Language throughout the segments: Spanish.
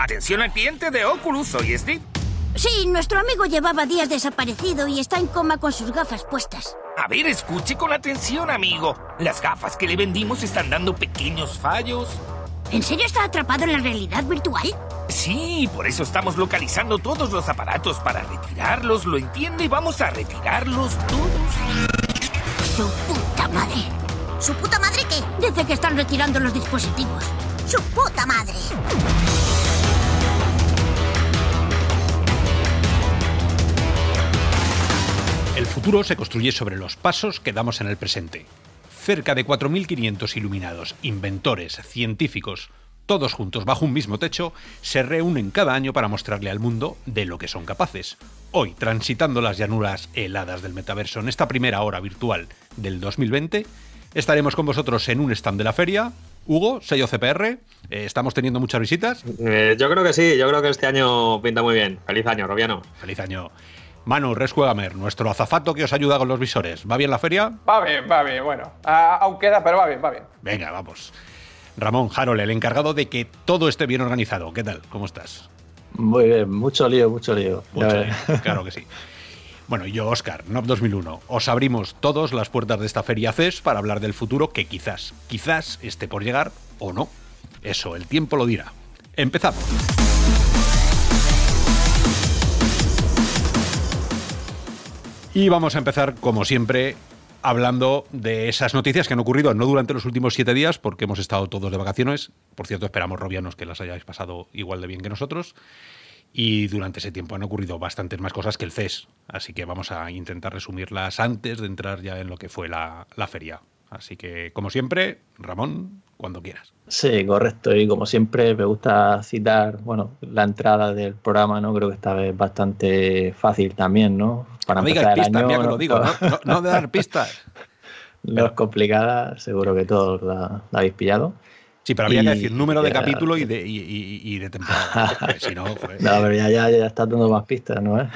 Atención al cliente de Oculus, soy Steve. Sí, nuestro amigo llevaba días desaparecido y está en coma con sus gafas puestas. A ver, escuche con atención, amigo. Las gafas que le vendimos están dando pequeños fallos. ¿En serio está atrapado en la realidad virtual? Sí, por eso estamos localizando todos los aparatos para retirarlos, ¿lo entiende? Vamos a retirarlos todos. Su puta madre. ¿Su puta madre qué? Dice que están retirando los dispositivos. ¡Su puta madre! El futuro se construye sobre los pasos que damos en el presente. Cerca de 4.500 iluminados, inventores, científicos, todos juntos bajo un mismo techo, se reúnen cada año para mostrarle al mundo de lo que son capaces. Hoy, transitando las llanuras heladas del metaverso en esta primera hora virtual del 2020, estaremos con vosotros en un stand de la feria. Hugo, sello CPR, eh, ¿estamos teniendo muchas visitas? Eh, yo creo que sí, yo creo que este año pinta muy bien. Feliz año, Robiano. Feliz año. Manu, Rescuegamer, nuestro azafato que os ayuda con los visores. ¿Va bien la feria? Va bien, va bien, bueno. aún queda, pero va bien, va bien. Venga, vamos. Ramón Harold, el encargado de que todo esté bien organizado. ¿Qué tal? ¿Cómo estás? Muy bien, mucho lío, mucho lío. Mucho lío, claro que sí. Bueno, y yo, Oscar, NOP 2001, os abrimos todos las puertas de esta feria CES para hablar del futuro que quizás, quizás esté por llegar o no. Eso, el tiempo lo dirá. Empezamos. Y vamos a empezar, como siempre, hablando de esas noticias que han ocurrido no durante los últimos siete días, porque hemos estado todos de vacaciones. Por cierto, esperamos, Robianos, que las hayáis pasado igual de bien que nosotros. Y durante ese tiempo han ocurrido bastantes más cosas que el CES. Así que vamos a intentar resumirlas antes de entrar ya en lo que fue la, la feria. Así que, como siempre, Ramón, cuando quieras. Sí, correcto. Y como siempre, me gusta citar, bueno, la entrada del programa, ¿no? Creo que esta vez bastante fácil también, ¿no? Para no digas pistas, mira que lo digo, ¿no? No, de dar pistas. no es complicada, seguro que todos la, habéis pillado. Sí, pero había que decir número de capítulo y de, y, de temporada. si no, pues... no, pero ya, ya, ya está dando más pistas, ¿no?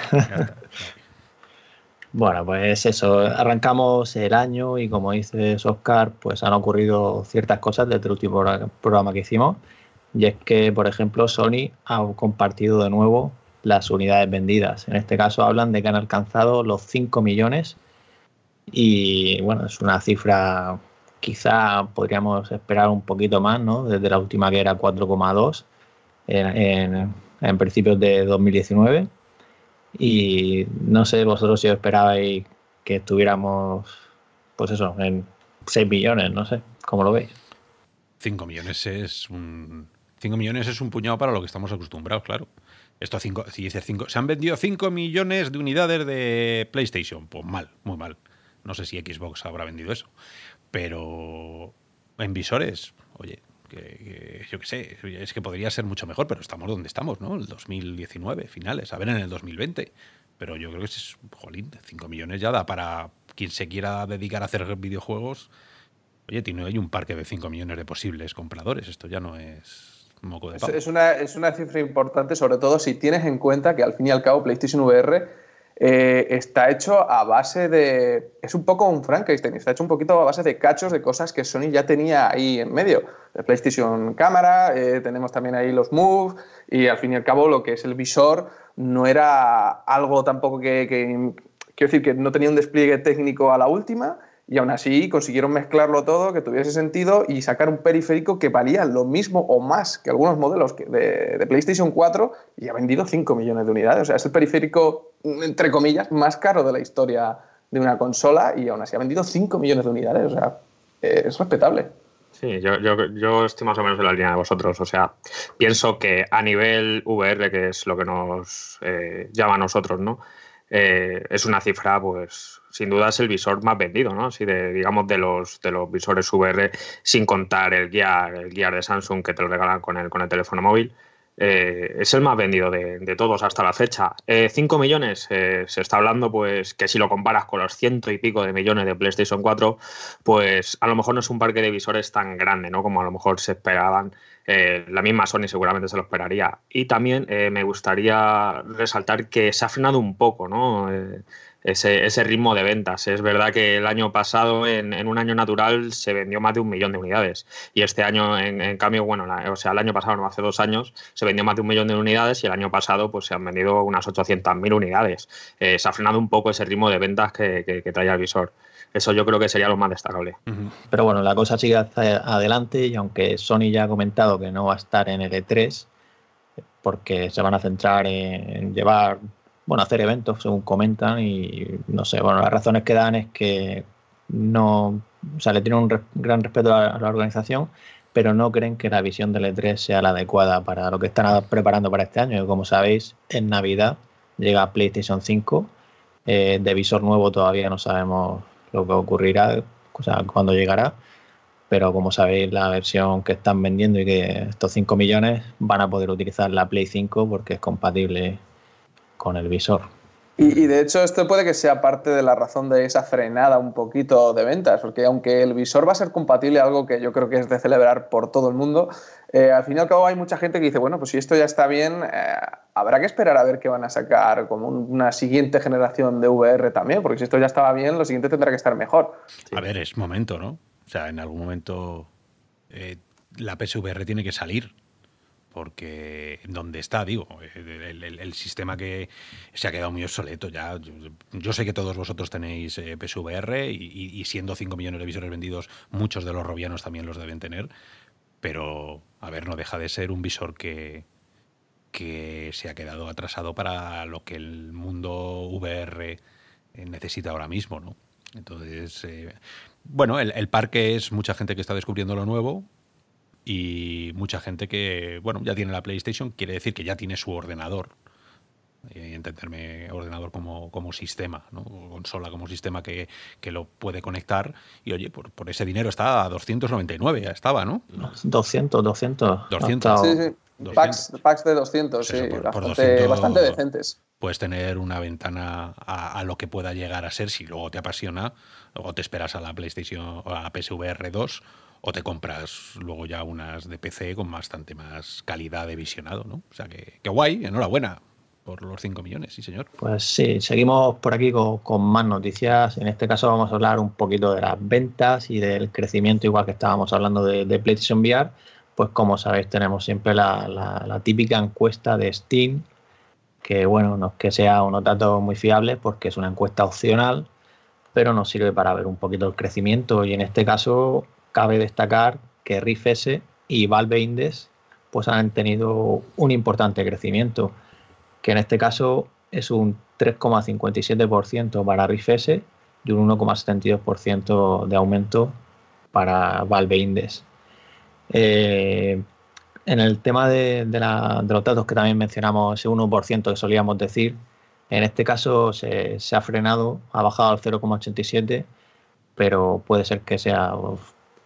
Bueno, pues eso, arrancamos el año y como dice Oscar, pues han ocurrido ciertas cosas desde el último programa que hicimos. Y es que, por ejemplo, Sony ha compartido de nuevo las unidades vendidas. En este caso hablan de que han alcanzado los 5 millones y bueno, es una cifra quizá podríamos esperar un poquito más, ¿no? Desde la última que era 4,2 en, en, en principios de 2019 y no sé vosotros si os esperabais que estuviéramos, pues eso, en 6 millones, no sé, ¿cómo lo veis? 5 millones es un 5 millones es un puñado para lo que estamos acostumbrados, claro. Esto cinco, si dice 5, se han vendido 5 millones de unidades de PlayStation, pues mal, muy mal. No sé si Xbox habrá vendido eso, pero en visores, oye, yo qué sé, es que podría ser mucho mejor, pero estamos donde estamos, ¿no? El 2019, finales, a ver en el 2020. Pero yo creo que es, jolín, 5 millones ya da para quien se quiera dedicar a hacer videojuegos. Oye, tiene hay un parque de 5 millones de posibles compradores. Esto ya no es moco de pavo. Es una, es una cifra importante, sobre todo si tienes en cuenta que al fin y al cabo PlayStation VR eh, está hecho a base de. Es un poco un Frankenstein, está hecho un poquito a base de cachos de cosas que Sony ya tenía ahí en medio. El PlayStation Cámara, eh, tenemos también ahí los Move, y al fin y al cabo lo que es el visor no era algo tampoco que. quiero decir que no tenía un despliegue técnico a la última, y aún así consiguieron mezclarlo todo, que tuviese sentido y sacar un periférico que valía lo mismo o más que algunos modelos de, de PlayStation 4 y ha vendido 5 millones de unidades. O sea, es el periférico, entre comillas, más caro de la historia de una consola y aún así ha vendido 5 millones de unidades. O sea, es respetable. Sí, yo, yo, yo, estoy más o menos en la línea de vosotros. O sea, pienso que a nivel VR, que es lo que nos eh, llama a nosotros, ¿no? Eh, es una cifra, pues, sin duda es el visor más vendido, ¿no? Así de, digamos, de los, de los visores VR, sin contar el Gear, el Gear de Samsung que te lo regalan con el, con el teléfono móvil. Eh, es el más vendido de, todos hasta la fecha. 5 eh, millones, se está hablando pues que si lo comparas con los ciento y pico de millones de PlayStation 4, pues a lo mejor no es un parque de visores tan grande, ¿no? Como a lo mejor se esperaban eh, la misma Sony seguramente se lo esperaría. Y también eh, me gustaría resaltar que se ha frenado un poco, ¿no? Ese, ese, ritmo de ventas. Es verdad que el año pasado, en, un año natural, se vendió más de un millón de unidades. Y este año, en, cambio, bueno, o sea, el año pasado, no hace dos años, se vendió más de un millón de unidades y el año pasado pues se han vendido unas 800.000 unidades. Eh, se ha frenado un poco ese ritmo de ventas que, que, trae el visor. Eso yo creo que sería lo más destacable. Pero bueno, la cosa sigue adelante y aunque Sony ya ha comentado que no va a estar en el E3, porque se van a centrar en llevar bueno, hacer eventos, según comentan, y no sé, bueno, las razones que dan es que no, o sea, le tienen un gran respeto a la, organización, pero no creen que la visión del E3 sea la adecuada para lo que están preparando para este año. como sabéis, en Navidad llega PlayStation 5, eh, de visor nuevo todavía no sabemos lo que ocurrirá, o sea, cuándo llegará, pero como sabéis, la versión que están vendiendo y que estos 5 millones van a poder utilizar la Play 5 porque es compatible con el visor. Y, de hecho esto puede que sea parte de la razón de esa frenada un poquito de ventas, porque aunque el visor va a ser compatible, algo que yo creo que es de celebrar por todo el mundo, eh, al fin y al cabo hay mucha gente que dice, bueno, pues si esto ya está bien, eh, habrá que esperar a ver qué van a sacar como una siguiente generación de VR también, porque si esto ya estaba bien, lo siguiente tendrá que estar mejor. A ver, es momento, ¿no? O sea, en algún momento eh, la PSVR tiene que salir porque donde está, digo, el, sistema que se ha quedado muy obsoleto ya. Yo, sé que todos vosotros tenéis eh, PSVR y, siendo 5 millones de visores vendidos, muchos de los robianos también los deben tener, pero a ver, no deja de ser un visor que, que se ha quedado atrasado para lo que el mundo VR necesita ahora mismo, ¿no? Entonces, eh, bueno, el parque es mucha gente que está descubriendo lo nuevo, y mucha gente que, bueno, ya tiene la PlayStation, quiere decir que ya tiene su ordenador. Y entenderme ordenador como, como sistema, ¿no? consola como sistema que, lo puede conectar. Y oye, por, por, ese dinero está a 299, ya estaba, ¿no? 200, 200. 200. Sí, sí. Packs, packs, de 200, pues sí, bastante, bastante, decentes. Puedes tener una ventana a, a, lo que pueda llegar a ser si luego te apasiona o te esperas a la PlayStation o a la PSVR 2 o te compras luego ya unas de PC con bastante más calidad de visionado, ¿no? O sea que, guay, enhorabuena por los 5 millones, sí señor. Pues sí, seguimos por aquí con, más noticias. En este caso vamos a hablar un poquito de las ventas y del crecimiento, igual que estábamos hablando de, PlayStation VR. Pues como sabéis tenemos siempre la, típica encuesta de Steam, que bueno, no es que sea unos datos muy fiables porque es una encuesta opcional, pero nos sirve para ver un poquito el crecimiento y en este caso cabe destacar que Riff S y Valve Index pues han tenido un importante crecimiento, que en este caso es un 3,57% para Riff S y un 1,72% de aumento para Valve Index. Eh, en el tema de, los datos que también mencionamos, ese 1% que solíamos decir, en este caso se, se ha frenado, ha bajado al 0,87, pero puede ser que sea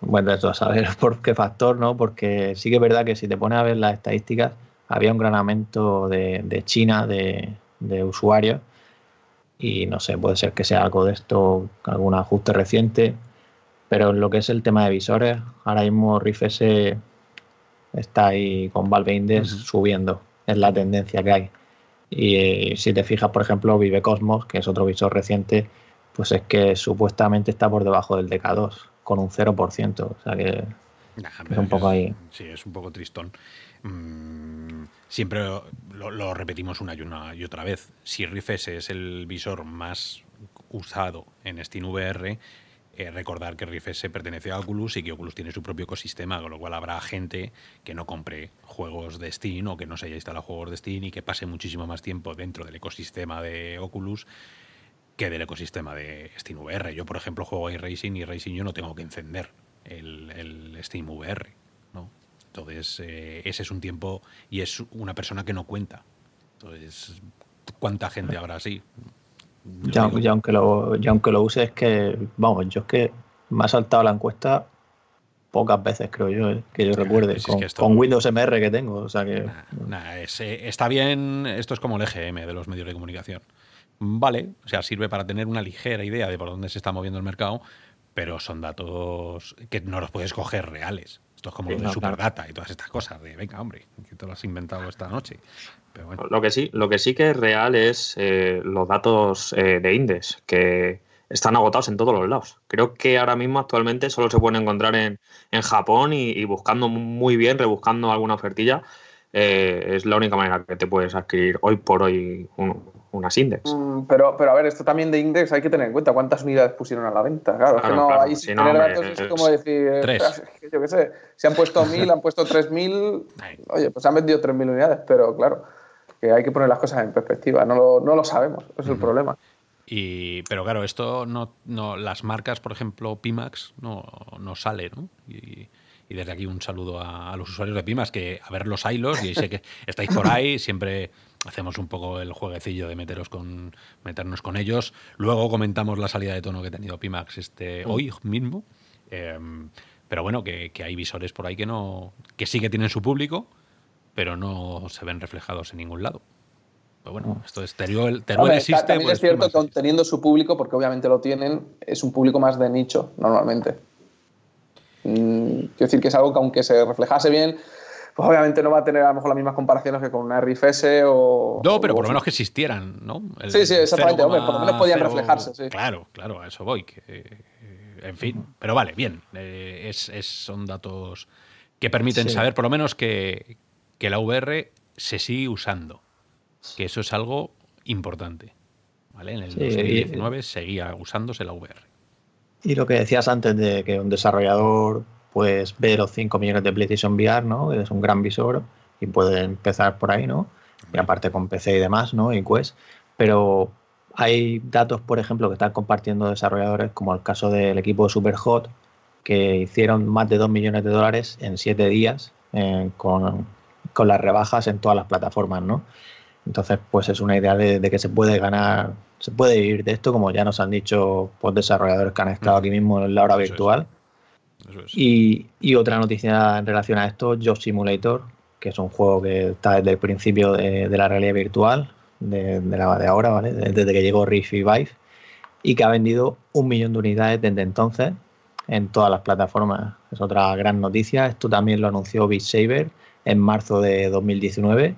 bueno, eso a saber por qué factor, ¿no? Porque sí que es verdad que si te pones a ver las estadísticas, había un gran aumento de, China de, usuarios y no sé, puede ser que sea algo de esto, algún ajuste reciente, pero en lo que es el tema de visores, ahora mismo Riff S está ahí con Valve Index subiendo, es la tendencia que hay. Y eh, si te fijas, por ejemplo, Vive Cosmos, que es otro visor reciente, pues es que supuestamente está por debajo del DK2 con un 0%. O sea que es un poco ahí. Sí, es un poco tristón. Mm, siempre lo, repetimos una y, una y otra vez. Si Rift S es el visor más usado en SteamVR, eh, recordar que Rift S pertenece a Oculus y que Oculus tiene su propio ecosistema, con lo cual habrá gente que no compre juegos de Steam o que no se haya instalado juegos de Steam y que pase muchísimo más tiempo dentro del ecosistema de Oculus que del ecosistema de SteamVR. Yo, por ejemplo, juego iRacing y Racing yo no tengo que encender el, el SteamVR. ¿no? Entonces, eh, ese es un tiempo y es una persona que no cuenta. Entonces, ¿cuánta gente habrá así? Ya, aunque lo, ya aunque lo use, es que, vamos, yo es que me ha saltado la encuesta pocas veces, creo yo, eh, que yo recuerde, con, Windows MR que tengo. O sea que. Está bien, esto es como el EGM de los medios de comunicación vale, o sea, sirve para tener una ligera idea de por dónde se está moviendo el mercado, pero son datos que no los puedes coger reales. Esto es como Sí, lo de no, claro. Superdata y todas estas cosas. De, venga, hombre, que te lo has inventado esta noche. Pero bueno. Lo que sí, lo que sí que es real es eh, los datos eh, de Index, que están agotados en todos los lados. Creo que ahora mismo actualmente solo se pueden encontrar en, en Japón y, y buscando muy bien, rebuscando alguna ofertilla, eh, es la única manera que te puedes adquirir hoy por hoy un- unas Index. Mm, Pero, pero a ver, esto también de Index hay que tener en cuenta cuántas unidades pusieron a la venta. Claro, es que no, claro, ahí si no, tener hombre, datos es es- como decir, Tres. "Ostras, es que yo qué sé, si han puesto mil, han puesto tres mil, oye, pues han vendido tres mil unidades, pero claro, que hay que poner las cosas en perspectiva, no lo, no lo sabemos, es el problema. Y, pero claro, esto no, no, las marcas, por ejemplo, Pimax, no, no sale, ¿no? Y, y desde aquí un saludo a, a los usuarios de Pimax, que a ver los hilos, y sé que estáis por ahí, siempre hacemos un poco el jueguecillo de meteros con, meternos con ellos. Luego comentamos la salida de tono que ha tenido Pimax este, hoy mismo. Eh, pero bueno, que, que hay visores por ahí que no. que sí que tienen su público, pero no se ven reflejados en ningún lado. Pero bueno, esto es Teruel, Teruel existe. ta- también pues es cierto Pimax que teniendo su público, porque obviamente lo tienen, es un público más de nicho normalmente. Mm, quiero decir que es algo que aunque se reflejase bien, pues obviamente no va a tener a lo mejor las mismas comparaciones que con una RIFS o... No, pero o- por lo menos que existieran, ¿no? El Sí, sí, exactamente, hombre, por lo menos podían 0,0. reflejarse, sí. Claro, claro, a eso voy. que, eh, en fin, pero vale, bien. eh, es, es- son datos que permiten Sí. saber, por lo menos, que, que la VR se sigue usando. Que eso es algo importante. ¿vale? En el Sí, 2019 seguía usándose la VR. Y lo que decías antes de que un desarrollador pues ve los 5 millones de PlayStation VR, ¿no? Es un gran visor y puede empezar por ahí, ¿no? Y aparte con PC y demás, ¿no? Y Quest. Pero hay datos, por ejemplo, que están compartiendo desarrolladores, como el caso del equipo Superhot, que hicieron más de 2 millones de dólares en 7 días eh, con, con las rebajas en todas las plataformas, ¿no? Entonces, pues es una idea de, de que se puede ganar, se puede vivir de esto, como ya nos han dicho pues, desarrolladores que han estado aquí mismo en la hora virtual. Y, otra noticia en relación a esto, Job Simulator, que es un juego que está desde el principio de, la realidad virtual, de, de la de ahora, ¿vale? Desde que llegó Rift y Vive, y que ha vendido un millón de unidades desde entonces en todas las plataformas. Es otra gran noticia. Esto también lo anunció Beat Saber en marzo de 2019.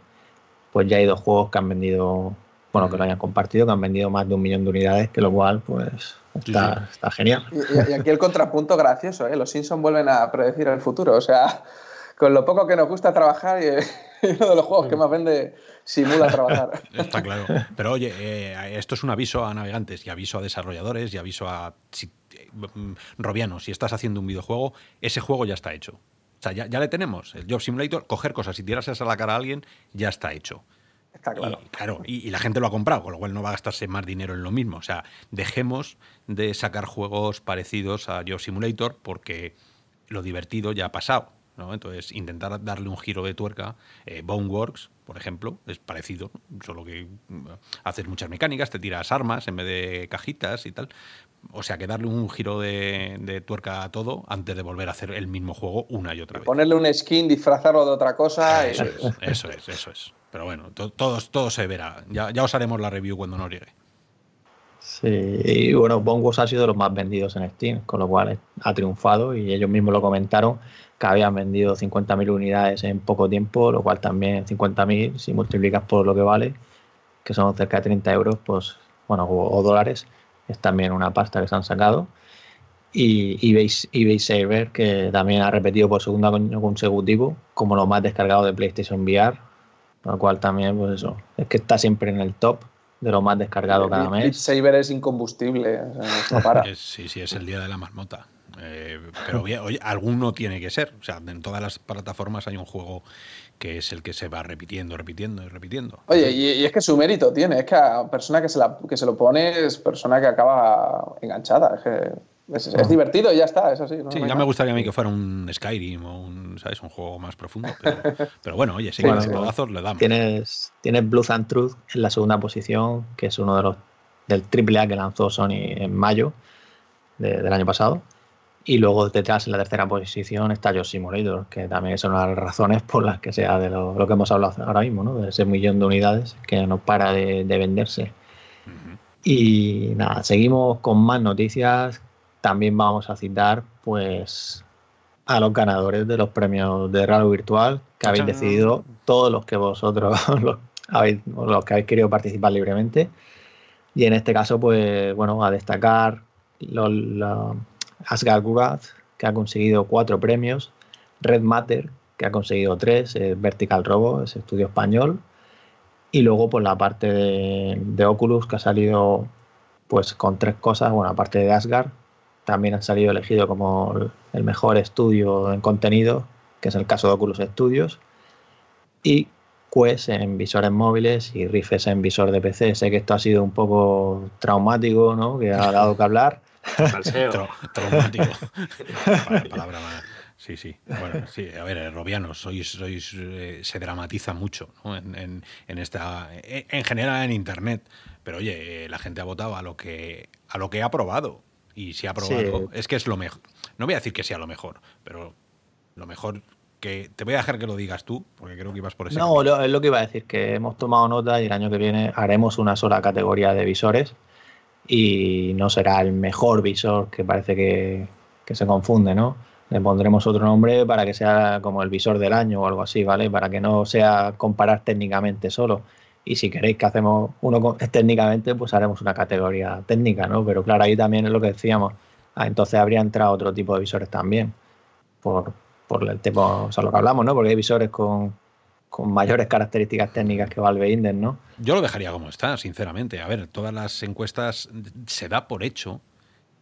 Pues ya hay dos juegos que han vendido, bueno, que lo hayan compartido, que han vendido más de un millón de unidades, que lo cual, pues, Sí, está, está genial. Y, y- aquí el contrapunto gracioso, ¿eh? Los Simpsons vuelven a predecir el futuro. O sea, con lo poco que nos gusta trabajar y, y uno de los juegos que más vende simula trabajar. Está claro. Pero oye, eh, esto es un aviso a navegantes y aviso a desarrolladores y aviso a si- eh, Robiano, si estás haciendo un videojuego, ese juego ya está hecho. O sea, ya, ya le tenemos. El Job Simulator, coger cosas y tirarse a la cara a alguien, ya está hecho. Está claro. Y, claro, y, y la gente lo ha comprado, con lo cual no va a gastarse más dinero en lo mismo. O sea, dejemos de sacar juegos parecidos a Job Simulator porque lo divertido ya ha pasado. ¿no? Entonces, intentar darle un giro de tuerca. Eh, Boneworks, por ejemplo, es parecido, solo que mm, haces muchas mecánicas, te tiras armas en vez de cajitas y tal. O sea, que darle un giro de, de tuerca a todo antes de volver a hacer el mismo juego una y otra vez. Ponerle un skin, disfrazarlo de otra cosa. y- Eso es, eso es, eso es. Pero bueno, to- todos, todo se verá. Ya, ya os haremos la review cuando nos llegue. Sí, y bueno, Bongos ha sido de los más vendidos en Steam, con lo cual ha triunfado y ellos mismos lo comentaron que habían vendido 50.000 unidades en poco tiempo, lo cual también 50.000, si multiplicas por lo que vale, que son cerca de 30 euros, pues bueno, o, dólares, es también una pasta que se han sacado. Y eBay, eBay Saver, que también ha repetido por segundo año consecutivo como lo más descargado de PlayStation VR, lo cual también, pues eso, es que está siempre en el top de lo más descargado cada Beat mes. Saber es incombustible, o sea, no para. Es- sí, sí, es el día de la marmota. Eh, pero bien, oye, alguno tiene que ser. O sea, en todas las plataformas hay un juego que es el que se va repitiendo, repitiendo y repitiendo. Oye, y, y es que su mérito tiene, es que a persona que se, la- que se lo pone es persona que acaba enganchada. Es, que es, es divertido y ya está, es así. ¿no? Sí, hay ya me gustaría a mí que fuera un Skyrim o un, ¿sabes? un juego más profundo. Pero, pero bueno, oye, sí, Bueno, los sí. codazos le damos. Tienes, tienes Blood and Truth en la segunda posición, que es uno de los del AAA que lanzó Sony en mayo de- del año pasado. Y luego detrás, en la tercera posición, está Job Simulator, que también son las razones por las que sea de lo, lo que hemos hablado ahora mismo, ¿no? de ese millón de unidades que no para de, de venderse. Y nada, seguimos con más noticias. También vamos a citar, pues, a los ganadores de los premios de Raro Virtual, que habéis decidido todos los que vosotros los, habéis, los que habéis querido participar libremente. Y en este caso, pues bueno, a destacar los, la- Asgard Gurat, que ha conseguido cuatro premios, Red Matter, que ha conseguido tres, eh, Vertical Robo, ese estudio español, y luego por la parte de, de Oculus, que ha salido pues con tres cosas, bueno, aparte de Asgard, también han salido elegido como el- mejor estudio en contenido, que es el caso de Oculus Studios, y Quest en visores móviles y Rifes en visor de PC. Sé que esto ha sido un poco traumático, ¿no? Que ha dado que hablar. Trau- traumático. Pa- palabra. Sí, sí. Bueno, sí, a ver, eh, Robianos, sois, sois, eh, se dramatiza mucho ¿no? en, en- en esta, en, en general en internet. Pero oye, eh, la gente ha votado a lo que a lo que ha probado. Y si ha probado, Sí. es que es lo mejor. No voy a decir que sea lo mejor, pero lo mejor que. Te voy a dejar que lo digas tú, porque creo que ibas por ese No, lo- es lo que iba a decir, que hemos tomado nota y el año que viene haremos una sola categoría de visores y no será el mejor visor que parece que, que se confunde, ¿no? Le pondremos otro nombre para que sea como el visor del año o algo así, ¿vale? Para que no sea comparar técnicamente solo. Y si queréis que hacemos uno técnicamente, pues haremos una categoría técnica, ¿no? Pero claro, ahí también es lo que decíamos. Ah, entonces habría entrado otro tipo de visores también. Por, por el tipo, o sea, lo que hablamos, ¿no? Porque hay visores con, con mayores características técnicas que Valve Index, ¿no? Yo lo dejaría como está, sinceramente. A ver, todas las encuestas se da por hecho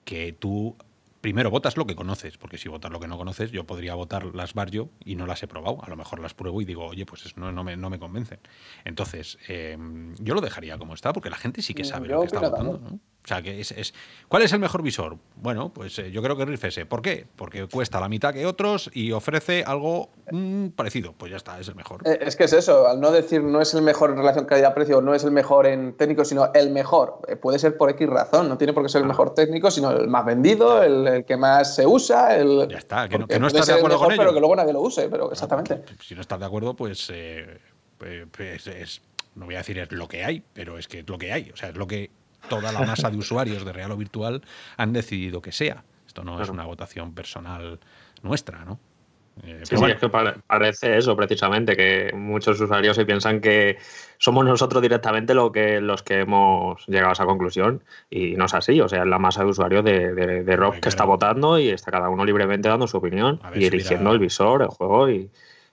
que tú primero votas lo que conoces, porque si votas lo que no conoces, yo podría votar las Barrio y no las he probado. A lo mejor las pruebo y digo, oye, pues eso no, no, me, no me convencen. Entonces, eh, yo lo dejaría como está, porque la gente sí que sabe Yo lo que está votando. ¿no? O sea, que es, es- ¿Cuál es el mejor visor? Bueno, pues eh, yo creo que Rift S. ¿Por qué? Porque cuesta la mitad que otros y ofrece algo mm, parecido. Pues ya está, es el mejor. Eh, Es que es eso, al no decir no es el mejor en relación calidad-precio, no es el mejor en técnico, sino el mejor. Eh, Puede ser por X razón, no tiene por qué ser el mejor técnico, sino el más vendido, el, el que más se usa. El, Ya está, que no- que estás de el acuerdo mejor, con ello. Pero que luego nadie lo use, pero exactamente. Si no estás de acuerdo, pues, eh, pues, pues es, no voy a decir es lo que hay, pero es que es lo que hay. O sea, es lo que toda la masa de usuarios de real o virtual han decidido que sea. Esto no es una votación personal nuestra, ¿no? Eh, Sí, bueno, es que pare- parece eso precisamente, que muchos usuarios se piensan que somos nosotros directamente lo que, los que hemos llegado a esa conclusión y no es así, o sea, es la masa de usuarios de, de- de rock que está votando y está cada uno libremente dando su opinión ver y si eligiendo hubiera- el visor, el juego y,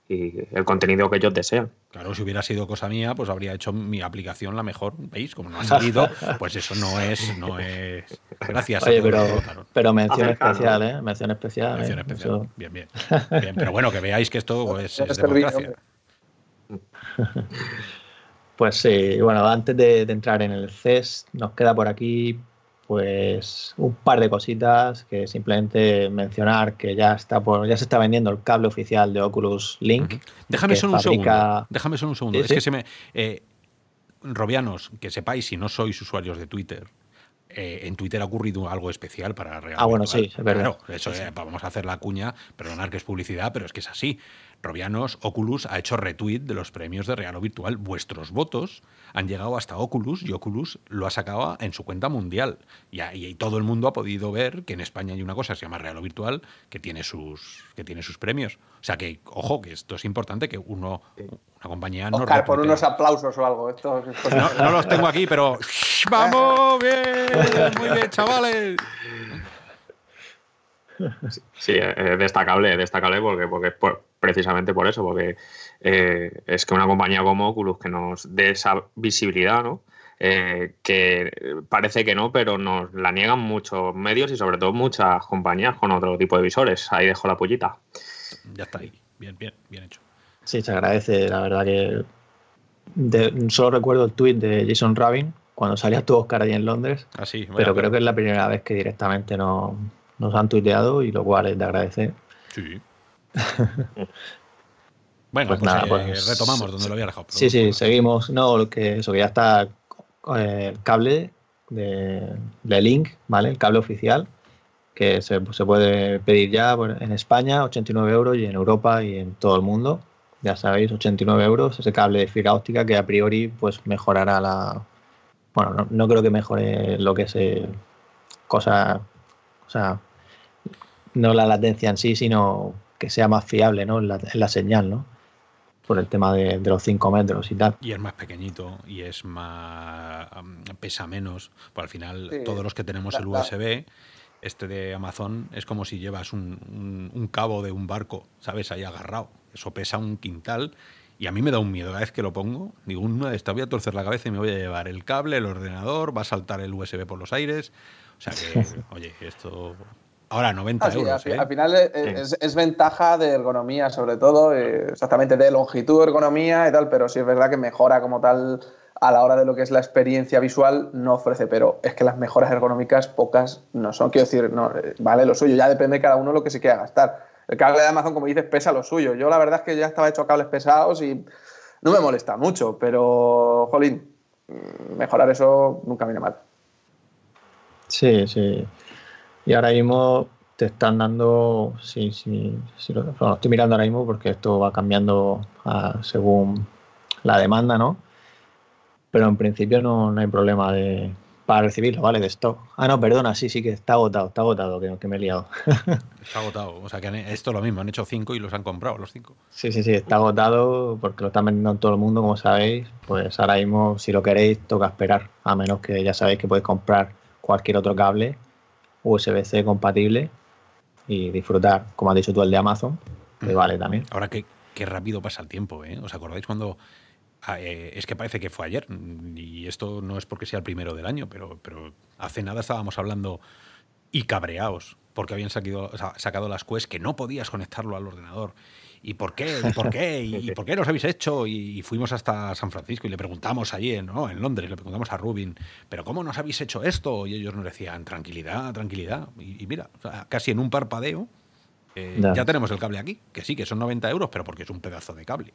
y el contenido que ellos desean. claro, si hubiera sido cosa mía, pues habría hecho mi aplicación la mejor. ¿Veis? Como no ha salido, pues eso no es, no es. Gracias a Oye, los pero, pero mención Acercado. especial, ¿eh? Mención especial. Mención ¿eh? especial. Eso- Bien, bien, Bien, Pero bueno, que veáis que esto pues, es te serví, democracia. Pues sí, bueno, antes de, de entrar en el CES, nos queda por aquí pues un par de cositas que simplemente mencionar que ya está por, ya se está vendiendo el cable oficial de Oculus Link. Déjame solo un segundo. Déjame solo un segundo. Sí, es sí. que se me. eh, Robianos, que sepáis, si no sois usuarios de Twitter, eh, en Twitter ha ocurrido algo especial para Real Ah, bueno, sí, es verdad. Claro, eso eh, vamos a hacer la cuña, perdonar que es publicidad, pero es que es así. Robianos, Oculus ha hecho retweet de los premios de Real o Virtual. Vuestros votos han llegado hasta Oculus y Oculus lo ha sacado en su cuenta mundial. Y, ahí- y todo el mundo ha podido ver que en España hay una cosa que se llama Real o Virtual que tiene sus, que tiene sus premios. O sea que, ojo, que esto es importante que uno, una compañía no Oscar, pon unos aplausos o algo. Esto, esto- No, no los tengo aquí, pero ¡vamos! ¡Bien! Muy bien, chavales. Sí, eh, destacable, destacable porque, porque es por- precisamente por eso, porque eh, es que una compañía como Oculus que nos dé esa visibilidad, ¿no? Eh, que parece que no, pero nos la niegan muchos medios y sobre todo muchas compañías con otro tipo de visores. Ahí dejo la pullita. Ya está ahí. Bien, bien, bien hecho. Sí, se agradece, la verdad que de- solo recuerdo el tweet de Jason Rabin cuando salía tu Oscar allí en Londres, Así, pero creo que es la primera vez que directamente no- nos han tuiteado y lo cual es de agradecer. Sí. Bueno, Pues pues, nada, eh, pues- retomamos donde lo había dejado. Sí, sí, seguimos. No, lo que eso, que ya está eh, el cable de, de Link, ¿vale? El cable oficial, que se, se puede pedir ya en España, 89 euros, y en Europa y en todo el mundo. Ya sabéis, 89 euros, ese cable de fibra óptica que a priori pues mejorará la... Bueno, no, no creo que mejore lo que es eh, cosa... O sea, no la latencia en sí, sino que sea más fiable ¿no? en, la, en la señal, ¿no? Por el tema de, de los 5 metros y tal. Y es más pequeñito y es más. um, pesa menos. Pues al final, Sí. todos los que tenemos La- el USB, este de Amazon, es como si llevas un, un- un cabo de un barco, ¿sabes? Ahí agarrado. Eso pesa un quintal. Y a mí me da un miedo cada vez que lo pongo. Digo, una de estas voy a torcer la cabeza y me voy a llevar el cable, el ordenador, va a saltar el USB por los aires. O sea que, oye, esto. Ahora 90 Ah, sí, al, euros. ¿eh? al final es, es- es ventaja de ergonomía, sobre todo, eh, exactamente de longitud, ergonomía y tal, pero sí es verdad que mejora como tal a la hora de lo que es la experiencia visual, no ofrece, pero es que las mejoras ergonómicas pocas no son, quiero decir, no, eh, vale lo suyo, ya depende de cada uno lo que se quiera gastar. El cable de Amazon, como dices, pesa lo suyo. Yo la verdad es que ya estaba hecho a cables pesados y no me molesta mucho, pero, jolín, mm, mejorar eso nunca viene mal. Sí, sí. Y ahora mismo te están dando, sí, sí, sí lo, bueno, estoy mirando ahora mismo porque esto va cambiando ah, según la demanda, ¿no? Pero en principio no, no hay problema de, para recibirlo, ¿vale? De stock. Ah, no, perdona, sí, sí que está agotado, está agotado, que, que me he liado. Está agotado. O sea que han- esto es lo mismo. Han hecho 5 y los han comprado los 5. Sí, sí, sí, está agotado porque lo están vendiendo en todo el mundo, como sabéis. Pues ahora mismo, si lo queréis, toca esperar. A menos que ya sabéis que podéis comprar cualquier otro cable USB-C compatible y disfrutar, como has dicho tú, el de Amazon, que vale también. Ahora qué, qué rápido pasa el tiempo, ¿eh? ¿Os acordáis cuando... ah, eh, es que parece que fue ayer, mm, y esto no es porque sea el primero del año, pero, pero hace nada estábamos hablando y cabreados porque habían sacado las Quest que no podías conectarlo al ordenador. ¿Y por qué? ¿Y por qué? ¿Y, por qué nos habéis hecho? Y, fuimos hasta San Francisco y le preguntamos allí, en, ¿no? en Londres, le preguntamos a Rubin, ¿pero cómo nos habéis hecho esto? Y ellos nos decían, tranquilidad, tranquilidad. Y, y mira, o sea, casi en un parpadeo eh, Ya. ya tenemos el cable aquí, que sí, que son 90 euros, pero porque es un pedazo de cable.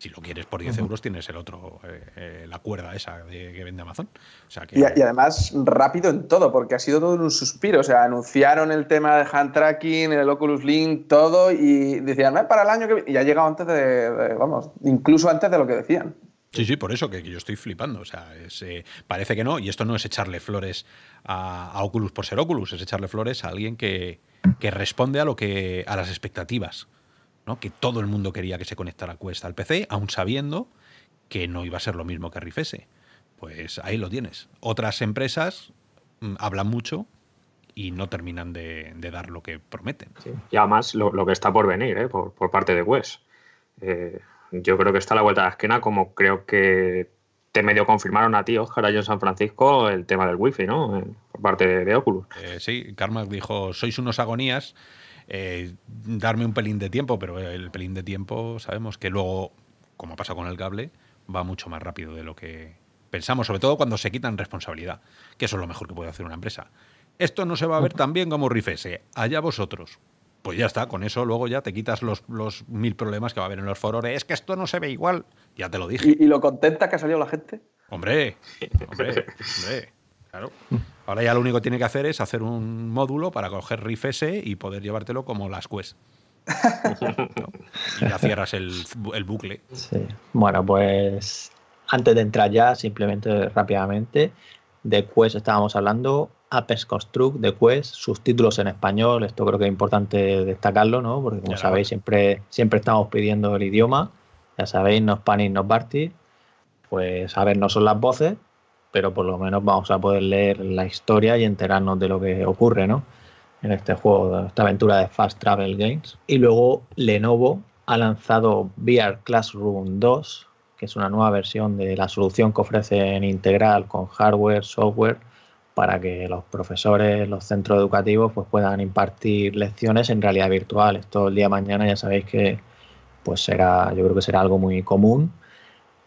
Si lo quieres por 10 euros, tienes el otro, eh, eh, la cuerda esa de, que vende Amazon. O sea que, Y, y además rápido en todo, porque ha sido todo en un suspiro. O sea, anunciaron el tema de hand tracking, el Oculus Link, todo, y decían, "Ah, para el año que viene. Y ha llegado antes de, de- vamos, incluso antes de lo que decían. Sí, sí, por eso que, que yo estoy flipando. O sea, es, eh, parece que no, y esto no es echarle flores a, a Oculus por ser Oculus, es echarle flores a alguien que, que responde a lo que a las expectativas. ¿No? Que todo el mundo quería que se conectara Quest al PC, aun sabiendo que no iba a ser lo mismo que Riff Pues ahí lo tienes. Otras empresas mm, hablan mucho y no terminan de, de dar lo que prometen. Y además lo, lo que está por venir ¿eh? por, por parte de Wes. Eh, yo creo que está a la vuelta de la esquina, como creo que te medio confirmaron a ti, Oscar, allá en San Francisco, el tema del wifi, ¿no? Eh, por parte de, de Oculus. Eh, sí, Carmack dijo, sois unos agonías, eh, darme un pelín de tiempo, pero el pelín de tiempo sabemos que luego, como pasa con el cable, va mucho más rápido de lo que pensamos, sobre todo cuando se quitan responsabilidad, que eso es lo mejor que puede hacer una empresa. Esto no se va a ver tan bien como Rifese, allá vosotros. Pues ya está, con eso luego ya te quitas los, los mil problemas que va a haber en los foros. Es que esto no se ve igual. Ya te lo dije. Y, y lo contenta que ha salido la gente. Hombre, hombre, hombre. Claro. Ahora ya lo único que tiene que hacer es hacer un módulo para coger Riff S y poder llevártelo como las Quest. ¿No? Y ya cierras el, el bucle. Sí. Bueno, pues antes de entrar ya, simplemente rápidamente, de Quest estábamos hablando, Apex Construct de Quest, sus títulos en español, esto creo que es importante destacarlo, ¿no? Porque como Ya, sabéis, siempre, siempre estamos pidiendo el idioma, ya sabéis, no Spanish, no Barty, pues a ver, no son las voces, pero por lo menos vamos a poder leer la historia y enterarnos de lo que ocurre, ¿no? En este juego, esta aventura de Fast Travel Games. Y luego Lenovo ha lanzado VR Classroom 2, que es una nueva versión de la solución que ofrecen Integral con hardware, software, para que los profesores, los centros educativos, pues puedan impartir lecciones en realidad virtual. Esto el día de mañana ya sabéis que pues será, yo creo que será algo muy común.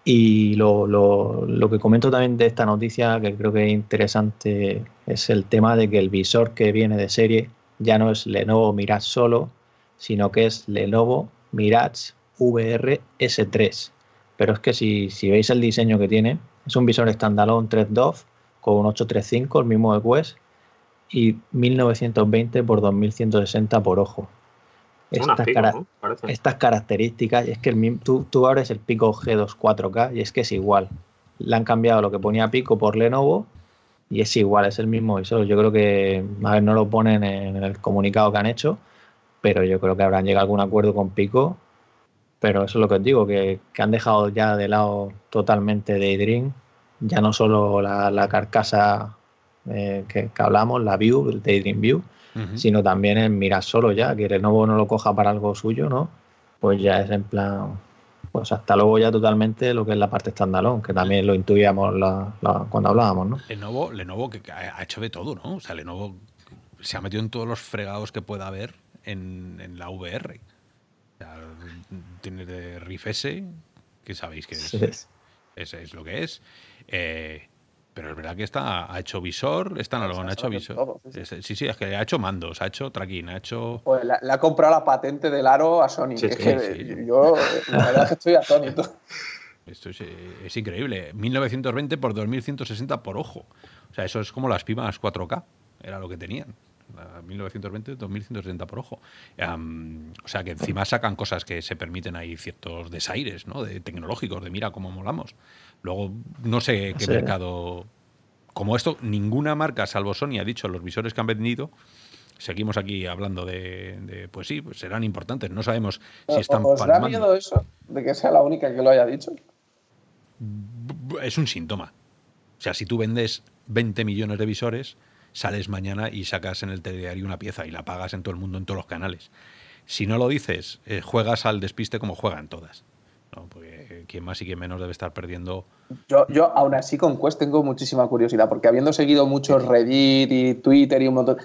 Y lo, lo, lo que comento también de esta noticia, que creo que es interesante, es el tema de que el visor que viene de serie ya no es Lenovo Mirage solo, sino que es Lenovo Mirage VR S3. Pero es que si, si veis el diseño que tiene, es un visor standalone 3.2 con un 835, el mismo de Quest, y 1920 por 2160 por ojo. Estas, pico, cara- ¿no? Parece. estas características, y es que el, tú, tú abres el Pico G2 4K y es que es igual. Le han cambiado lo que ponía Pico por Lenovo y es igual, es el mismo visor. Yo creo que, a ver, no lo ponen en el comunicado que han hecho, pero yo creo que habrán llegado a algún acuerdo con Pico. Pero eso es lo que os digo, que, que han dejado ya de lado totalmente Daydream, ya no solo la, la carcasa eh, que, que, hablamos, la View, el Daydream View, uh -huh. sino también el mirar solo ya, que nuevo no lo coja para algo suyo, ¿no? Pues ya es en plan, pues hasta luego ya totalmente lo que es la parte standalone, que también lo intuíamos la, la, cuando hablábamos, ¿no? Lenovo, Lenovo que ha hecho de todo, ¿no? O sea, Lenovo se ha metido en todos los fregados que pueda haber en, en la VR. O sea, tiene de Riff S, que sabéis que es, sí. es, es, lo que es. Eh, pero es verdad que está, ha hecho visor, está en ha hecho visor. Todo, sí, sí. sí, sí, es que ha hecho mandos, ha hecho tracking, ha hecho. Pues le, ha comprado la patente del aro a Sony. Sí, es que yo, la verdad es que estoy atónito. Esto es, es, increíble. 1920 por 2160 por ojo. O sea, eso es como las pimas 4K. Era lo que tenían. 1920, 2160 por ojo. Um, o sea que encima sacan cosas que se permiten ahí ciertos desaires, ¿no? De tecnológicos, de mira cómo molamos. Luego, no sé qué sí. mercado. Como esto, ninguna marca, salvo Sony, ha dicho los visores que han vendido. Seguimos aquí hablando de, de pues sí, pues serán importantes. No sabemos si están ¿Os palmando. da miedo eso? ¿De que sea la única que lo haya dicho? Es un síntoma. O sea, si tú vendes 20 millones de visores, sales mañana y sacas en el telediario una pieza y la pagas en todo el mundo, en todos los canales. Si no lo dices, eh, juegas al despiste como juegan todas. ¿no? Porque quien más y quien menos debe estar perdiendo. Yo, yo aún así con Quest tengo muchísima curiosidad, porque habiendo seguido muchos Reddit y Twitter y un montón.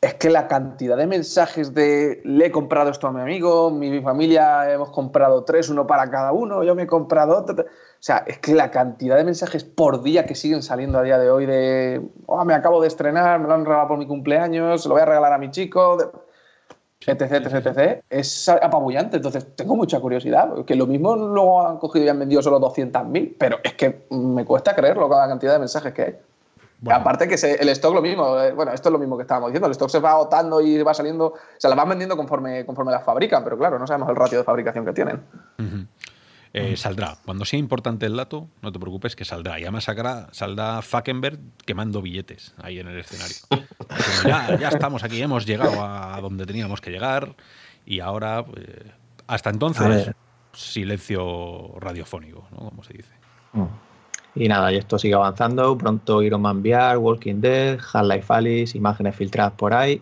Es que la cantidad de mensajes de le he comprado esto a mi amigo, mi, mi familia hemos comprado tres, uno para cada uno, yo me he comprado otro. O sea, es que la cantidad de mensajes por día que siguen saliendo a día de hoy de oh, me acabo de estrenar, me lo han regalado por mi cumpleaños, se lo voy a regalar a mi chico, etc, etc, etc, es apabullante. Entonces, tengo mucha curiosidad, que lo mismo luego han cogido y han vendido solo 200.000, pero es que me cuesta creerlo con la cantidad de mensajes que hay. Bueno. Aparte que se, el stock lo mismo, eh, bueno, esto es lo mismo que estábamos diciendo, el stock se va agotando y va saliendo, o sea, la van vendiendo conforme, conforme las fabrican, pero claro, no sabemos el ratio de fabricación que tienen. Uh -huh. Eh, saldrá. Cuando sea importante el dato, no te preocupes que saldrá. Y además sacará, saldrá Falkenberg quemando billetes ahí en el escenario. ya, ya, estamos aquí, hemos llegado a donde teníamos que llegar y ahora, eh, hasta entonces, silencio radiofónico, ¿no? Como se dice. Y nada, y esto sigue avanzando. Pronto Iron Man VR, Walking Dead, Half-Life Alice, imágenes filtradas por ahí.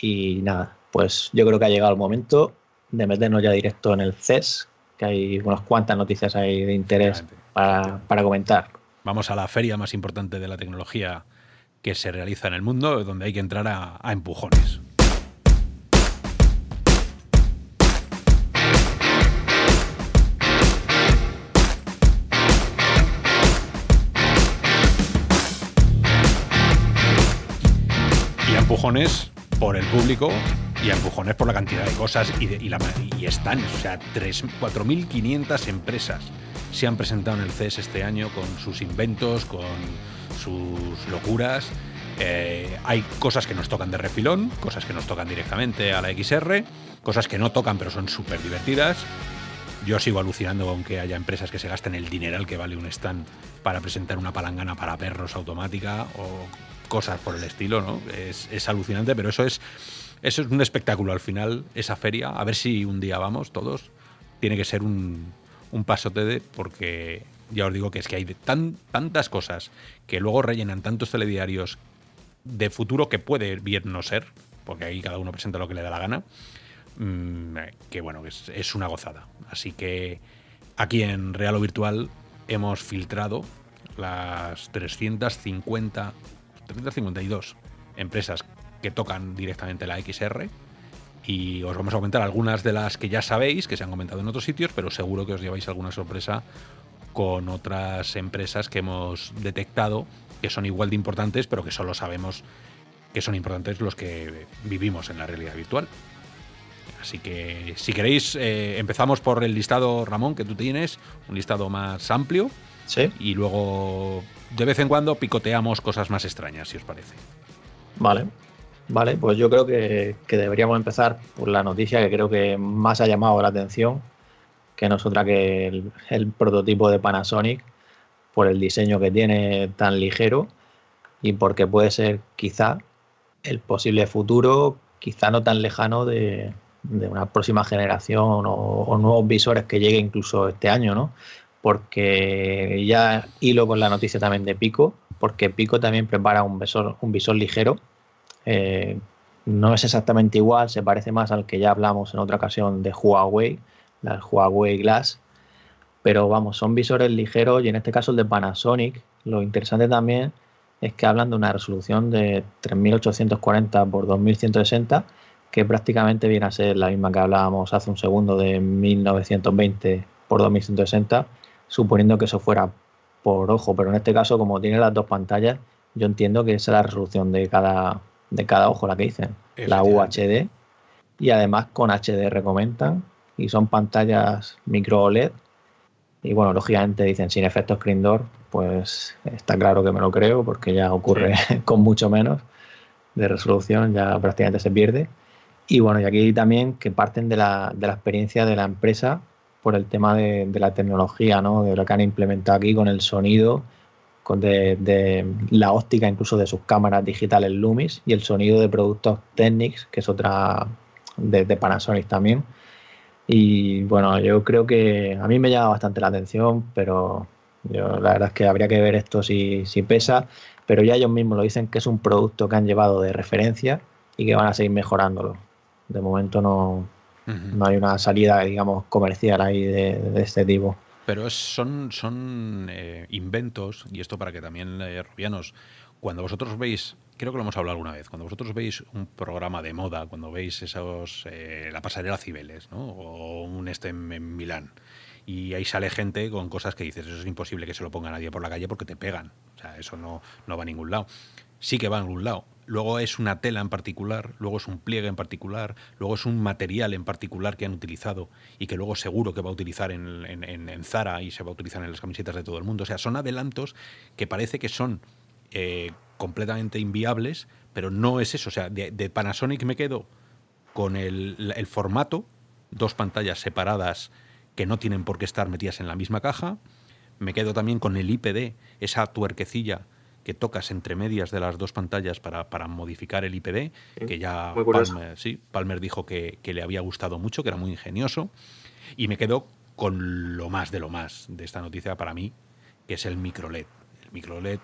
Y nada, pues yo creo que ha llegado el momento de meternos ya directo en el CES, que hay unas cuantas noticias ahí de interés para, para, comentar. Vamos a la feria más importante de la tecnología que se realiza en el mundo, donde hay que entrar a, a empujones. Empujones por el público y empujones por la cantidad de cosas y, de, y, la, y están, o sea, 4.500 empresas se han presentado en el CES este año con sus inventos, con sus locuras. Eh, hay cosas que nos tocan de refilón, cosas que nos tocan directamente a la XR, cosas que no tocan pero son súper divertidas. Yo sigo alucinando con que haya empresas que se gasten el dineral que vale un stand para presentar una palangana para perros automática o cosas por el estilo, ¿no? Es, alucinante, pero eso es eso es un espectáculo al final, esa feria. A ver si un día vamos todos. Tiene que ser un, un pasote de, porque ya os digo que es que hay tan, tantas cosas que luego rellenan tantos telediarios de futuro que puede bien no ser, porque ahí cada uno presenta lo que le da la gana, mmm, que bueno, es, es una gozada. Así que aquí en Real o Virtual hemos filtrado las 350, 352 empresas que tocan directamente la XR. Y os vamos a comentar algunas de las que ya sabéis, que se han comentado en otros sitios, pero seguro que os lleváis alguna sorpresa con otras empresas que hemos detectado que son igual de importantes, pero que solo sabemos que son importantes los que vivimos en la realidad virtual. Así que si queréis, eh, empezamos por el listado, Ramón, que tú tienes, un listado más amplio. Sí. Y luego, de vez en cuando, picoteamos cosas más extrañas, si os parece. Vale. Vale, pues yo creo que, que, deberíamos empezar por la noticia que creo que más ha llamado la atención, que no es otra que el, el, prototipo de Panasonic, por el diseño que tiene tan ligero y porque puede ser quizá el posible futuro, quizá no tan lejano de, una próxima generación o, nuevos visores que llegue incluso este año, ¿no? Porque ya hilo con la noticia también de Pico, porque Pico también prepara un visor, un visor ligero. Eh, no es exactamente igual, se parece más al que ya hablamos en otra ocasión de Huawei, el Huawei Glass, pero vamos, son visores ligeros y en este caso el de Panasonic, lo interesante también es que hablan de una resolución de 3840 por 2160, que prácticamente viene a ser la misma que hablábamos hace un segundo de 1920 por 2160, suponiendo que eso fuera por ojo, pero en este caso como tiene las dos pantallas, yo entiendo que esa es la resolución de cada, de cada ojo, la que dicen, la UHD, y además con HDR comentan, y son pantallas micro OLED, y bueno, lógicamente dicen sin efecto screen door, pues está claro que me lo creo, porque ya ocurre con mucho menos de resolución, ya prácticamente se pierde. Y bueno, y aquí también que parten de la, de la experiencia de la empresa por el tema de, la tecnología, ¿no? de lo que han implementado aquí con el sonido, con de, de, la óptica incluso de sus cámaras digitales Lumis y el sonido de productos Technics, que es otra de, de Panasonic también. Y bueno, yo creo que a mí me llama bastante la atención, pero yo, la verdad es que habría que ver esto si, si pesa, pero ya ellos mismos lo dicen que es un producto que han llevado de referencia y que van a seguir mejorándolo. De momento no, no hay una salida, digamos, comercial ahí de, este tipo. Pero son, son eh, inventos, y esto para que también, eh, Rubianos, cuando vosotros veis, creo que lo hemos hablado alguna vez, cuando vosotros veis un programa de moda, cuando veis esos, eh, la pasarela Cibeles, ¿no? o un este en Milán, y ahí sale gente con cosas que dices, eso es imposible que se lo ponga nadie por la calle porque te pegan. O sea, eso no, no va a ningún lado. Sí que va a ningún lado. Luego es una tela en particular, luego es un pliegue en particular, luego es un material en particular que han utilizado y que luego seguro que va a utilizar en, Zara y se va a utilizar en las camisetas de todo el mundo. O sea, son adelantos que parece que son eh, completamente inviables, pero no es eso. O sea, de, de Panasonic me quedo con el, el formato, dos pantallas separadas que no tienen por qué estar metidas en la misma caja. Me quedo también con el IPD, esa tuerquecilla que tocas entre medias de las dos pantallas para, modificar el IPD, que ya Palmer, sí, Palmer dijo que, le había gustado mucho, que era muy ingenioso. Y me quedo con lo más de lo más de esta noticia para mí, que es el micro LED. El micro LED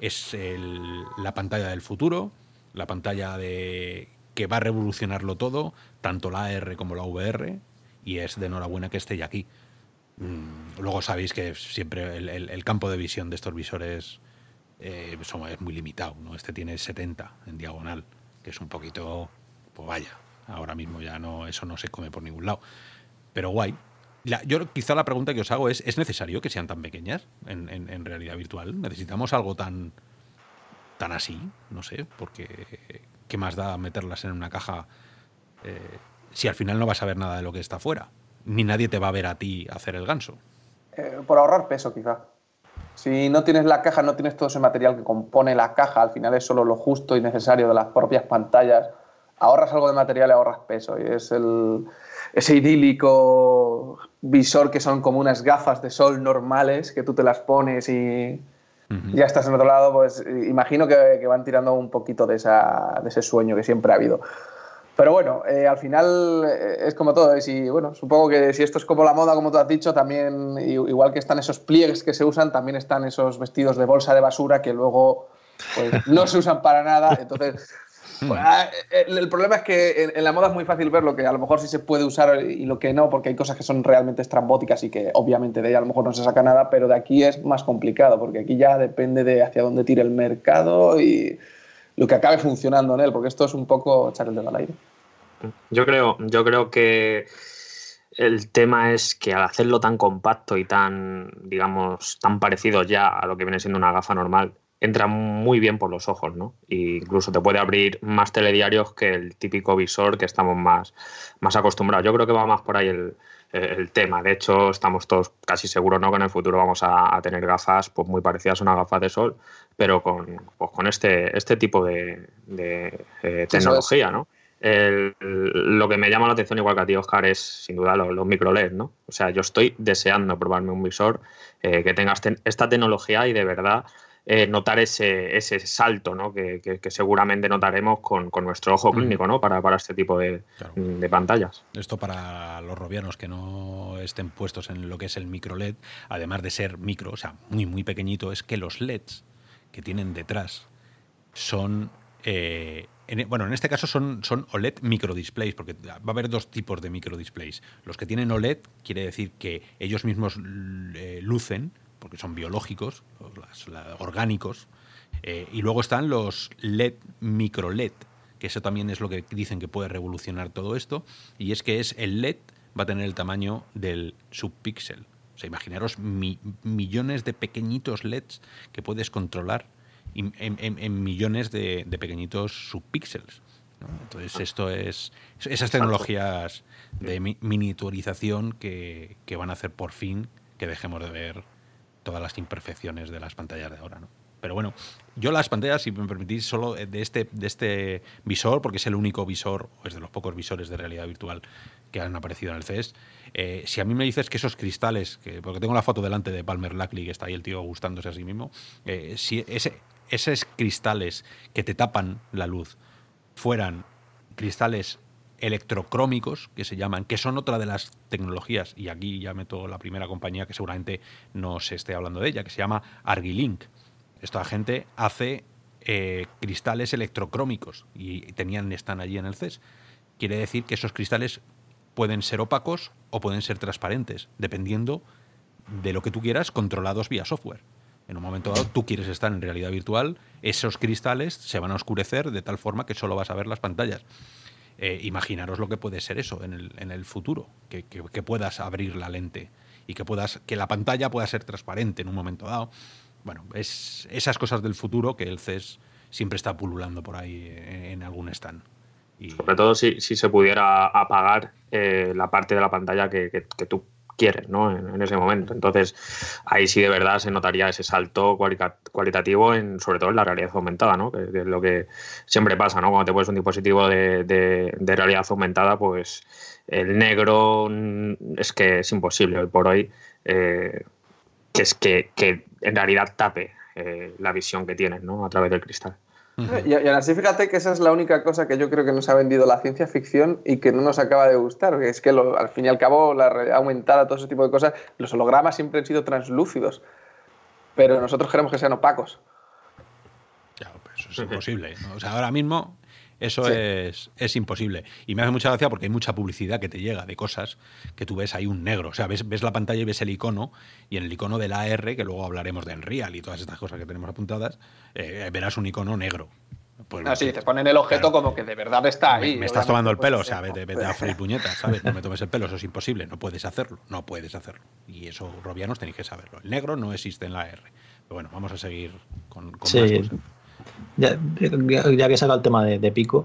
es la pantalla del futuro, la pantalla de que va a revolucionarlo todo, tanto la AR como la VR, y es de enhorabuena que esté ya aquí. Mm, luego sabéis que siempre el, campo de visión de estos visores eh, es muy limitado. ¿no? Este tiene 70 en diagonal, que es un poquito, pues vaya, ahora mismo ya no, eso no se come por ningún lado. Pero guay. yo quizá la pregunta que os hago es, ¿es necesario que sean tan pequeñas en, realidad virtual? ¿Necesitamos algo tan, tan así? No sé, porque ¿qué más da meterlas en una caja? Eh, si al final no vas a ver nada de lo que está fuera. Ni nadie te va a ver a ti hacer el ganso. Eh, por ahorrar peso, quizá. Si no tienes la caja, no tienes todo ese material que compone la caja, al final es solo lo justo y necesario de las propias pantallas. Ahorras algo de material y ahorras peso. Y es el, ese idílico visor que son como unas gafas de sol normales que tú te las pones y ya estás en otro lado. Pues imagino que, que van tirando un poquito de, esa, de ese sueño que siempre ha habido. Pero bueno, eh, al final eh, es como todo. Y bueno, supongo que si esto es como la moda, como tú has dicho, también, igual que están esos pliegues que se usan, también están esos vestidos de bolsa de basura que luego pues, no se usan para nada. Entonces, pues, ah, el, problema es que en, la moda es muy fácil ver lo que a lo mejor sí se puede usar y lo que no, porque hay cosas que son realmente estrambóticas y que obviamente de ahí a lo mejor no se saca nada, pero de aquí es más complicado, porque aquí ya depende de hacia dónde tire el mercado y lo que acabe funcionando en él, porque esto es un poco echar el dedo al aire. Yo creo, yo creo que el tema es que al hacerlo tan compacto y tan, digamos, tan parecido ya a lo que viene siendo una gafa normal, entra muy bien por los ojos, ¿no? E incluso te puede abrir más telediarios que el típico visor que estamos más, más acostumbrados. Yo creo que va más por ahí el, tema. De hecho, estamos todos casi seguros, ¿no? Que en el futuro vamos a, tener gafas pues, muy parecidas a una gafa de sol, pero con, pues, con este, este tipo de, eh, tecnología, ¿no? lo que me llama la atención, igual que a ti, Oscar, es sin duda los, micro LED, ¿no? O sea, yo estoy deseando probarme un visor eh, que tenga este, esta tecnología y de verdad eh, notar ese, ese salto ¿no? que, que- que seguramente notaremos con, con nuestro ojo clínico ¿no? para, para este tipo de, Claro. de pantallas. Esto para los robianos que no estén puestos en lo que es el micro LED, además de ser micro, o sea, muy, muy pequeñito, es que los LEDs que tienen detrás son. eh, en- bueno, en este caso son, son OLED microdisplays, porque va a haber dos tipos de microdisplays. Los que tienen OLED quiere decir que ellos mismos eh, lucen, porque son biológicos, orgánicos, eh, y luego están los LED micro LED, que eso también es lo que dicen que puede revolucionar todo esto, y es que es el LED va a tener el tamaño del subpíxel. Sea, imaginaros mi- millones de pequeñitos LEDs que puedes controlar en, en- en- en millones de, de pequeñitos subpíxeles. ¿no? Entonces, esto es esas tecnologías de mi- miniaturización que, que van a hacer por fin que dejemos de ver todas las imperfecciones de las pantallas de ahora, ¿no? Pero bueno, yo las pantallas, si me permitís, solo de este, de este visor, porque es el único visor, o es de los pocos visores de realidad virtual que han aparecido en el CES. Eh, si a mí me dices que esos cristales, que, porque tengo la foto delante de Palmer Luckey, que está ahí el tío gustándose a sí mismo, eh, si ese, esos cristales que te tapan la luz fueran cristales electrocrómicos, que se llaman, que son otra de las tecnologías, y aquí ya meto la primera compañía que seguramente no se esté hablando de ella, que se llama Argilink. Esta gente hace eh, cristales electrocrómicos y tenían, están allí en el CES. Quiere decir que esos cristales pueden ser opacos o pueden ser transparentes, dependiendo de lo que tú quieras, controlados vía software. En un momento dado, tú quieres estar en realidad virtual, esos cristales se van a oscurecer de tal forma que solo vas a ver las pantallas. Eh, imaginaros lo que puede ser eso en el, futuro, que, puedas abrir la lente y que puedas que la pantalla pueda ser transparente en un momento dado. Bueno, es esas cosas del futuro que el CES siempre está pululando por ahí en, en algún stand. Sobre todo si, si se pudiera apagar eh, la parte de la pantalla que, que- tú quieres ¿no? en, ese momento. Entonces, ahí sí de verdad se notaría ese salto cualitativo, en, sobre todo en la realidad aumentada, ¿no? que, es lo que siempre pasa. ¿no? Cuando te pones un dispositivo de, de- realidad aumentada, pues el negro es que es imposible hoy por hoy eh, que, es que, que en realidad tape eh, la visión que tienes ¿no? a través del cristal. Y, y aún así, fíjate que esa es la única cosa que yo creo que nos ha vendido la ciencia ficción y que no nos acaba de gustar. que Es que lo- al fin y al cabo, la realidad aumentada, todo ese tipo de cosas, los hologramas siempre han sido translúcidos. Pero nosotros queremos que sean opacos. Claro, pero eso es imposible. ¿no? O sea, ahora mismo eso Sí. es, es imposible. Y me hace mucha gracia porque hay mucha publicidad que te llega de cosas que tú ves ahí un negro. O sea, ves, ves la pantalla y ves el icono, y en el icono del AR, que luego hablaremos de Enreal y todas estas cosas que tenemos apuntadas, eh, verás un icono negro. Pues, Así, te ponen el objeto Claro. como que de verdad está me, ahí. me estás tomando el pues, pelo, o sea, vete, vete a freír puñetas, ¿sabes? No me tomes el pelo, eso es imposible, no puedes hacerlo, no puedes hacerlo. Y eso, robianos, tenéis que saberlo. El negro no existe en la AR. Pero bueno, vamos a seguir con, con Sí. más cosas. Ya, ya- que saca el tema de, Pico,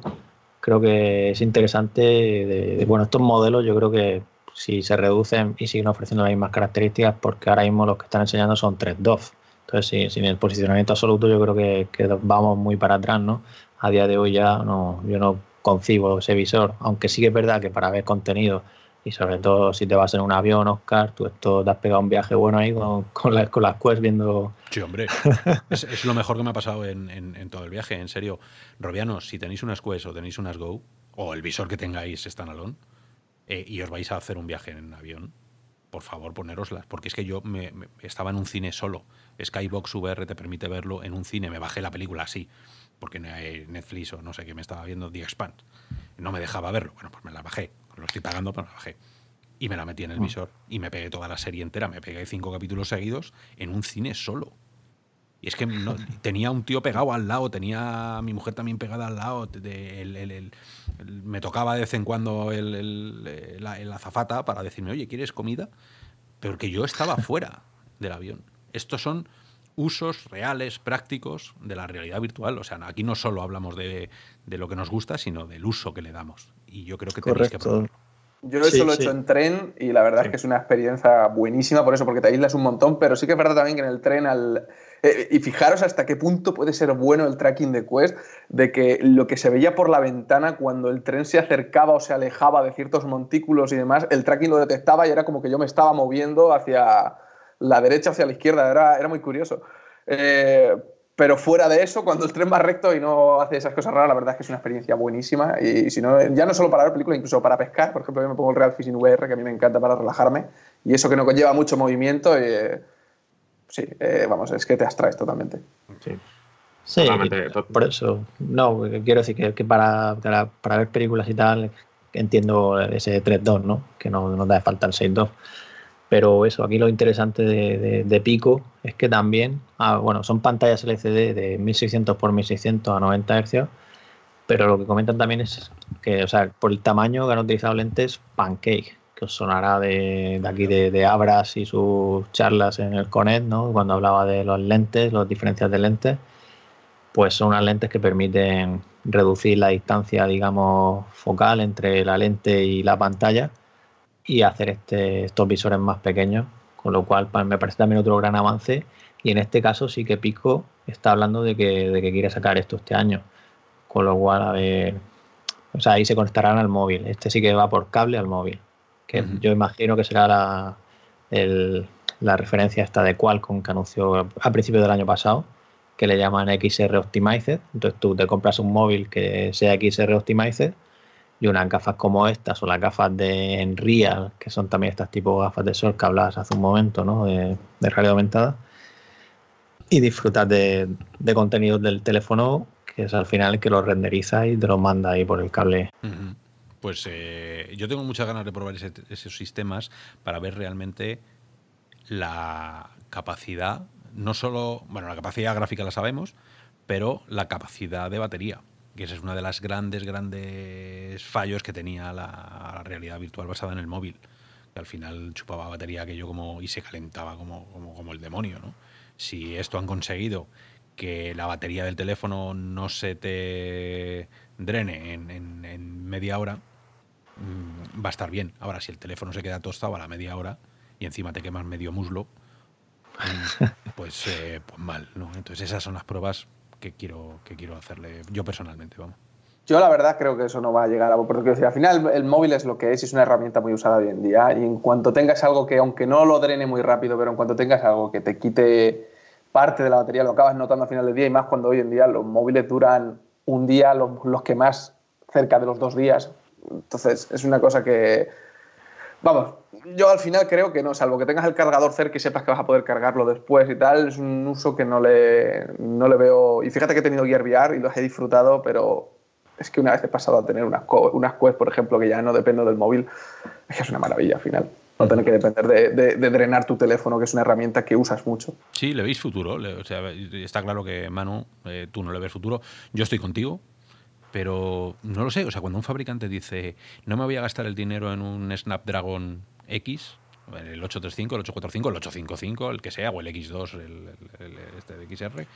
creo que es interesante. de- bueno, estos modelos yo creo que si se reducen y siguen ofreciendo las mismas características, porque ahora mismo los que están enseñando son tres DOF. Entonces, sí, sin el posicionamiento absoluto, yo creo que, que vamos muy para atrás, ¿no? A día de hoy ya no, yo no concibo ese visor, aunque sí que es verdad que para ver contenido y sobre todo si te vas en un avión, Oscar, tú esto te has pegado un viaje bueno ahí con, con, la- con las Quest viendo Sí, hombre. es, es lo mejor que me ha pasado en, en- en todo el viaje, en serio. Robianos, si tenéis unas Quest o tenéis unas Go, o el visor que tengáis standalone, eh, y os vais a hacer un viaje en avión, por favor, ponéroslas. Porque es que yo me, me- estaba en un cine solo. Skybox VR te permite verlo en un cine. Me bajé la película así, porque hay Netflix o no sé qué me estaba viendo, The Expanse. No me dejaba verlo. Bueno, pues me la bajé. Lo estoy pagando, pero la bajé. Y me la metí en el visor. Y me pegué toda la serie entera. Me pegué cinco capítulos seguidos en un cine solo. Y es que no- tenía un tío pegado al lado, tenía a mi mujer también pegada al lado. de- el- el- el- el- me tocaba de vez en cuando la, azafata para decirme, oye, ¿quieres comida? Pero que yo estaba fuera del avión. Estos son usos reales, prácticos de la realidad virtual. O sea, aquí no solo hablamos de, de lo que nos gusta, sino del uso que le damos. Y yo creo que tenéis que Correcto. probarlo. Yo eso Sí, lo he sí. hecho en tren y la verdad Sí. es que es una experiencia buenísima por eso, porque te aíslas un montón, pero sí que es verdad también que en el tren al... eh, y fijaros hasta qué punto puede ser bueno el tracking de Quest, de que lo que se veía por la ventana cuando el tren se acercaba o se alejaba de ciertos montículos y demás, el tracking lo detectaba y era como que yo me estaba moviendo hacia la derecha o hacia la izquierda, era, era muy curioso. Eh, pero fuera de eso, cuando el tren va recto y no hace esas cosas raras, la verdad es que es una experiencia buenísima. Y, si no, ya no solo para ver películas, incluso para pescar. Por ejemplo, yo me pongo el Real Fishing VR, que a mí me encanta para relajarme. Y eso que no conlleva mucho movimiento, eh, sí, eh, vamos, es que te abstraes totalmente. Sí. Sí, por eso. No, quiero decir que, para, para, ver películas y tal, entiendo ese 3.2, ¿no? Que no nos da falta el 6.2. Pero eso, aquí lo interesante de, Pico es que también, ah, bueno, son pantallas LCD de 1600 por 1600 a 90 Hz, pero lo que comentan también es que, o sea, por el tamaño que han utilizado lentes Pancake, que os sonará de, aquí de, Abras y sus charlas en el Conet, ¿no? Cuando hablaba de los lentes, las diferencias de lentes, pues son unas lentes que permiten reducir la distancia, digamos, focal entre la lente y la pantalla y hacer este, estos visores más pequeños, con lo cual me parece también otro gran avance. Y en este caso sí que Pico está hablando de que, de que quiere sacar esto este año, con lo cual, a ver, o sea, ahí se conectarán al móvil. Este sí que va por cable al móvil, que yo imagino que será la, la referencia esta de Qualcomm que anunció a principios del año pasado, que le llaman XR Optimized. Entonces tú te compras un móvil que sea XR Optimized y unas gafas como estas o las gafas de Enreal, que son también estas tipo gafas de sol que hablabas hace un momento, ¿no? De, realidad aumentada. Y disfrutar de, contenidos del teléfono, que es al final que lo renderiza y te lo manda ahí por el cable. Pues eh, yo tengo muchas ganas de probar esos sistemas para ver realmente la capacidad, no solo, bueno, la capacidad gráfica la sabemos, pero la capacidad de batería que esa es una de las grandes, grandes fallos que tenía la, realidad virtual basada en el móvil, que al final chupaba batería aquello como y se calentaba como, como, el demonio. ¿no? Si esto han conseguido que la batería del teléfono no se te drene en, media hora, mm, va a estar bien. Ahora, si el teléfono se queda tostado a la media hora y encima te quemas medio muslo, mm, pues, eh, pues mal, ¿no? Entonces esas son las pruebas que quiero, que quiero hacerle yo personalmente, vamos. Yo la verdad creo que eso no va a llegar a... Porque al final el móvil es lo que es y es una herramienta muy usada hoy en día y en cuanto tengas algo que, aunque no lo drene muy rápido, pero en cuanto tengas algo que te quite parte de la batería, lo acabas notando al final del día y más cuando hoy en día los móviles duran un día, los, los que más cerca de los dos días. Entonces es una cosa que... Vamos, yo al final creo que no, salvo que tengas el cargador cerca y sepas que vas a poder cargarlo después y tal, es un uso que no le, no le veo. Y fíjate que he tenido Gear VR y los he disfrutado, pero es que una vez he pasado a tener unas, unas Quest, por ejemplo, que ya no dependo del móvil, es que es una maravilla al final. No tener que depender de, drenar tu teléfono, que es una herramienta que usas mucho. Sí, le veis futuro. o sea, está claro que, Manu, eh, tú no le ves futuro. Yo estoy contigo pero no lo sé. O sea, cuando un fabricante dice, no me voy a gastar el dinero en un Snapdragon X, el 835, el 845, el 855, el que sea, o el X2, el, este de XR,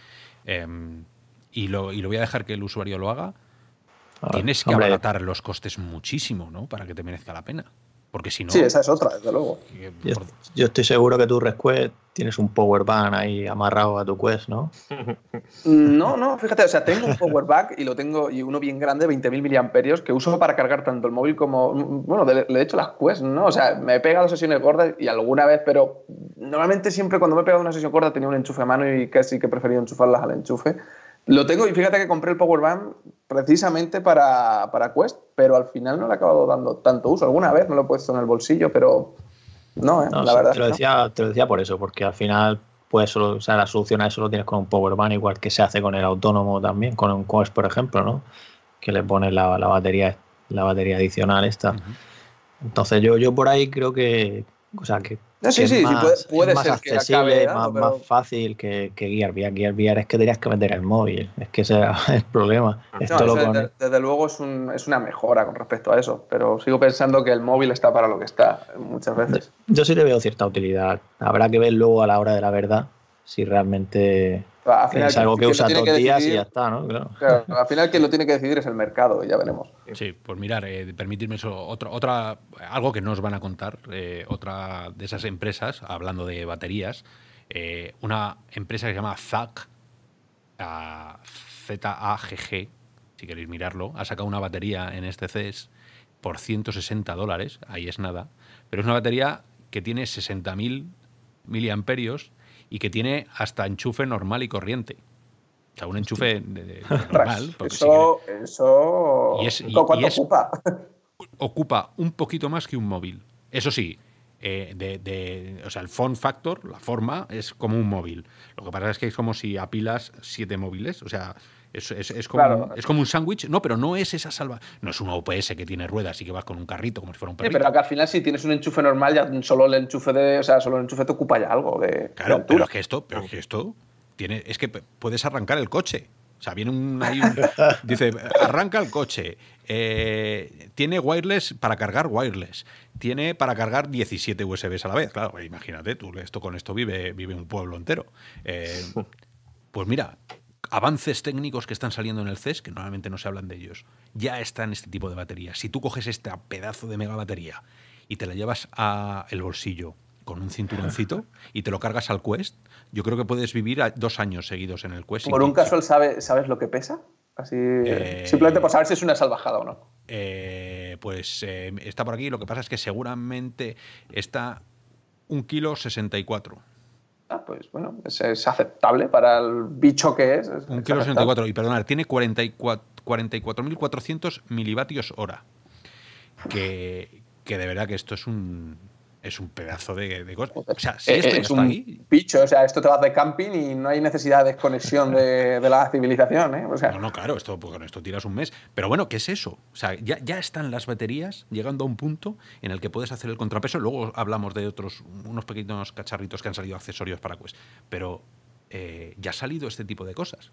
em, y, lo, y lo voy a dejar que el usuario lo haga, tienes que abaratar los costes muchísimo, ¿no? Para que te merezca la pena. Porque si no. Sí, esa es otra, desde luego. Yo, estoy seguro que tu Resquest tienes un power bank ahí amarrado a tu Quest, ¿no? No, no, fíjate, o sea, tengo un power bank y lo tengo, y uno bien grande, 20.000 miliamperios, que uso para cargar tanto el móvil como. Bueno, le, he hecho las Quest, ¿no? O sea, me he pegado sesiones gordas y alguna vez, pero normalmente siempre cuando me he pegado una sesión gorda tenía un enchufe a mano y casi que he preferido enchufarlas al enchufe. Lo tengo y fíjate que compré el Powerbank precisamente para, para, Quest, pero al final no le he acabado dando tanto uso. Alguna vez me lo he puesto en el bolsillo, pero no, ¿eh? la verdad. Te lo, decía, te lo decía por eso, porque al final pues solo, o sea, la solución a eso lo tienes con un Powerbank, igual que se hace con el autónomo también, con un Quest, por ejemplo, ¿no? Que le pones la, la batería, la batería adicional esta. Entonces yo, yo por ahí creo que, o sea, que sí, sí, más, puede, más accesible, más, más, fácil que, que Gear VR. Gear VR es que tenías que meter el móvil, es que ese es el problema. desde, luego es, un, es, una mejora con respecto a eso, pero sigo pensando que el móvil está para lo que está muchas veces. Yo, sí le veo cierta utilidad. Habrá que ver luego a la hora de la verdad si realmente es algo que, usa todos los días y ya está, ¿no? Claro. al final quien lo tiene que decidir es el mercado, ya veremos. Sí, pues mirar, eh, permitirme eso, otra, otra, algo que nos van a contar, eh, otra de esas empresas, hablando de baterías, eh, una empresa que se llama ZAG, Z-A-G-G, si queréis mirarlo, ha sacado una batería en este CES por 160 dólares, ahí es nada, pero es una batería que tiene 60.000 miliamperios y que tiene hasta enchufe normal y corriente. O sea, un enchufe de- de- normal. Eso, eso. Y es- y- ¿Cuánto y es- ocupa? ocupa un poquito más que un móvil. Eso sí, eh, de, de- o sea, el form factor, la forma, es como un móvil. Lo que pasa es que es como si apilas siete móviles. O sea, es, es- es como, Claro. un, es como un sándwich. No, pero no es esa salva. No es una UPS que tiene ruedas y que vas con un carrito como si fuera un Sí, perrito. pero que al final, si tienes un enchufe normal, ya solo el enchufe de. O sea, solo el enchufe te ocupa ya algo de. Claro, pero es que esto, pero es que esto tiene, es que puedes arrancar el coche. O sea, viene un, ahí un- dice, arranca el coche. eh, tiene wireless para cargar wireless. Tiene para cargar 17 USBs a la vez. Claro, imagínate, tú esto con esto vive, vive un pueblo entero. Eh, pues mira, avances técnicos que están saliendo en el CES, que normalmente no se hablan de ellos, ya están este tipo de baterías. Si tú coges esta pedazo de mega batería y te la llevas a el bolsillo con un cinturoncito y te lo cargas al Quest, yo creo que puedes vivir dos años seguidos en el Quest. Por un casual, sabe, ¿sabes lo que pesa? Así. Eh, Simplemente por saber si es una salvajada o no. Eh, pues eh, está por aquí. Lo que pasa es que seguramente está un kilo 64. Ah, pues bueno, es, es aceptable para el bicho que es. es- Un kilo aceptable. 64. Y perdonad, tiene 44 44.400 milivatios hora. Que, que de verdad que esto es un, es un pedazo de, de cosa. O sea, si Eh, esto ya es está un ahí. bicho, o sea, esto te vas de camping y no hay necesidad de desconexión de, de la civilización, ¿eh? O sea, No, no, claro, esto, pues, con esto tiras un mes. Pero bueno, ¿qué es eso? O sea, ya, ya están las baterías llegando a un punto en el que puedes hacer el contrapeso. Luego hablamos de otros, unos pequeños cacharritos que han salido accesorios para Quest. Pero eh, ya ha salido este tipo de cosas.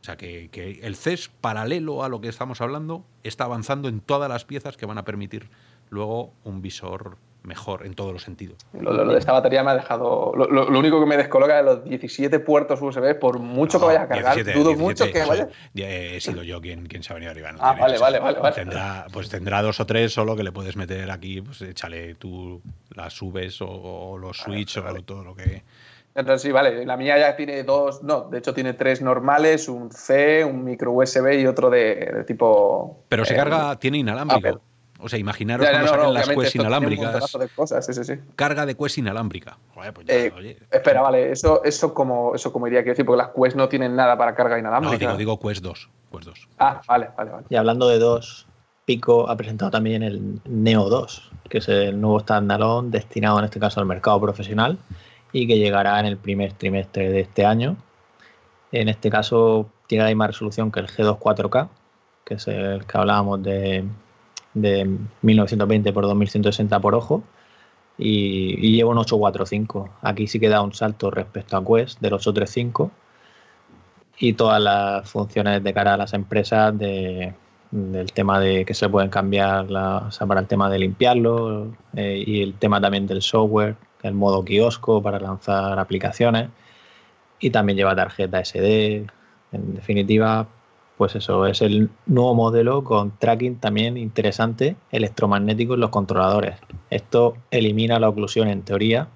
O sea, que, que el CES, paralelo a lo que estamos hablando, está avanzando en todas las piezas que van a permitir luego un visor mejor en todos los sentidos. lo, lo de esta batería me ha dejado. Lo, único que me descoloca de los 17 puertos USB, por mucho que vayas a cargar, 17, dudo 17, mucho que vaya. ya He sido yo quien, quien se ha venido arriba. no Ah, vale, vale, vale, vale. Tendrá, pues tendrá dos o tres solo que le puedes meter aquí, pues échale tú las subes o, o los switch o todo lo que. Entonces, sí, vale. La mía ya tiene dos, no, de hecho tiene tres normales, un C, un micro USB y otro de, de tipo. Pero se eh, carga, tiene inalámbrico. Apple. O sea, imaginaros Ya, cuando no, no, saquen las inalámbricas. montonazo de cosas, sí, sí, sí. Carga de Quest inalámbrica. Joder, pues ya, Eh, oye. Espera, vale, eso, eso como eso como iría quiero decir, porque las Quest no tienen nada para carga No, inalámbrica. digo, digo Quest 2. Quest 2. Ah, vale, vale, vale. Y hablando de dos, Pico ha presentado también el Neo 2, que es el nuevo standalone destinado en este caso al mercado profesional y que llegará en el primer trimestre de este año. En este caso tiene la misma resolución que el G2 4K, que es el que hablábamos de, de 1920 por 2160 por ojo. Y, y lleva un 845. Aquí sí que da un salto respecto a Quest del 835 y todas las funciones de cara a las empresas de, del tema de que se pueden cambiar la, para el tema de limpiarlo eh, y el tema también del software, el modo kiosco para lanzar aplicaciones y también lleva tarjeta SD. En definitiva, pues eso es el nuevo modelo con tracking también interesante electromagnético en los controladores. Esto elimina la oclusión en teoría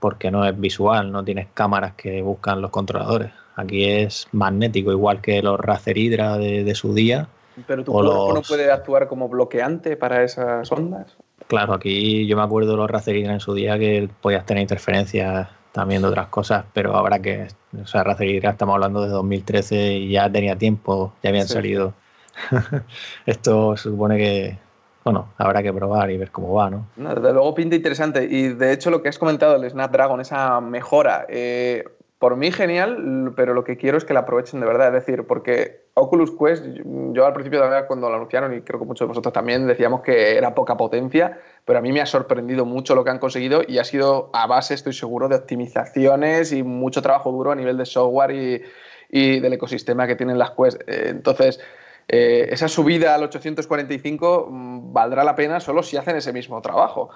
porque no es visual, no tienes cámaras que buscan los controladores. Aquí es magnético, igual que los Razer Hydra de, de su día. Pero tu cuerpo no puede actuar como bloqueante para esas ondas. Claro, aquí yo me acuerdo de los Razer Hydra en su día que podías tener interferencias también de otras cosas, pero habrá que, o sea, Razer estamos hablando de 2013 y ya tenía tiempo, ya habían Sí. salido. Esto se supone que, bueno, habrá que probar y ver cómo va, ¿no? No, desde luego pinta interesante. Y de hecho, lo que has comentado, el Snapdragon, esa mejora, eh, por mí genial, pero lo que quiero es que la aprovechen de verdad. Es decir, porque Oculus Quest, yo al principio también cuando lo anunciaron, y creo que muchos de vosotros también, decíamos que era poca potencia, pero a mí me ha sorprendido mucho lo que han conseguido y ha sido a base, estoy seguro, de optimizaciones y mucho trabajo duro a nivel de software y, y del ecosistema que tienen las Quest. Eh, entonces, eh, esa subida al 845 mm, valdrá la pena solo si hacen ese mismo trabajo.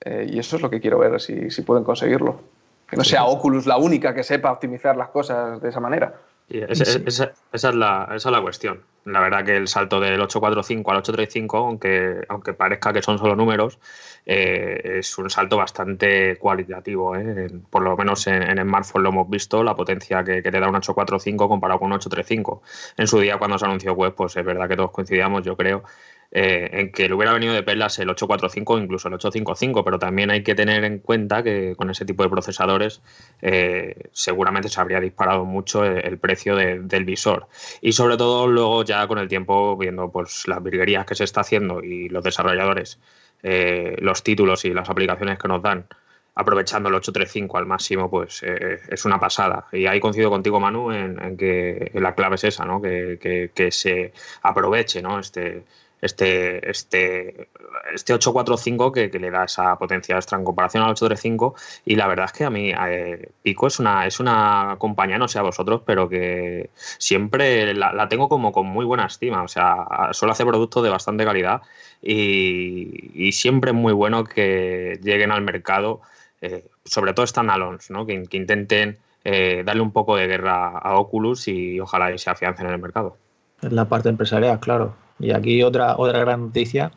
Eh, y eso es lo que quiero ver, si, si pueden conseguirlo. Que no sea Oculus la única que sepa optimizar las cosas de esa manera. Sí. esa, esa es la, esa es la cuestión. La verdad que el salto del 845 al 835, aunque, aunque parezca que son solo números, eh, es un salto bastante cualitativo. ¿eh? Por lo menos en, en smartphone lo hemos visto, la potencia que, que te da un 845 comparado con un 835. En su día, cuando se anunció web, pues es verdad que todos coincidíamos, yo creo, eh, en que le hubiera venido de perlas el 845 o incluso el 855, pero también hay que tener en cuenta que con ese tipo de procesadores eh, seguramente se habría disparado mucho el, precio del visor. Y sobre todo luego ya con el tiempo, viendo pues las virguerías que se está haciendo y los desarrolladores, eh, los títulos y las aplicaciones que nos dan, aprovechando el 835 al máximo, pues es una pasada. Y ahí coincido contigo, Manu, en, que la clave es esa, ¿no? que, que se aproveche ¿no? este, este, este, este 845 que, que, le da esa potencia extra en comparación al 835 y la verdad es que a mí eh, Pico es una, es una compañía, no sé a vosotros, pero que siempre la, tengo como con muy buena estima, o sea, suele hacer productos de bastante calidad y, siempre es muy bueno que lleguen al mercado, eh, sobre todo standalones, ¿no? que, que intenten eh, darle un poco de guerra a Oculus y ojalá se afiancen en el mercado. En la parte empresarial, claro. Y aquí otra, otra gran noticia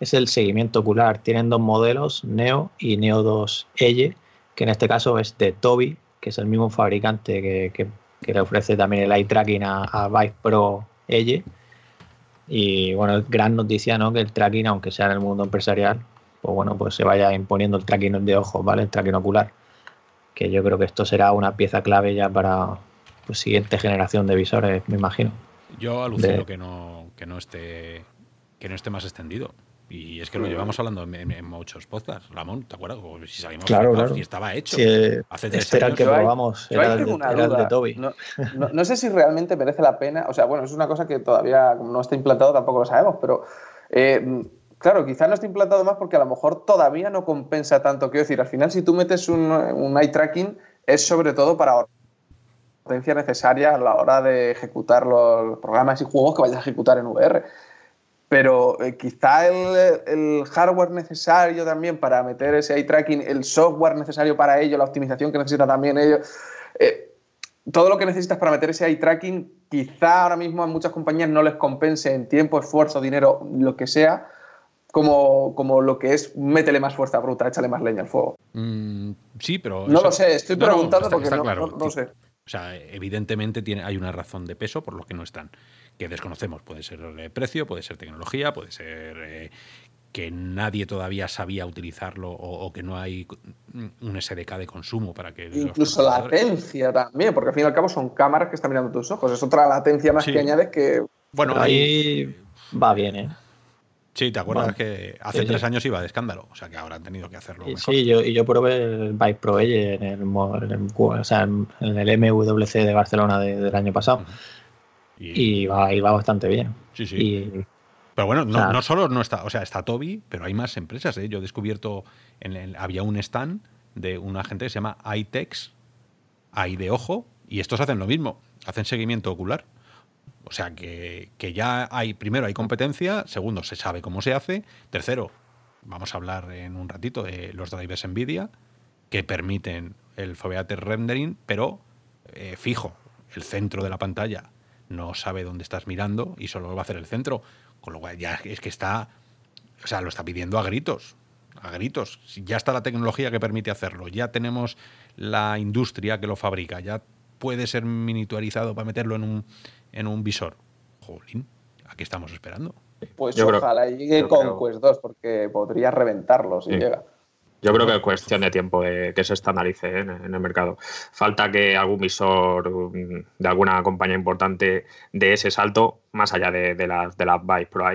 es el seguimiento ocular. Tienen dos modelos, Neo y Neo 2 Elle, que en este caso es de Toby, que es el mismo fabricante que, le ofrece también el eye tracking a, a Vive Pro Elle. Y bueno, gran noticia, ¿no? Que el tracking, aunque sea en el mundo empresarial, pues bueno, pues se vaya imponiendo el tracking de ojos, ¿vale? El tracking ocular. Que yo creo que esto será una pieza clave ya para pues, siguiente generación de visores, me imagino. Yo alucino que no, que no esté que no esté más extendido. Y es que lo llevamos hablando en, muchos podcasts. Ramón, ¿te acuerdas? si salimos claro, claro. y estaba hecho. hace tres este era el que probamos, era, el de, Toby. No, sé si realmente merece la pena. O sea, bueno, es una cosa que todavía no está implantado, tampoco lo sabemos, pero eh, claro, quizá no está implantado más porque a lo mejor todavía no compensa tanto. Quiero decir, al final, si tú metes un, un eye tracking, es sobre todo para potencia necesaria a la hora de ejecutar los programas y juegos que vayas a ejecutar en VR. Pero eh, quizá el, hardware necesario también para meter ese eye tracking, el software necesario para ello, la optimización que necesita también ello, eh, todo lo que necesitas para meter ese eye tracking, quizá ahora mismo a muchas compañías no les compense en tiempo, esfuerzo, dinero, lo que sea, como, como lo que es métele más fuerza bruta, échale más leña al fuego. Mm, sí, pero. No lo sé, estoy preguntando porque no, no, sé. O sea, evidentemente tiene, hay una razón de peso por lo que no están, que desconocemos. Puede ser el precio, puede ser tecnología, puede ser eh, que nadie todavía sabía utilizarlo o, que no hay un SDK de consumo para que... Incluso latencia también, porque al fin y al cabo son cámaras que están mirando tus ojos. Es otra latencia más que añades que... Bueno, ahí va bien, ¿eh? Sí, ¿te acuerdas que hace tres años iba de escándalo? O sea, que ahora han tenido que hacerlo mejor. Sí, yo, y yo probé el Bike Pro en el, en el, o sea, en el MWC de Barcelona del año pasado. Y, va, bastante bien. Sí, sí. pero bueno, no, solo no está, o sea, está Toby, pero hay más empresas. ¿eh? Yo he descubierto, en el, había un stand de una gente que se llama iTex, ahí de ojo, y estos hacen lo mismo, hacen seguimiento ocular. O sea que, ya hay, primero hay competencia, segundo se sabe cómo se hace, tercero, vamos a hablar en un ratito de los drivers NVIDIA que permiten el foveated rendering, pero eh, fijo, el centro de la pantalla no sabe dónde estás mirando y solo va a hacer el centro, con lo cual ya es que está, o sea, lo está pidiendo a gritos, a gritos. Ya está la tecnología que permite hacerlo, ya tenemos la industria que lo fabrica, ya puede ser miniaturizado para meterlo en un, en un visor. Jolín, aquí estamos esperando. Pues ojalá llegue con Quest 2, porque podría reventarlo si llega. Yo creo que es cuestión de tiempo que se estandarice ¿eh? en, el mercado. Falta que algún visor mm, de alguna compañía importante dé ese salto, más allá de, de las de la Vive Pro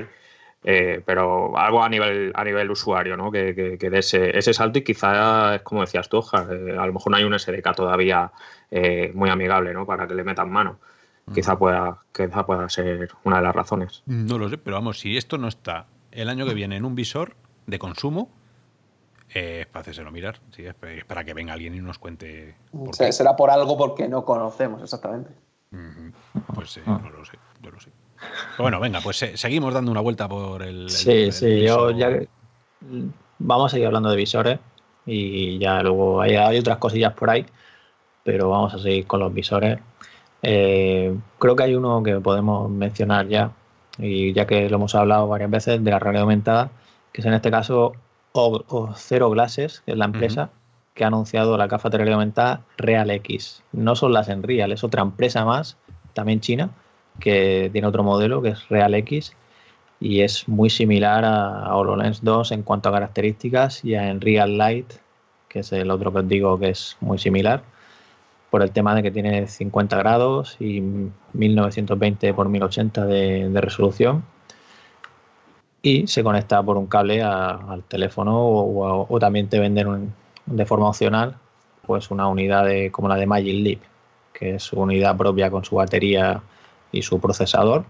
eh, pero algo a nivel a nivel usuario, ¿no? Que, que, dé ese, ese, salto y quizá, es como decías tú, eh, a lo mejor no hay un SDK todavía muy amigable ¿no? para que le metan mano quizá pueda, quizá pueda ser una de las razones. No lo sé, pero vamos, si esto no está el año que viene en un visor de consumo, eh, es para hacérselo mirar, sí, es para que venga alguien y nos cuente. Será por algo porque no conocemos exactamente. Pues sí, no lo sé, yo lo sé. bueno, venga, pues eh, seguimos dando una vuelta por el. Sí, sí, yo ya. Vamos a seguir hablando de visores y ya luego hay, hay otras cosillas por ahí, pero vamos a seguir con los visores. Eh, creo que hay uno que podemos mencionar ya, y ya que lo hemos hablado varias veces, de la realidad aumentada, que es en este caso o, Zero Glasses, que es la empresa que ha anunciado la gafa de realidad aumentada Real X. No son las en Real, es otra empresa más, también china, que tiene otro modelo que es Real X. y es muy similar a HoloLens 2 en cuanto a características y a Unreal Light, que es el otro que os digo que es muy similar, por el tema de que tiene 50 grados y 1920 x 1080 de, resolución y se conecta por un cable al teléfono o, también te venden de forma opcional pues una unidad de, como la de Magic Leap, que es su unidad propia con su batería y su procesador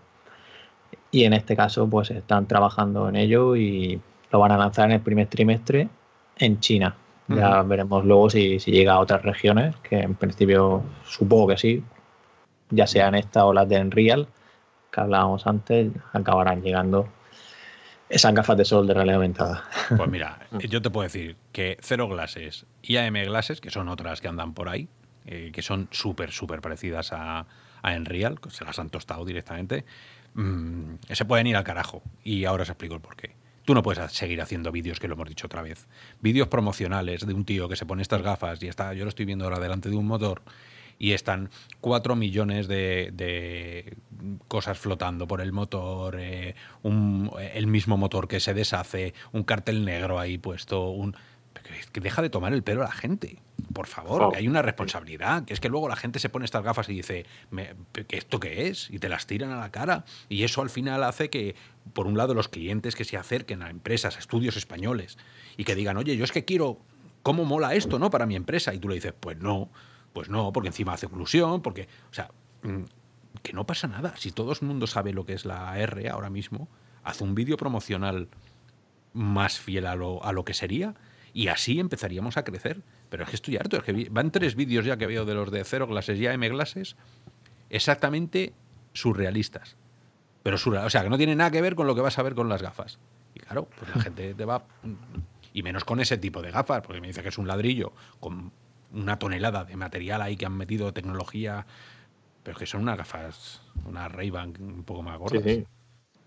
y en este caso pues están trabajando en ello y lo van a lanzar en el primer trimestre en China. Ya veremos luego si, llega a otras regiones, que en principio supongo que sí, ya sean esta o las de Enreal, que hablábamos antes, acabarán llegando esas gafas de sol de realidad aumentada. Pues mira, yo te puedo decir que Zero Glasses y AM Glasses, que son otras que andan por ahí, eh, que son súper, súper parecidas a, a Enreal, se las han tostado directamente, Mm, se pueden ir al carajo. Y ahora os explico el porqué. Tú no puedes seguir haciendo vídeos, que lo hemos dicho otra vez. Vídeos promocionales de un tío que se pone estas gafas y está, yo lo estoy viendo ahora delante de un motor y están cuatro millones de, cosas flotando por el motor, eh, el mismo motor que se deshace, un cartel negro ahí puesto, un que deja de tomar el pelo a la gente. Por favor, que hay una responsabilidad. Que es que luego la gente se pone estas gafas y dice, ¿esto qué es? Y te las tiran a la cara. Y eso al final hace que, por un lado, los clientes que se acerquen a empresas, a estudios españoles, y que digan, oye, yo es que quiero, ¿cómo mola esto, no? Para mi empresa. Y tú le dices, pues no, pues no, porque encima hace oclusión, porque, o sea, mm, que no pasa nada. Si todo el mundo sabe lo que es la R ahora mismo, haz un vídeo promocional más fiel a lo, a lo que sería y así empezaríamos a crecer. Pero es que estoy harto, es que van tres vídeos ya que veo de los de cero glases y AM glases exactamente surrealistas. Pero o sea, que no tiene nada que ver con lo que vas a ver con las gafas. Y claro, pues la gente te va... Y menos con ese tipo de gafas, porque me dice que es un ladrillo con una tonelada de material ahí que han metido tecnología, pero que son unas gafas, una Ray-Ban un poco más gordas. Sí, sí,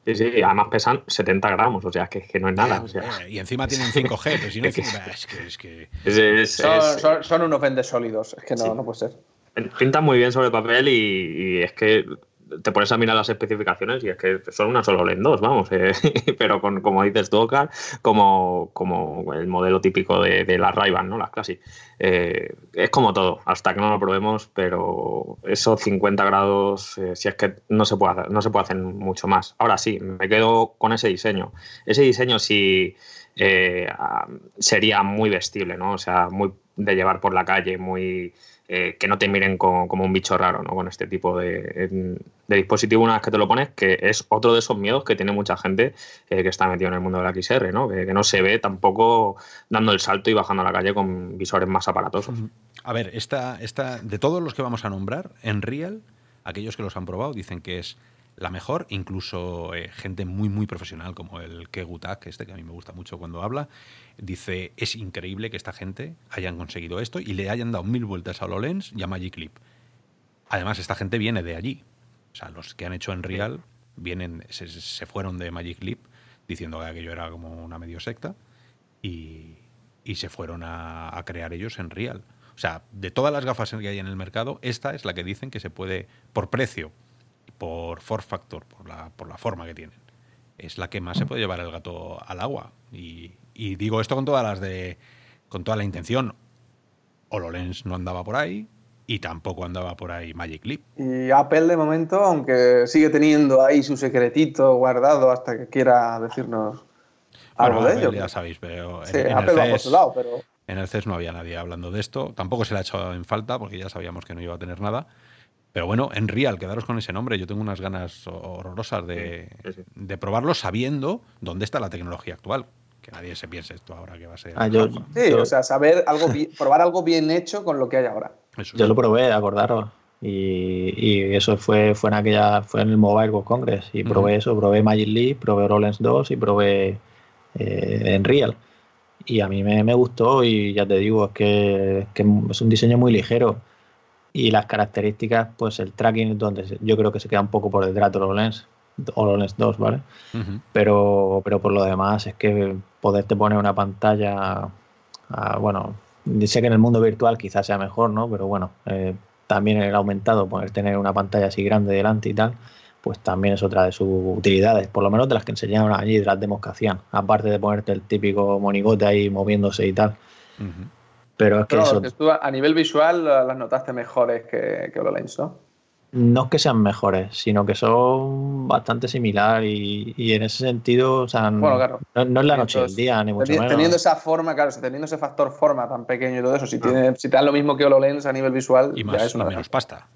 además pesan 70 gramos, o sea, que, que no es nada. Y encima tienen 5G, pero si no es que, es que, son, son, unos vendes sólidos, es que no, no puede ser. Pintan muy bien sobre el papel y, y, es que te pones a mirar las especificaciones y es que son una solo en dos, vamos, eh, pero con, como dices tú, como, como el modelo típico de, de las ray ¿no? Las Classic. Eh, es como todo, hasta que no lo probemos, pero esos 50 grados, eh, si es que no se, puede hacer, no se puede hacer mucho más. Ahora sí, me quedo con ese diseño. Ese diseño sí sería muy vestible, ¿no? O sea, muy de llevar por la calle, muy eh, que no te miren como, un bicho raro, ¿no? Con este tipo de, dispositivo una vez que te lo pones, que es otro de esos miedos que tiene mucha gente eh, que está metido en el mundo de la XR, ¿no? Que, no se ve tampoco dando el salto y bajando a la calle con visores más aparatosos. A ver, esta, esta, de todos los que vamos a nombrar, en Real, aquellos que los han probado dicen que es la mejor, incluso eh, gente muy, muy profesional como el Kegutak, este que a mí me gusta mucho cuando habla, dice, es increíble que esta gente hayan conseguido esto y le hayan dado mil vueltas a HoloLens y a Magic Leap. Además, esta gente viene de allí. O sea, los que han hecho en Real vienen, se, fueron de Magic Leap diciendo que aquello era como una medio secta y, se fueron a, a crear ellos en Real. O sea, de todas las gafas que hay en el mercado, esta es la que dicen que se puede, por precio, por force factor, por la, por la forma que tienen, es la que más se puede llevar el gato al agua. Y, y digo esto con todas las de. con toda la intención. HoloLens no andaba por ahí. Y tampoco andaba por ahí Magic Leap. Y Apple de momento, aunque sigue teniendo ahí su secretito guardado hasta que quiera decirnos algo de ello. Ya sabéis, pero, en, Apple el CES, lado, pero... en el CES no había nadie hablando de esto. Tampoco se le ha echado en falta porque ya sabíamos que no iba a tener nada. Pero bueno, en Real, quedaros con ese nombre. Yo tengo unas ganas horrorosas de, de probarlo sabiendo dónde está la tecnología actual que nadie se piense esto ahora que va a ser. Ah, sí, o sea, saber algo, probar algo bien hecho con lo que hay ahora. yo lo probé, acordaros. Y, y, eso fue, fue en aquella, fue en el Mobile World Congress. Y probé eso, probé Magic Leap, probé Rollens 2 y probé eh, en Real. Y a mí me, me, gustó y ya te digo, es que, es que, es un diseño muy ligero. Y las características, pues el tracking, donde yo creo que se queda un poco por detrás de HoloLens, HoloLens 2, ¿vale? pero, pero por lo demás es que poderte poner una pantalla, ah, bueno, sé que en el mundo virtual quizás sea mejor, ¿no? Pero bueno, eh, también el aumentado, poder tener una pantalla así grande delante y tal, pues también es otra de sus utilidades, por lo menos de las que enseñaron allí, de las demos que hacían, aparte de ponerte el típico monigote ahí moviéndose y tal. Pero es que Pero eso, que tú a nivel visual las notaste mejores que, que HoloLens, ¿no? no es que sean mejores, sino que son bastante similar y, y en ese sentido, o sea, Bueno, claro. no, no es la noche y el Entonces, día, ni mucho Teni- menos. Teniendo esa forma, claro, teniendo ese factor forma tan pequeño y todo eso, si, Ah. tiene, si te dan lo mismo que HoloLens a nivel visual, Y ya más es una y menos pasta.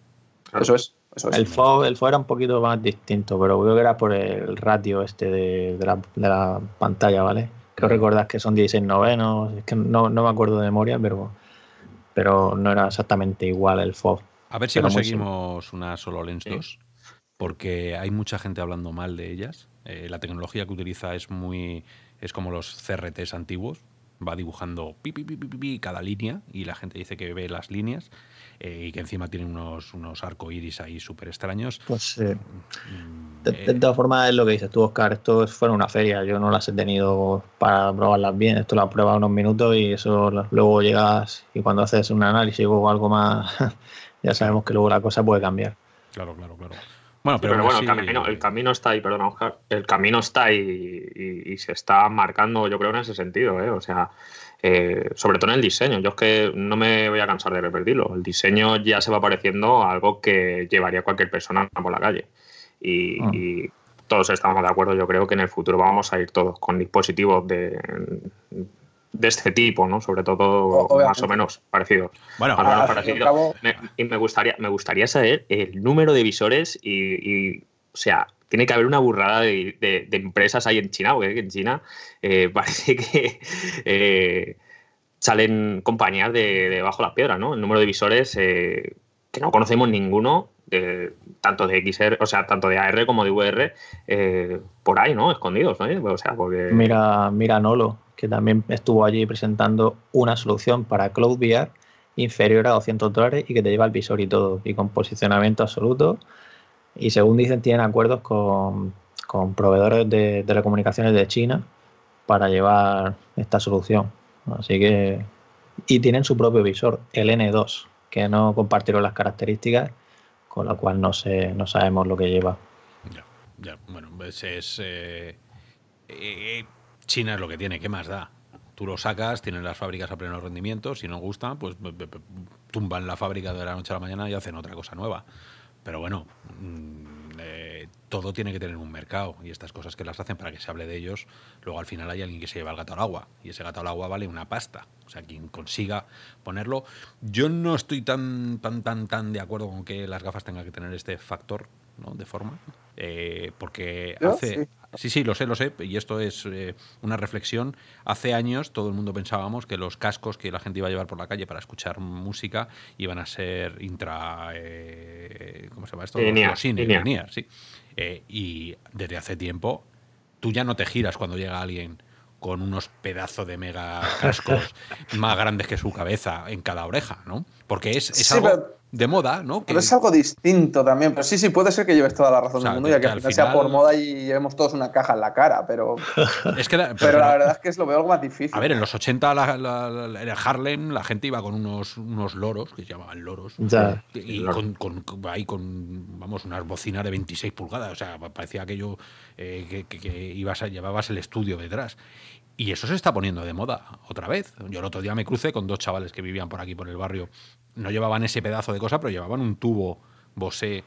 Eso es, eso es. El FO, el FO era un poquito más distinto, pero creo que era por el ratio este de, de la, de la pantalla, ¿vale? Creo recordar que son 16 novenos, es que no, no me acuerdo de memoria, pero, pero no era exactamente igual el FO. A ver si Pero muy conseguimos unas HoloLens 2, porque hay mucha gente hablando mal de ellas. Eh, la tecnología que utiliza es muy es como los CRTs antiguos, va dibujando pi, pi, pi, pi, pi, pi cada línea y la gente dice que ve las líneas eh, y que encima tiene unos, unos arcoíris ahí súper extraños. Pues eh, Mm, de, eh, de todas formas es lo que dices tú, Oscar, esto fue una feria, yo no las he tenido para probarlas bien, esto lo pruebas unos minutos y eso luego llegas y cuando haces un análisis o algo más, ya sabemos que luego la cosa puede cambiar. claro, claro, claro. Bueno, Pero, pero, bueno, el, camino, el camino está ahí, perdona, Oscar. El camino está ahí y, y se está marcando, yo creo, en ese sentido. ¿eh? O sea, eh, sobre todo en el diseño. Yo es que no me voy a cansar de repetirlo. El diseño ya se va pareciendo a algo que llevaría cualquier persona por la calle. Y, Ah. y todos estamos de acuerdo, yo creo que en el futuro vamos a ir todos con dispositivos de, de este tipo, ¿no? Sobre todo obviamente. más o menos parecidos. Bueno, Más o menos parecidos. Me- y me gustaría, me gustaría saber el número de visores y, y, o sea, tiene que haber una burrada de, empresas ahí en China, porque en China eh, parece que eh, salen compañías de, de bajo la piedra, ¿no? El número de visores eh, que no conocemos ninguno, tanto de XR, o sea, tanto de AR como de VR, por ahí, ¿no? Escondidos, ¿no? O sea, porque... Mira, mira Nolo, que también estuvo allí presentando una solución para Cloud VR inferior a 200 dólares y que te lleva el visor y todo, y con posicionamiento absoluto. Y según dicen, tienen acuerdos con, con proveedores de telecomunicaciones de China para llevar esta solución. Así que. Y tienen su propio visor, el N2, que no compartieron las características, con lo cual no, sé, no sabemos lo que lleva. Ya, ya, bueno, pues es. eh, eh, China es lo que tiene, ¿qué más da? Tú lo sacas, tienen las fábricas a pleno rendimiento, si no gusta, pues tumban la fábrica de la noche a la mañana y hacen otra cosa nueva. Pero bueno, mm, eh, todo tiene que tener un mercado y estas cosas que las hacen para que se hable de ellos, luego al final hay alguien que se lleva el gato al agua y ese gato al agua vale una pasta. O sea, quien consiga ponerlo. Yo no estoy tan, tan, tan, tan de acuerdo con que las gafas tengan que tener este factor ¿no? de forma. eh, porque hace. sí. Sí, sí, lo sé, lo sé, y esto es eh, una reflexión. Hace años todo el mundo pensábamos que los cascos que la gente iba a llevar por la calle para escuchar música iban a ser intra... eh, ¿Cómo se llama esto? Linear, Los in- linear. linear, sí. Eh, y desde hace tiempo tú ya no te giras cuando llega alguien con unos pedazos de mega cascos más grandes que su cabeza en cada oreja, ¿no? Porque es, es Sí, algo pero- de moda, ¿no? Que- Pero es algo distinto también. Pero sí, sí, puede ser que lleves toda la razón O sea, del mundo, ya que, que al al final sea por moda y llevemos todos una caja en la cara, pero, es que pero, la verdad es que es lo veo algo más difícil. A ver, en los 80 la, la- la- en Harlem la gente iba con unos, unos loros, que se llamaban loros, Ya. y con, con- con- ahí con, vamos, unas bocinas de 26 pulgadas, o sea, parecía aquello eh, que, que- que ibas a, llevabas el estudio detrás. Y eso se está poniendo de moda otra vez. Yo el otro día me crucé con dos chavales que vivían por aquí, por el barrio. No llevaban ese pedazo de cosa, pero llevaban un tubo Bosé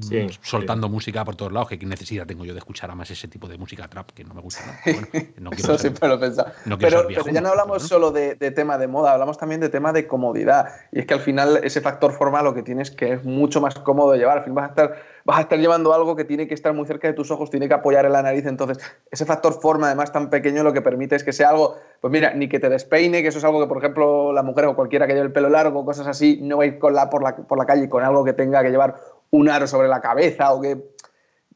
Sí, mm, soltando música por todos lados. Que qué necesidad tengo yo de escuchar además ese tipo de música trap que no me gusta nada. Bueno, no quiero Eso ser- siempre lo he pensado. no pero, ya no hablamos ¿no? solo de, de tema de moda, hablamos también de tema de comodidad. Y es que al final ese factor forma lo que tienes que es mucho más cómodo de llevar. Al fin vas a estar, vas a estar llevando algo que tiene que estar muy cerca de tus ojos, tiene que apoyar en la nariz. Entonces, ese factor forma, además tan pequeño, lo que permite es que sea algo, pues mira, ni que te despeine, que eso es algo que, por ejemplo, la mujer o cualquiera que lleve el pelo largo, cosas así, no va a ir con la, por, la, por la calle con algo que tenga que llevar un aro sobre la cabeza o que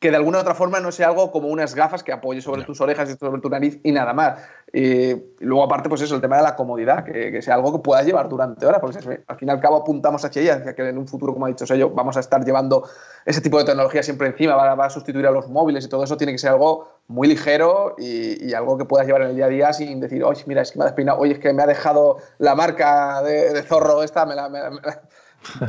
que de alguna u otra forma no sea algo como unas gafas que apoye sobre tus orejas y sobre tu nariz y nada más. Y luego, aparte, pues eso, el tema de la comodidad, que, que sea algo que puedas llevar durante horas, porque al fin y al cabo apuntamos hacia ella, hacia que en un futuro, como ha dicho Sello, vamos a estar llevando ese tipo de tecnología siempre encima, va, va a sustituir a los móviles y todo eso tiene que ser algo muy ligero y, y algo que puedas llevar en el día a día sin decir, oye, mira, es que me ha despeinado, oye, es que me ha dejado la marca de, de zorro esta, me la, me la- me la-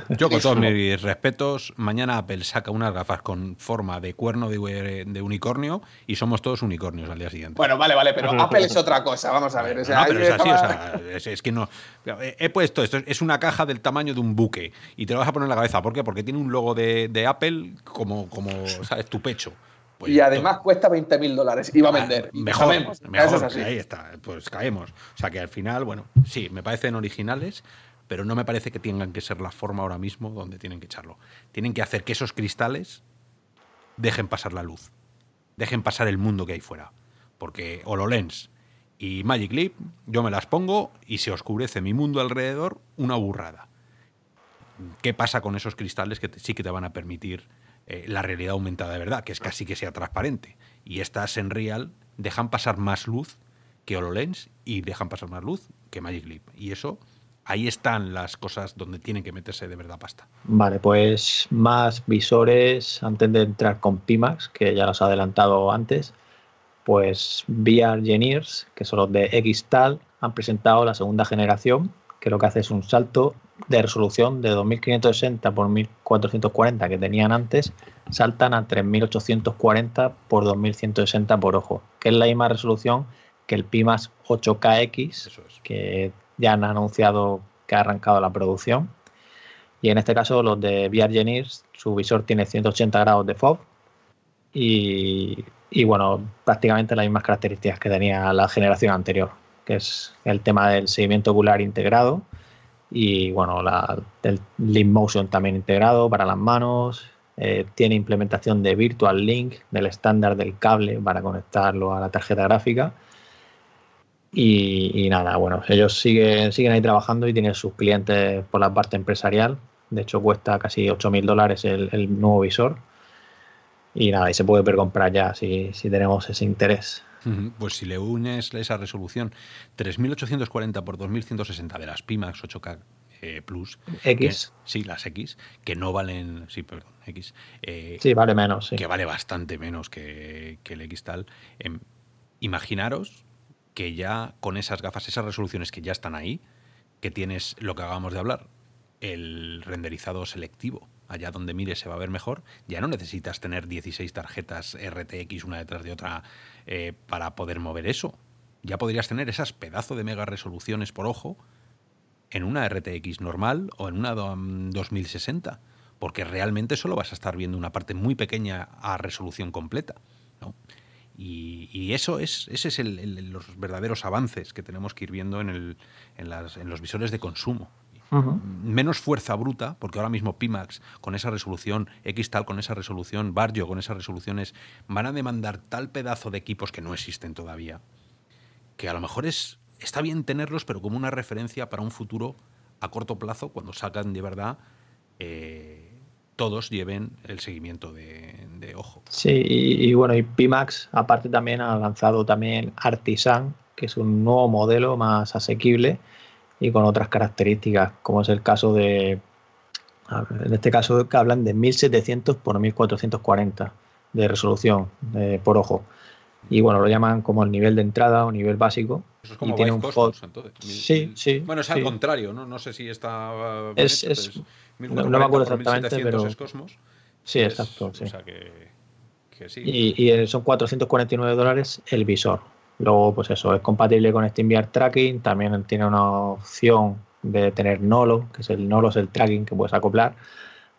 Yo con todos mis respetos, mañana Apple saca unas gafas con forma de cuerno de, de unicornio y somos todos unicornios al día siguiente. Bueno, vale, vale, pero Apple es otra cosa, vamos a ver. O sea, no, pero es así, o sea, es, es que no. He puesto esto, es una caja del tamaño de un buque y te lo vas a poner en la cabeza. ¿Por qué? Porque tiene un logo de, de Apple como, como, ¿sabes? Tu pecho. Pues y además cuesta 20 mil dólares y va a Ah, vender. Y Mejor, mejor, eso es así. ahí está, pues caemos. O sea que al final, bueno, sí, me parecen originales, pero no me parece que tengan que ser la forma ahora mismo donde tienen que echarlo. Tienen que hacer que esos cristales dejen pasar la luz, dejen pasar el mundo que hay fuera. Porque HoloLens y Magic Leap, yo me las pongo y se oscurece mi mundo alrededor una burrada. ¿Qué pasa con esos cristales que te- sí que te van a permitir eh, la realidad aumentada de verdad, que es casi que sea transparente? Y estas en Real dejan pasar más luz que HoloLens y dejan pasar más luz que Magic Leap. Y eso, ahí están las cosas donde tienen que meterse de verdad pasta. Vale, pues más visores antes de entrar con Pimax, que ya los he adelantado antes. Pues VR Geniers, que son los de Xtal, han presentado la segunda generación, que lo que hace es un salto de resolución de 2560 por 1440 que tenían antes, saltan a 3840 por 2160 por ojo, que es la misma resolución que el Pimax 8KX, Eso es. que ya han anunciado que ha arrancado la producción. Y en este caso, los de VR Genius, su visor tiene 180 grados de FOV y, bueno, prácticamente las mismas características que tenía la generación anterior, que es el tema del seguimiento ocular integrado y bueno, la, el Leap Motion también integrado para las manos. eh, tiene implementación de Virtual Link, del estándar del cable para conectarlo a la tarjeta gráfica. Y, y nada, bueno, ellos siguen, siguen ahí trabajando y tienen sus clientes por la parte empresarial. De hecho, cuesta casi 8.000 dólares el, el nuevo visor. Y nada, y se puede comprar ya si, si tenemos ese interés. Pues si le unes esa resolución 3840 por 2160 de las Pimax 8K eh, Plus, que- X, sí, las X, que no valen, sí, perdón, X, eh, sí, vale menos, sí. que vale bastante menos que, que el X tal. em, imaginaros que ya con esas gafas, esas resoluciones que ya están ahí, que tienes lo que acabamos de hablar, el renderizado selectivo, allá donde mires se va a ver mejor, ya no necesitas tener 16 tarjetas RTX una detrás de otra eh, para poder mover eso. Ya podrías tener esas pedazo de mega resoluciones por ojo en una RTX normal o en una do- 2060, porque realmente solo vas a estar viendo una parte muy pequeña a resolución completa. ¿no? Y, y eso es, ese es el- el- los verdaderos avances que tenemos que ir viendo en, el- en las- en los visores de consumo. Menos fuerza bruta, porque ahora mismo Pimax con esa resolución, Xtal con esa resolución, Barrio con esas resoluciones, van a demandar tal pedazo de equipos que no existen todavía, que a lo mejor es está bien tenerlos, pero como una referencia para un futuro a corto plazo, cuando sacan de verdad, eh, todos lleven el seguimiento de, ojo. Sí, y, bueno, y Pimax aparte también ha lanzado también Artisan, que es un nuevo modelo más asequible y con otras características, como es el caso de, en este caso que hablan de 1700 por 1440 de resolución eh, por ojo. Y bueno, lo llaman como el nivel de entrada o nivel básico. Eso es Y como tiene Vive un Cosmos, entonces. Sí, sí, Bueno, es sí. al contrario, ¿no? No sé si está. Es- hecho, es- pero no- no me acuerdo 1440 por exactamente, 1700 pero- es Cosmos. Sí, Es- exacto. sí. O sea que, que sí. Y, y, eh, son 449 dólares el visor. Luego, pues eso, es compatible con SteamVR Tracking. También tiene una opción de tener Nolo, que es el Nolo, es el tracking que puedes acoplar.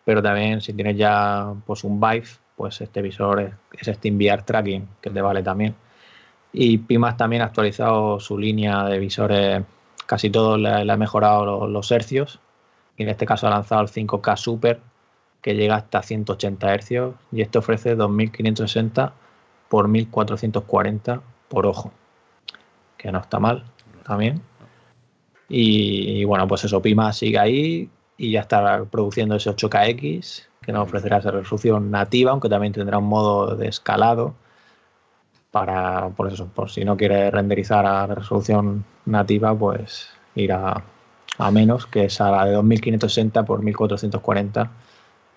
Pero también, si tienes ya pues un Vive, pues este visor es, es SteamVR Tracking, que te vale también. Y Pimax también ha actualizado su línea de visores, casi todos le, le ha mejorado los, los hercios. Y en este caso ha lanzado el 5K Super, que llega hasta 180 hercios y este ofrece 2560 por 1440 por ojo, que no está mal también. Y, y bueno, pues eso, Pima sigue ahí y ya está produciendo ese 8KX que nos ofrecerá esa resolución nativa, aunque también tendrá un modo de escalado para, por eso, por si no quiere renderizar a resolución nativa, pues ir a, a menos, que es a la de 2560 por 1440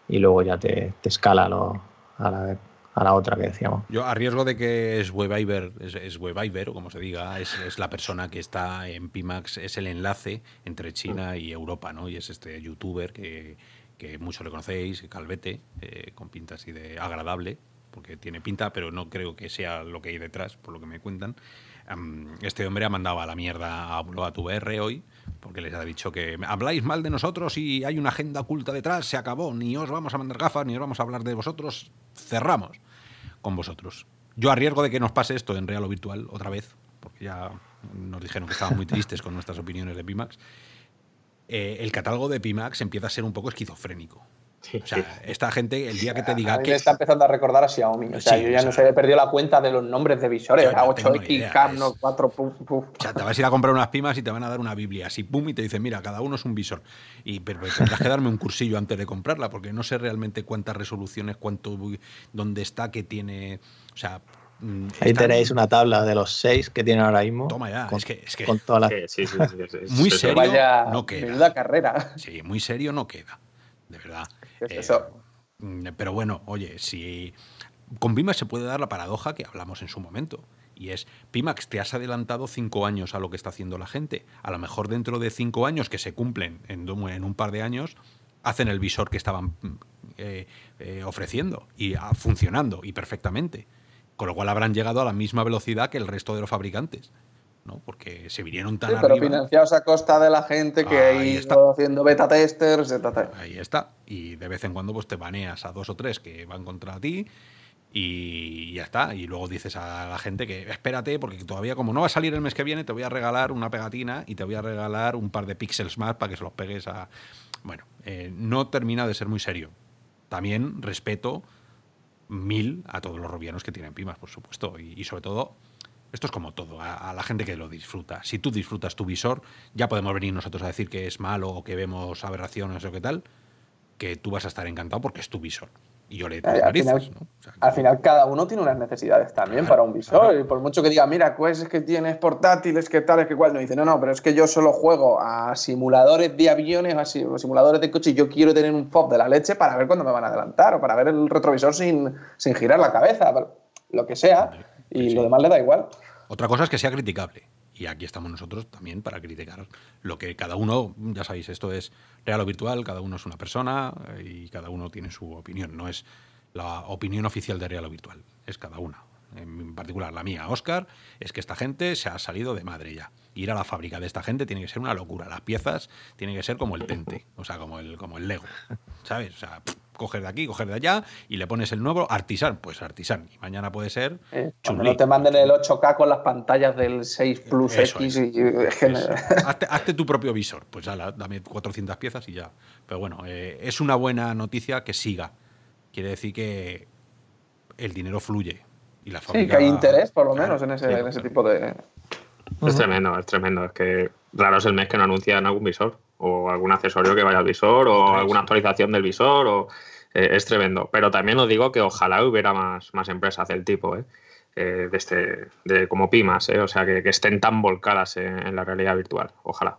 y luego ya te, te escala lo- a, la, a la otra que decíamos. Yo, a riesgo de que es Webiver, es, es o como se diga, es, es, la persona que está en Pimax, es el enlace entre China y Europa, ¿no? Y es este youtuber que, que muchos le conocéis, Calvete, eh, con pinta así de agradable, porque tiene pinta, pero no creo que sea lo que hay detrás, por lo que me cuentan. Um, este hombre ha mandado a la mierda a Bloat VR hoy, porque les ha dicho que habláis mal de nosotros y hay una agenda oculta detrás, se acabó, ni os vamos a mandar gafas, ni os vamos a hablar de vosotros, cerramos con vosotros. Yo a riesgo de que nos pase esto en real o virtual otra vez, porque ya nos dijeron que estaban muy tristes con nuestras opiniones de Pimax, eh, el catálogo de Pimax empieza a ser un poco esquizofrénico. O sea, esta gente, el día que te diga a mí que. me está empezando a recordar a Xiaomi. O sea, Sí, yo ya o sea- no sé, he perdido la cuenta de los nombres de visores. Yo no tengo ni 8X, idea, Cam, es- no, 4, puf, puf. O sea, te vas a ir a comprar unas pimas y te van a dar una Biblia así, pum, y te dicen, mira, cada uno es un visor. Y pero tendrás que darme un cursillo antes de comprarla, porque no sé realmente cuántas resoluciones, cuánto, dónde está, qué tiene. O sea. mm, Ahí están- tenéis una tabla de los seis que tienen ahora mismo. Toma ya, con, es que- es que- con todas las Sí, sí, sí, sí, sí, sí, Muy serio. Vaya no queda. menuda carrera. Sí, muy serio no queda. De verdad. ¿Qué es Eh, eso? mm, Pero bueno, oye, si. Con Pimax se puede dar la paradoja que hablamos en su momento. Y es, Pimax, te has adelantado cinco años a lo que está haciendo la gente. A lo mejor dentro de cinco años, que se cumplen en un par de años, hacen el visor que estaban mm, eh, eh, ofreciendo y ah, funcionando y perfectamente. Con lo cual habrán llegado a la misma velocidad que el resto de los fabricantes. ¿No? Porque se vinieron tan Sí, pero arriba. financiados a costa de la gente que Ahí está. haciendo beta testers, etc. Ahí está. Y de vez en cuando pues te baneas a dos o tres que van contra ti y ya está. Y luego dices a la gente que espérate porque todavía como no va a salir el mes que viene te voy a regalar una pegatina y te voy a regalar un par de píxeles más para que se los pegues a... Bueno, eh, no termina de ser muy serio. También respeto mil a todos los robianos que tienen pimas, por supuesto. Y, y sobre todo, esto es como todo, a, a la gente que lo disfruta. Si tú disfrutas tu visor, ya podemos venir nosotros a decir que es malo o que vemos aberraciones o qué tal, que tú vas a estar encantado porque es tu visor. Y yo le Al narices, final, ¿no? O sea, al final cada uno tiene unas necesidades también Claro, para un visor. claro. Y por mucho que diga, mira, pues es que tienes portátiles, que tal, es que cual. No dice, no, no, pero es que yo solo juego a simuladores de aviones, a si- simuladores de coche y yo quiero tener un FOB de la leche para ver cuándo me van a adelantar o para ver el retrovisor sin, sin girar la cabeza, lo que sea. Y Sí. lo demás le da igual. Otra cosa es que sea criticable. Y aquí estamos nosotros también para criticar lo que cada uno, ya sabéis, esto es real o virtual, cada uno es una persona eh, y cada uno tiene su opinión. No es la opinión oficial de real o virtual, es cada una. En particular, la mía, Oscar, es que esta gente se ha salido de madre ya. Ir a la fábrica de esta gente tiene que ser una locura. Las piezas tienen que ser como el Tente, o sea, como el, como el Lego. ¿Sabes? O sea, pff, coger de aquí, coger de allá y le pones el nuevo Artisan, pues Artisan. Y mañana puede ser Eh, cuando no te manden el 8K con las pantallas del 6 Plus Eso X. es. Y, hazte, hazte tu propio visor. Pues ala, dame 400 piezas y ya. Pero bueno, eh, es una buena noticia que siga. Quiere decir que el dinero fluye. Y la sí, que hay interés, por lo Claro, menos, en ese, en ese claro. tipo de. Es tremendo, es tremendo. Es que raro es el mes que no anuncian algún visor o algún accesorio que vaya al visor o alguna actualización del visor. O, eh, es tremendo. Pero también os digo que ojalá hubiera más, más empresas del tipo, ¿eh? Eh, de este, de como Pimas, ¿eh? o sea, que, que estén tan volcadas en, en la realidad virtual. Ojalá.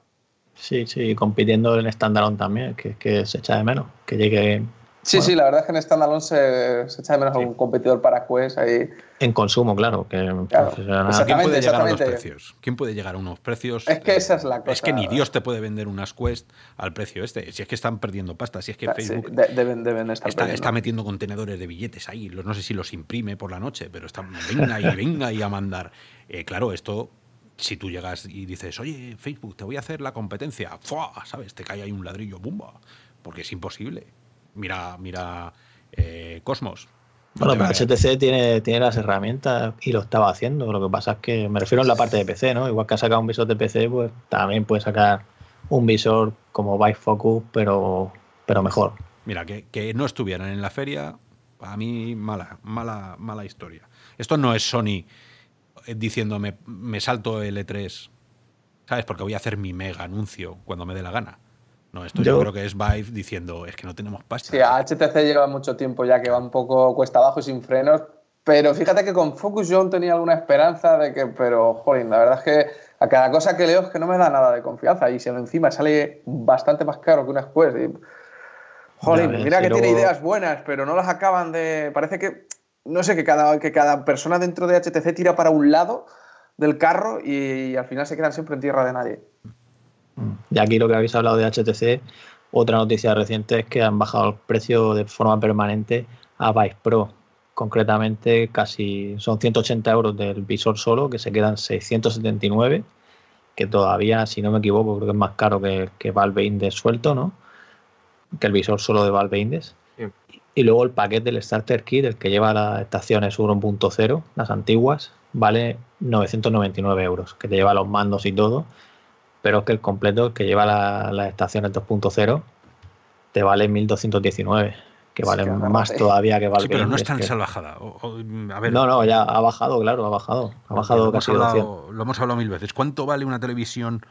Sí, sí, compitiendo en standalone también, que, que se echa de menos, que llegue Sí, Bueno. sí, la verdad es que en Standalone se, se echa de menos Sí. a un competidor para Quest ahí. en consumo, claro, que Claro. Exacto. ¿Quién puede llegar a exactamente. precios? ¿Quién puede llegar a unos precios? Es que esa es la cosa. Es que ni Dios te puede vender unas Quest al precio este. Si es que están perdiendo pasta, si es que Sí, Facebook de- deben, deben estar Está, está metiendo contenedores de billetes ahí. Los, no sé si los imprime por la noche, pero está, venga y venga y a mandar. Eh, claro, esto, si tú llegas y dices, oye, Facebook, te voy a hacer la competencia, ¡fua! ¿sabes? Te cae ahí un ladrillo, ¡bumba! Porque es imposible. Mira, mira eh, Cosmos. No Bueno, pero. HTC tiene, tiene las herramientas y lo estaba haciendo. Lo que pasa es que me refiero en la parte de PC, ¿no? Igual que ha sacado un visor de PC, pues también puede sacar un visor como Bifocus, pero, pero mejor. Mira, que, que no estuvieran en la feria, para mí, mala, mala, mala historia. Esto no es Sony eh, diciéndome, me salto el E3, ¿sabes? Porque voy a hacer mi mega anuncio cuando me dé la gana. No, esto yo, Yo- creo que es Vive diciendo, es que no tenemos pasta. Sí, a HTC lleva mucho tiempo ya que va un poco cuesta abajo y sin frenos. Pero fíjate que con Focus John tenía alguna esperanza de que, pero, jolín, la verdad es que a cada cosa que leo es que no me da nada de confianza. Y si encima sale bastante más caro que unas Quest. y- jolín, mira y que tiene luego- ideas buenas, pero no las acaban de. Parece que no sé, que cada, que cada persona dentro de HTC tira para un lado del carro y, al final se quedan siempre en tierra de nadie. Y aquí lo que habéis hablado de HTC, otra noticia reciente es que han bajado el precio de forma permanente a Vice Pro. Concretamente, casi son 180 euros del visor solo, que se quedan 679, que todavía, si no me equivoco, creo que es más caro que, que Valve Index suelto, ¿no? Que el visor solo de Valve Index. Y luego el paquete del Starter Kit, el que lleva las estaciones 1.0, las antiguas, vale 999 euros, que te lleva los mandos y todo. Pero es que el completo, que lleva las estaciones 2.0, te vale 1219 que vale más todavía que Valve. Sí, pero no es tan salvajada. no, no, ya ha bajado, claro, ha bajado. Ha bajado casi Lo hemos hablado mil veces. ¿Cuánto vale una televisión?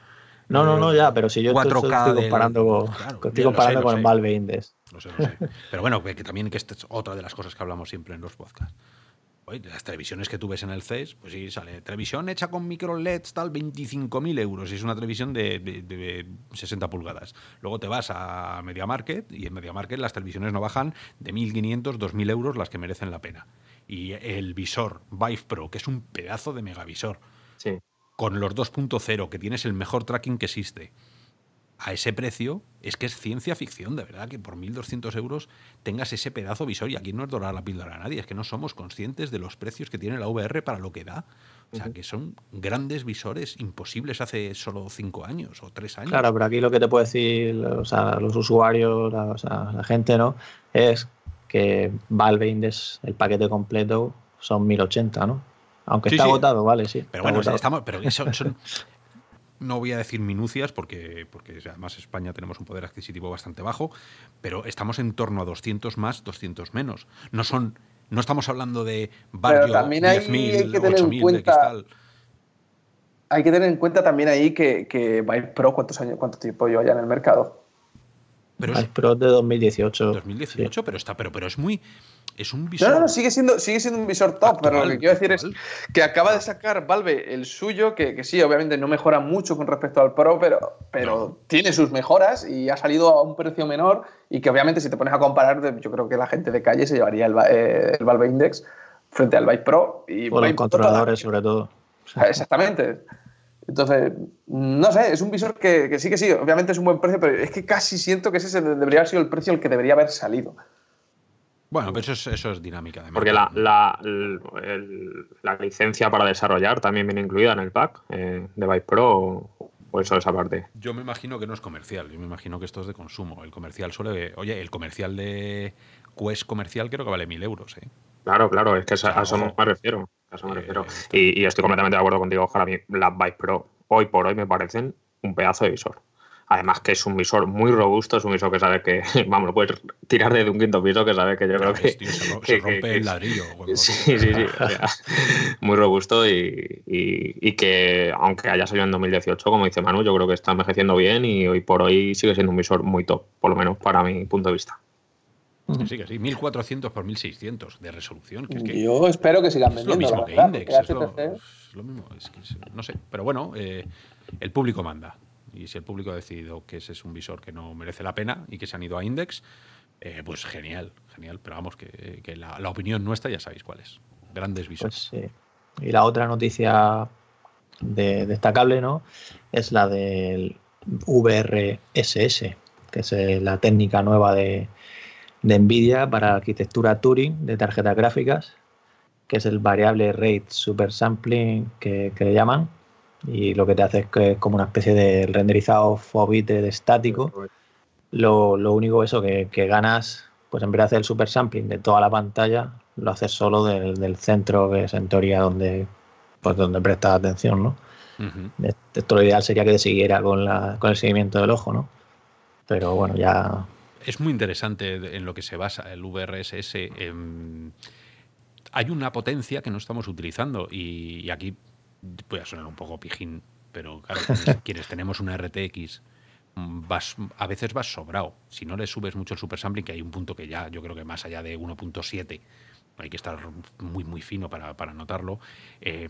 No, no, no, ya, pero si yo 4K estoy, comparando, estoy comparando con el Valve Index. Lo sé, lo sé. Pero bueno, que, también que esta es otra de las cosas que hablamos siempre en los podcasts. Las televisiones que tú ves en el CES, pues sí, sale televisión hecha con micro LEDs, tal, 25.000 euros. Y es una televisión de, de, 60 pulgadas. Luego te vas a Media Market y en Media Market las televisiones no bajan de 1.500, 2.000 euros las que merecen la pena. Y el visor Vive Pro, que es un pedazo de megavisor, sí. con los 2.0, que tienes el mejor tracking que existe a ese precio es que es ciencia ficción, de verdad, que por 1.200 euros tengas ese pedazo visor. Y aquí no es dorar la píldora a nadie, es que no somos conscientes de los precios que tiene la VR para lo que da. O sea, que son grandes visores imposibles hace solo cinco años o tres años. Claro, pero aquí lo que te puede decir o sea, los usuarios, la, o sea, la gente, ¿no? Es que Valve Index, el paquete completo, son 1080, ¿no? Aunque está agotado, vale, sí. Pero bueno, estamos, pero son, no voy a decir minucias porque, porque además España tenemos un poder adquisitivo bastante bajo, pero estamos en torno a 200 más, 200 menos. No son no estamos hablando de barrio 10.000, 8.000 de cristal. Hay que tener en cuenta también ahí que, que Vive Pro, ¿cuántos años, cuánto tiempo lleva ya en el mercado? Pero Vive Pro de 2018. 2018, pero está, pero, pero es muy es un visor. No, no, sigue siendo, sigue siendo un visor top, pero lo que quiero decir es que acaba de sacar Valve el suyo, que, sí, obviamente no mejora mucho con respecto al Pro, pero, pero tiene sus mejoras y ha salido a un precio menor. Y que obviamente, si te pones a comparar, yo creo que la gente de calle se llevaría el, eh, Valve Index frente al Vive Pro. Y o los controladores, sobre todo. Exactamente. Entonces, no sé, es un visor que, que, sí que sí, obviamente es un buen precio, pero es que casi siento que ese debería haber sido el precio al que debería haber salido. Bueno, pero eso es, eso es dinámica. De Porque la, la, la, licencia para desarrollar también viene incluida en el pack eh, de Vive Pro o eso esa parte. Yo me imagino que no es comercial, yo me imagino que esto es de consumo. El comercial suele. Oye, el comercial de Quest comercial creo que vale mil euros, ¿eh? Claro, claro, es que a, eso me refiero. A eso me refiero. Eh, y, y, estoy completamente de acuerdo contigo, Ojalá, las Vive Pro hoy por hoy me parecen un pedazo de visor. Además que es un visor muy robusto, es un visor que sabe que, vamos, lo puedes tirar desde un quinto piso que sabe que yo creo que... se, rompe el ladrillo. Sí, sí, sí. muy robusto y, y, que aunque haya salido en 2018, como dice Manu, yo creo que está envejeciendo bien y hoy por hoy sigue siendo un visor muy top, por lo menos para mi punto de vista. Sí, que sí, 1400 por 1600 de resolución. Yo espero que sigan vendiendo. Es lo mismo que Index. Es lo, mismo, es que, no sé. Pero bueno, eh, el público manda y si el público ha decidido que ese es un visor que no merece la pena y que se han ido a Index, eh, pues genial, genial. Pero vamos, que, la, opinión nuestra ya sabéis cuál es. Grandes visores. Pues y la otra noticia de, destacable, ¿no? Es la del VRSS, que es eh, la técnica nueva de, de NVIDIA para arquitectura Turing de tarjetas gráficas, que es el variable rate super sampling que, que le llaman, y lo que te hace es que es como una especie de renderizado de estático. Lo, lo, único eso que, que, ganas, pues en vez de hacer el super sampling de toda la pantalla, lo haces solo del, del centro, que es en teoría donde, pues donde prestas atención, ¿no? Esto lo ideal sería que te siguiera con, la, con el seguimiento del ojo, ¿no? Pero bueno, ya... Es muy interesante en lo que se basa el VRSS. hay una potencia que no estamos utilizando y, y aquí voy a sonar un poco pijín, pero claro, quienes, tenemos una RTX, vas, a veces vas sobrado. Si no le subes mucho el super sampling, que hay un punto que ya, yo creo que más allá de 1.7, hay que estar muy, muy fino para, para notarlo, eh,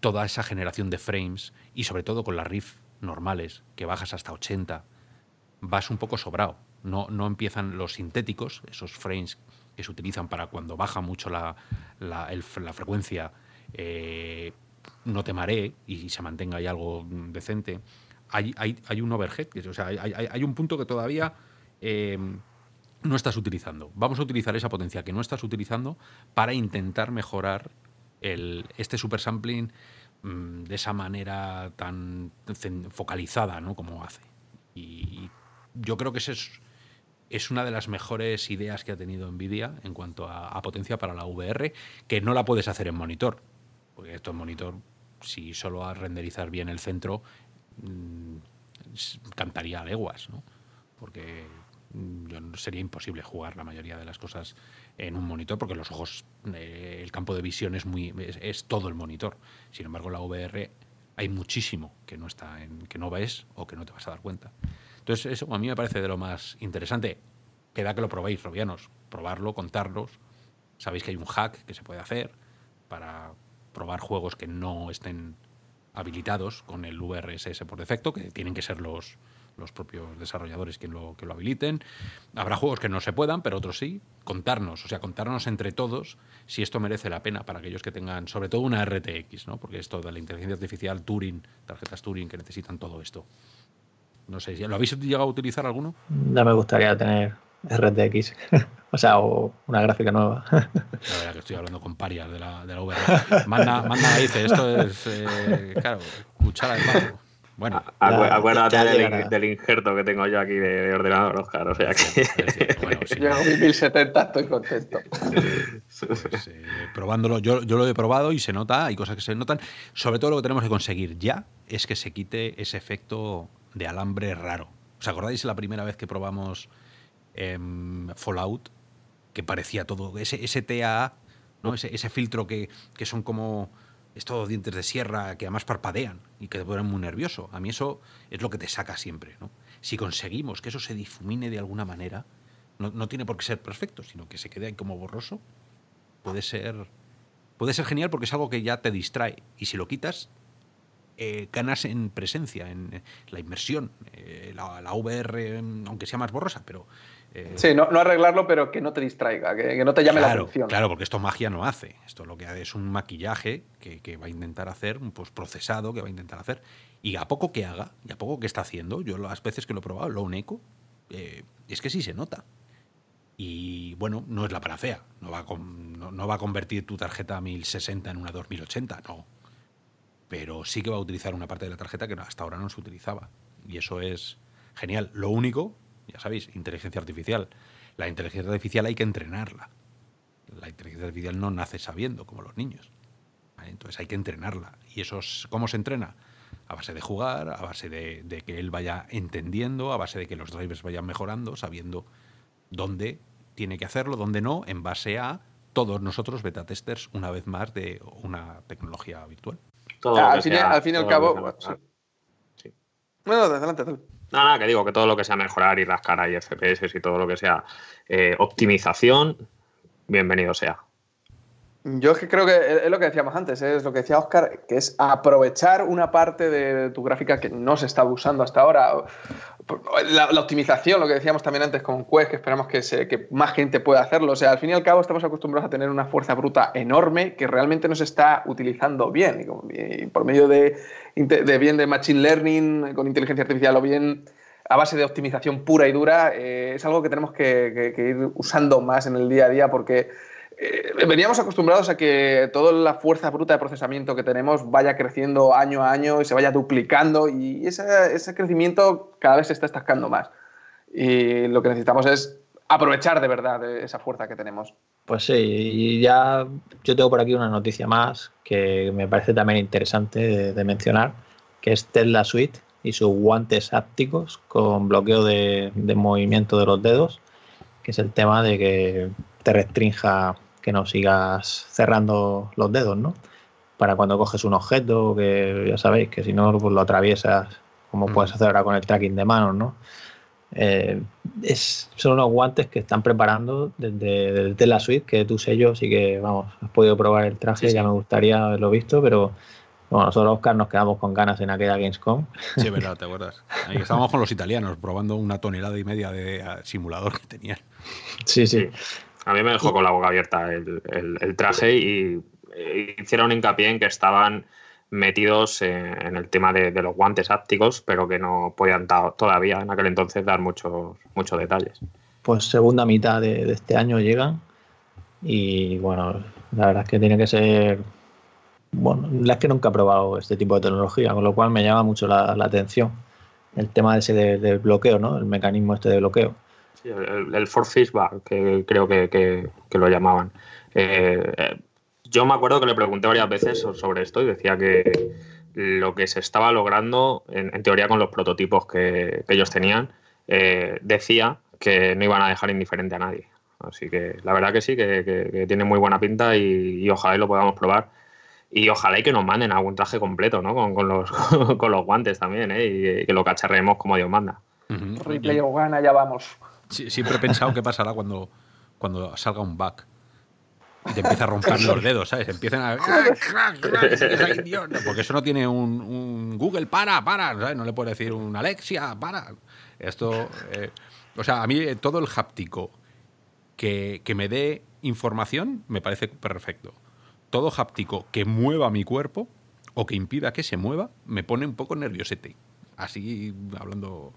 toda esa generación de frames, y sobre todo con las riff normales, que bajas hasta 80, vas un poco sobrado. no, no empiezan los sintéticos, esos frames que se utilizan para cuando baja mucho la, la, el- la frecuencia, eh, no te maree y se mantenga ahí algo decente. Hay, hay, hay un overhead, o sea, hay, hay- un punto que todavía eh, no estás utilizando. Vamos a utilizar esa potencia que no estás utilizando para intentar mejorar el, este super sampling mm, de esa manera tan focalizada ¿no? como hace. Y yo creo que ese es, es una de las mejores ideas que ha tenido Nvidia en cuanto a, a potencia para la VR, que no la puedes hacer en monitor. Porque esto en monitor, si solo a renderizar bien el centro, mm, cantaría a leguas, ¿no? Porque mm, sería imposible jugar la mayoría de las cosas en un monitor, porque los ojos, eh, el campo de visión es muy es todo el monitor. Sin embargo, la VR hay muchísimo que no está en, que no ves o que no te vas a dar cuenta. Entonces, eso a mí me parece de lo más interesante. Queda que lo probéis, robianos. Probarlo, contarlos. Sabéis que hay un hack que se puede hacer para probar juegos que no estén habilitados con el VRSS por defecto, que tienen que ser los, los propios desarrolladores quien lo, que lo habiliten. Habrá juegos que no se puedan, pero otros sí. Contarnos, o sea, contarnos entre todos si esto merece la pena para aquellos que tengan, sobre todo una RTX, ¿no? porque esto de la inteligencia artificial, Turing, tarjetas Turing que necesitan todo esto. No sé, ¿lo habéis llegado a utilizar alguno? Ya me gustaría tener RTX. o sea, o una gráfica nueva. La verdad que estoy hablando con parias de la, de la VR. Manda, manda, dice, esto es, eh, claro, cuchara de palo. Bueno, Acu- Ya- acuérdate del, injerto que tengo yo aquí de, de ordenador, Oscar. O sea que. cierto, bueno, sí, Yo en mi 1070 estoy contento. pues, eh, probándolo, yo, yo lo he probado y se nota, hay cosas que se notan. Sobre todo lo que tenemos que conseguir ya es que se quite ese efecto de alambre raro. ¿Os acordáis la primera vez que probamos em, Fallout? Que parecía todo, ese, ese TAA, ¿no? ese, ese filtro que, que son como estos dientes de sierra que además parpadean y que te ponen muy nervioso. A mí eso es lo que te saca siempre. ¿no? Si conseguimos que eso se difumine de alguna manera, no, no tiene por qué ser perfecto, sino que se quede ahí como borroso, puede ser, puede ser genial porque es algo que ya te distrae. Y si lo quitas, eh, ganas en presencia, en la inmersión. Eh, la, la VR, mm, aunque sea más borrosa, pero... eh, Sí, no, no arreglarlo, pero que no te distraiga, que, que no te llame la atención. Claro, porque esto magia no hace. Esto lo que hace es un maquillaje que, que va a intentar hacer, un postprocesado que va a intentar hacer. Y a poco que haga, y a poco que está haciendo, yo las veces que lo he probado, lo Echo, eh, es que sí se nota. Y bueno, no es la panacea. No va, a con- no, no va a convertir tu tarjeta 1060 en una 2080, no. Pero sí que va a utilizar una parte de la tarjeta que hasta ahora no se utilizaba. Y eso es genial. Lo único, ya sabéis, inteligencia artificial. La inteligencia artificial hay que entrenarla. La inteligencia artificial no nace sabiendo, como los niños. ¿vale? Entonces hay que entrenarla. ¿Y eso es, cómo se entrena? A base de jugar, a base de, de que él vaya entendiendo, a base de que los drivers vayan mejorando, sabiendo dónde tiene que hacerlo, dónde no, en base a todos nosotros, beta testers, una vez más, de una tecnología virtual. todo Ah, al fin y- al fin y cabo, sea bueno, mejorar. Sí. Bueno, adelante, adelante. No, nada, que digo que todo lo que sea mejorar y rascar ahí FPS y todo lo que sea eh, optimización, bienvenido sea. Yo es que creo que es lo que decíamos antes, ¿eh? es lo que decía Oscar, que es aprovechar una parte de tu gráfica que no se estaba usando hasta ahora. La, la optimización, lo que decíamos también antes con Quest, que esperamos que, se- que más gente pueda hacerlo. O sea, al fin y al cabo estamos acostumbrados a tener una fuerza bruta enorme que realmente no se está utilizando bien. Y, por medio de, de bien de Machine Learning, con inteligencia artificial o bien a base de optimización pura y dura, eh, es algo que tenemos que, que- que ir usando más en el día a día porque eh, veníamos acostumbrados a que toda la fuerza bruta de procesamiento que tenemos vaya creciendo año a año y se vaya duplicando y ese, ese crecimiento cada vez se está estancando más. Y lo que necesitamos es aprovechar de verdad esa fuerza que tenemos. Pues sí, y ya yo tengo por aquí una noticia más que me parece también interesante de, de mencionar, que es Tesla Suite y sus guantes ápticos con bloqueo de, de movimiento de los dedos, que es el tema de que te restrinja que no sigas cerrando los dedos, ¿no? Para cuando coges un objeto, que ya sabéis que si no pues lo atraviesas, como Mm. puedes hacer ahora con el tracking de manos, ¿no? Eh, es, son unos guantes que están preparando desde, desde Tesla Suite, que tu sello sí que, vamos, has podido probar el traje, Sí, sí. ya me gustaría haberlo visto, pero Bueno, nosotros, Oscar, nos quedamos con ganas en aquella Gamescom. Sí, verdad, ¿te acuerdas? Ahí estábamos con los italianos probando una tonelada y media de eh, simulador que tenían. Sí, sí. A mí me dejó con la boca abierta el, el- el traje y eh, hicieron hincapié en que estaban metidos en, el tema de, de los guantes ápticos, pero que no podían todavía en aquel entonces dar muchos, muchos detalles. Pues segunda mitad de, de este año llegan. Y bueno, la verdad es que tiene que ser. Bueno, la es que nunca he probado este tipo de tecnología, con lo cual me llama mucho la, la atención. El tema ese de, de bloqueo, ¿no? El mecanismo este de bloqueo. Sí, el, el Force Feedback, que creo que, que- que lo llamaban. Eh, eh, yo me acuerdo que le pregunté varias veces so- sobre esto y decía que lo que se estaba logrando, en, en teoría con los prototipos que, que ellos tenían, eh, decía que no iban a dejar indiferente a nadie. Así que la verdad que sí, que, que- que tiene muy buena pinta y, y ojalá y lo podamos probar. Y ojalá y que nos manden algún traje completo, ¿no? Con, con los, con los guantes también, ¿eh? Y que lo cacharremos como Dios manda. Replay o gana, ya vamos. Siempre he pensado qué pasará cuando, cuando salga un bug. Y te empieza a romper los dedos, ¿sabes? Empiezan a. Porque eso no tiene un, un Google, para, para, ¿sabes? No le puedes decir un Alexia, para. Esto. eh, o sea, a mí eh, todo el háptico que, que me dé información me parece perfecto. Todo háptico que mueva mi cuerpo o que impida que se mueva me pone un poco nerviosete. Así hablando.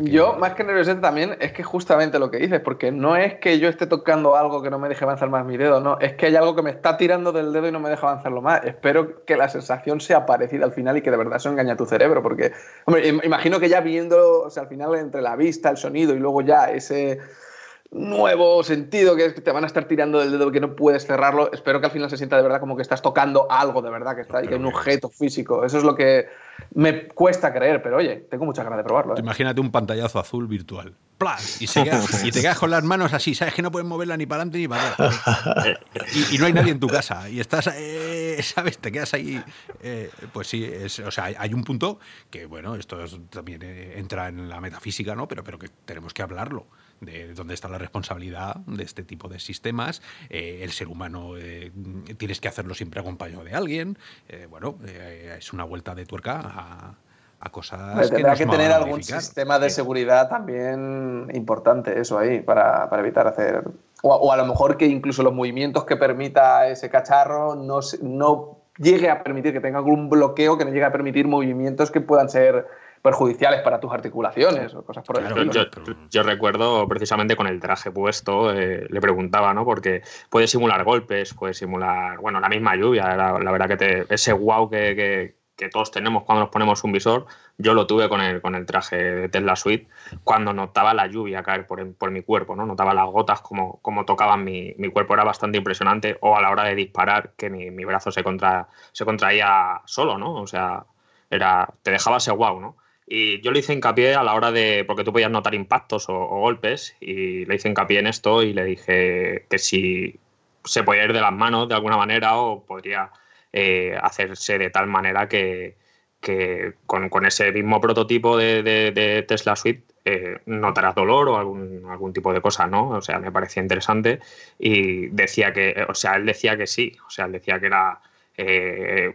Yo, más que nerviosete también, es que justamente lo que dices, porque no es que yo esté tocando algo que no me deje avanzar más mi dedo, no, es que hay algo que me está tirando del dedo y no me deja avanzarlo más. Espero que la sensación sea parecida al final y que de verdad eso engaña a tu cerebro, porque, hombre, im- imagino que ya viendo, o sea, al final entre la vista, el sonido y luego ya ese nuevo sentido que es que te van a estar tirando del dedo que no puedes cerrarlo, espero que al final se sienta de verdad como que estás tocando algo de verdad que está ahí, que hay un objeto físico. Eso es lo que me cuesta creer, pero oye, tengo muchas ganas de probarlo. ¿eh? Imagínate un pantallazo azul virtual. Y, se queda- y te quedas con las manos así, ¿sabes? Que no puedes moverla ni para adelante ni para atrás. Y, y no hay nadie en tu casa. Y estás, eh, ¿sabes? Te quedas ahí. eh, pues sí, es- o sea, hay- hay un punto que, bueno, esto es- también eh, entra en la metafísica, ¿no? Pero, pero que tenemos que hablarlo. De dónde está la responsabilidad de este tipo de sistemas. Eh, el ser humano eh, tienes que hacerlo siempre acompañado de alguien. Eh, bueno, eh, es una vuelta de tuerca a, a cosas que Tendrá nos que a tener algún modificar. sistema de seguridad también importante, eso ahí, para, para evitar hacer. O, o a lo mejor que incluso los movimientos que permita ese cacharro no, no llegue a permitir que tenga algún bloqueo que no llegue a permitir movimientos que puedan ser perjudiciales para tus articulaciones o cosas por el Claro, estilo. Yo recuerdo precisamente con el traje puesto, eh, le preguntaba, ¿no? Porque puede simular golpes, puede simular, bueno, la misma lluvia, la, la verdad que te- ese wow que, que- que todos tenemos cuando nos ponemos un visor, yo lo tuve con el, con el traje de Tesla Suite, cuando notaba la lluvia caer por, por mi cuerpo, ¿no? Notaba las gotas como, como tocaban mi, mi cuerpo, era bastante impresionante, o a la hora de disparar, que mi, mi brazo se, contra, se contraía solo, ¿no? O sea, era, te dejaba ese wow, ¿no? Y yo le hice hincapié a la hora de, porque tú podías notar impactos o, golpes, y le hice hincapié en esto y le dije que si se podía ir de las manos de alguna manera o podría eh, hacerse de tal manera que, que con, con ese mismo prototipo de, Tesla Suite eh, notarás dolor o algún, algún tipo de cosa, ¿no? O sea, me parecía interesante y decía que, o sea, él decía que sí, o sea, él decía que era, eh,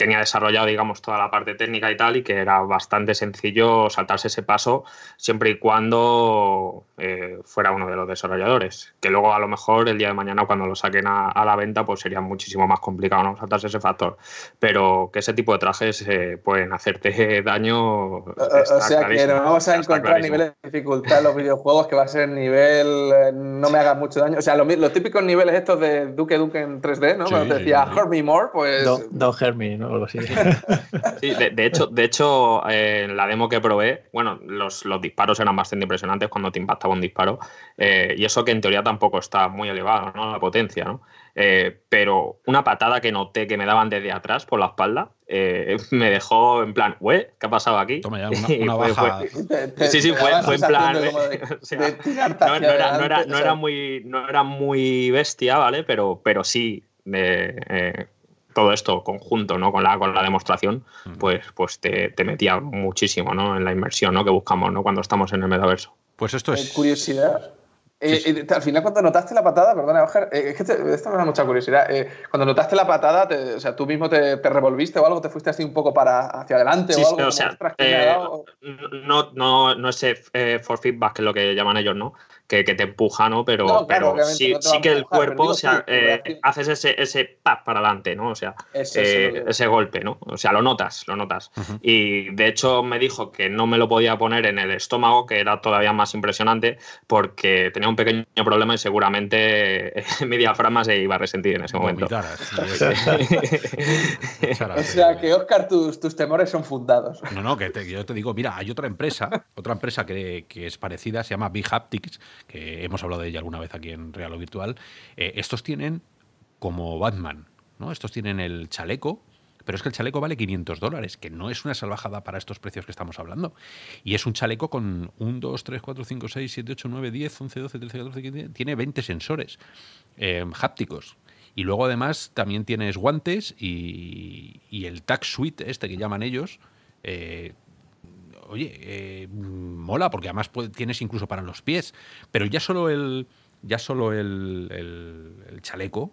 tenía desarrollado, digamos, toda la parte técnica y tal y que era bastante sencillo saltarse ese paso siempre y cuando eh, fuera uno de los desarrolladores. Que luego a lo mejor el día de mañana cuando lo saquen a, a la venta pues sería muchísimo más complicado no saltarse ese factor. Pero que ese tipo de trajes eh, pueden hacerte daño. O, sea que nos vamos a encontrar clarísimo. niveles de dificultad en los videojuegos que va a ser nivel eh, no me haga mucho daño. O sea, los, típicos niveles estos de Duke Duke en 3D, ¿no? Sí, Cuando te sí, decía sí. Hurt Me More, pues. Don, Don Hermi, ¿no? Algo así. Sí, de, de hecho, de hecho eh, en la demo que probé, bueno, los, los disparos eran bastante impresionantes cuando te impactaba un disparo. eh, y eso que en teoría tampoco está muy elevado, ¿no? La potencia, ¿no? Eh, pero una patada que noté que me daban desde atrás por la espalda eh, me dejó en plan. ¿Qué ha pasado aquí? Toma ya, una, Y una fue- baja. fue- te- te- Sí, sí, fue, en plan. de como de- o sea, de tirarte no, era, no, era, adelante, no o era sea, muy, no era muy bestia, ¿vale? Pero, pero sí, eh, todo esto conjunto, ¿no? Con la, con la demostración, pues, pues te, te metía muchísimo, ¿no? En la inmersión, ¿no? Que buscamos, ¿no? Cuando estamos en el metaverso. Pues esto eh, es. curiosidad. Eh, al final, cuando notaste la patada, perdona, Oscar, eh, es que esto me da mucha curiosidad. Eh, cuando notaste la patada, o sea, tú mismo te, revolviste o algo, te fuiste así un poco para hacia adelante o algo. o sea, no, no, no es for feedback, que es lo que llaman ellos, ¿no? Que, te empuja, ¿no? Pero, pero sí, sí que el cuerpo, o sea, eh, haces ese, ese pap para adelante, ¿no? O sea, eh, ese golpe, ¿no? O sea, lo notas, lo notas. Y de hecho me dijo que no me lo podía poner en el estómago, que era todavía más impresionante, porque tenía un pequeño problema y seguramente mi diafragma se iba a resentir en ese momento. o sea, que Oscar, tus, tus temores son fundados. No, no, que yo te digo, mira, hay otra empresa, otra empresa que, que es parecida, se llama Big Haptics, que hemos hablado de ella alguna vez aquí en Real o Virtual, eh, estos tienen como Batman, ¿no? Estos tienen el chaleco, pero es que el chaleco vale 500 dólares, que no es una salvajada para estos precios que estamos hablando. Y es un chaleco con 1, 2, 3, 4, 5, 6, 7, 8, 9, 10, 11, 12, 13, 14, 15, tiene 20 sensores eh, hápticos. Y luego además también tienes guantes y, y el tag suite, este que llaman ellos, eh, oye, eh, mola, porque además tienes incluso para los pies. Pero ya solo el. Ya solo el, chaleco,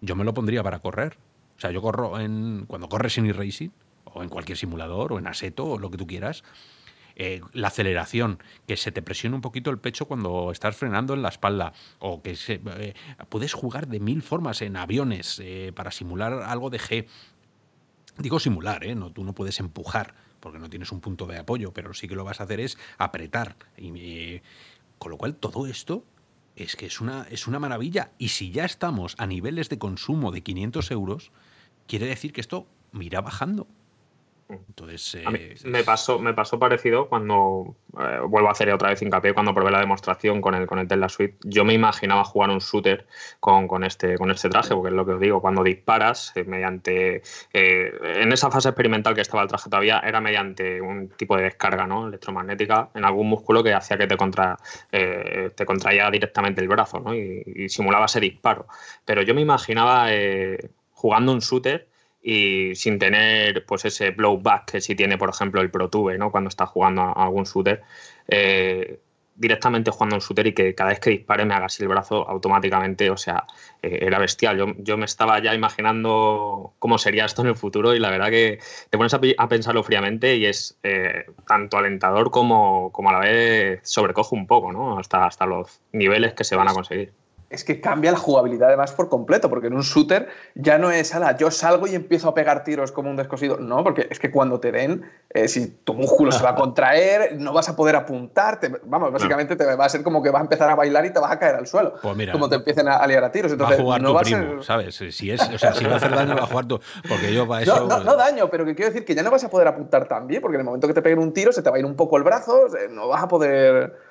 yo me lo pondría para correr. O sea, yo corro en. Cuando corres en e-racing, o en cualquier simulador, o en Aseto, o lo que tú quieras. Eh, la aceleración, que se te presione un poquito el pecho cuando estás frenando en la espalda, o que se, eh, puedes jugar de mil formas en aviones para simular algo de G. Digo simular, ¿eh? No, tú no puedes empujar porque no tienes un punto de apoyo, pero sí que lo vas a hacer es apretar. Y, con lo cual, todo esto es que es una, es una maravilla. Y si ya estamos a niveles de consumo de 500 euros, quiere decir que esto irá bajando. Entonces, eh, me, pasó, me pasó parecido cuando eh, vuelvo a hacer otra vez hincapié cuando probé la demostración con el, con el Tesla Suite. Yo me imaginaba jugar un shooter con, con, este, con este traje, porque es lo que os digo, cuando disparas eh, mediante. en esa fase experimental que estaba el traje todavía, era mediante un tipo de descarga ¿no? electromagnética en algún músculo que hacía que te, contra, te contraía directamente el brazo ¿no? y, y, simulaba ese disparo. Pero yo me imaginaba jugando un shooter y sin tener pues ese blowback que sí tiene, por ejemplo, el ProTube, ¿no? Cuando está jugando a algún shooter, eh, directamente jugando un shooter y que cada vez que dispare me haga así el brazo automáticamente, o sea, eh, era bestial. Yo, yo, me estaba ya imaginando cómo sería esto en el futuro y la verdad que te pones a, pensarlo fríamente y es eh, tanto alentador como, como a la vez sobrecoge un poco, ¿no? Hasta, hasta los niveles que se van a conseguir es que cambia la jugabilidad además por completo, porque en un shooter ya no es, ala, yo salgo y empiezo a pegar tiros como un descosido. No, porque es que cuando te den, eh, si tu músculo se va a contraer, no vas a poder apuntar, vamos, básicamente te va a ser como que vas a empezar a bailar y te vas a caer al suelo. Pues mira, como te empiecen a, liar a tiros. Entonces, va a jugar no tu primo, ¿sabes? Si, es, o sea, si va a hacer daño, va a jugar tú. Porque yo para eso... No, no, daño, pero que quiero decir que ya no vas a poder apuntar tan bien, porque en el momento que te peguen un tiro se te va a ir un poco el brazo, no vas a poder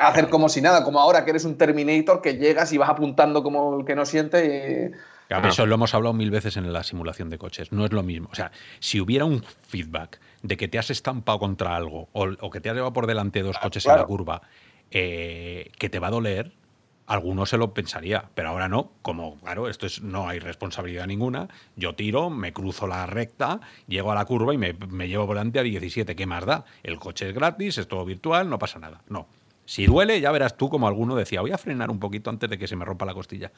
hacer como si nada, como ahora que eres un Terminator que llegas y vas apuntando como el que no siente y... eso lo hemos hablado mil veces en la simulación de coches. No es lo mismo. O sea, si hubiera un feedback de que te has estampado contra algo o, que te has llevado por delante dos coches en la curva, eh, que te va a doler, alguno se lo pensaría, pero ahora no. Como, claro, esto es, no hay responsabilidad ninguna. Yo tiro, me cruzo la recta, llego a la curva y me, me llevo por delante a 17. ¿Qué más da? El coche es gratis, es todo virtual, no pasa nada. No. Si duele, ya verás tú como alguno decía, voy a frenar un poquito antes de que se me rompa la costilla.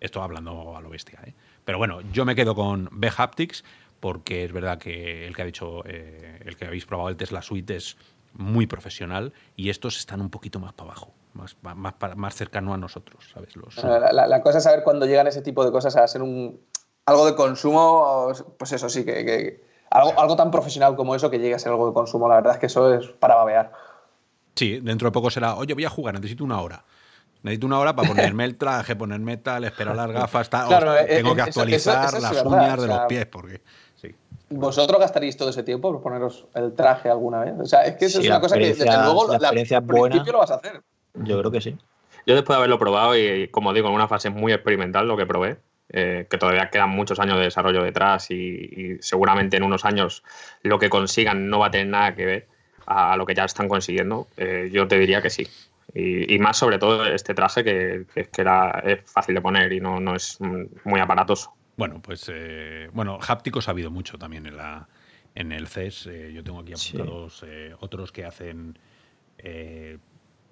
Esto hablando a lo bestia. ¿eh? Pero bueno, yo me quedo con B-Haptics porque es verdad que el que ha dicho, eh, el que habéis probado el Tesla Suite es muy profesional y estos están un poquito más para abajo, más, más, más cercano a nosotros, ¿sabes? la, cosa es saber cuando llegan ese tipo de cosas a ser un, algo de consumo, pues eso sí, que, algo, algo tan profesional como eso que llegue a ser algo de consumo, la verdad es que eso es para babear. Sí, dentro de poco será, oye, voy a jugar, necesito una hora. Necesito una hora para ponerme el traje, ponerme tal, esperar las gafas, tal. Eh, tengo que actualizar las uñas de los pies, porque. Sí. ¿Vosotros gastaréis todo ese tiempo por poneros el traje alguna vez? O sea, es que eso es una cosa que, desde luego, la, la principio lo vas a hacer. Yo creo que sí. Yo después de haberlo probado y, como digo, en una fase muy experimental lo que probé, eh, que todavía quedan muchos años de desarrollo detrás y, y, seguramente en unos años lo que consigan no va a tener nada que ver a lo que ya están consiguiendo, eh, yo te diría que sí. Y, más sobre todo este traje que, que, era, es fácil de poner y no, no es muy aparatoso. Bueno, pues eh, bueno, hápticos ha habido mucho también en la en el CES. Eh, yo tengo aquí apuntados otros que hacen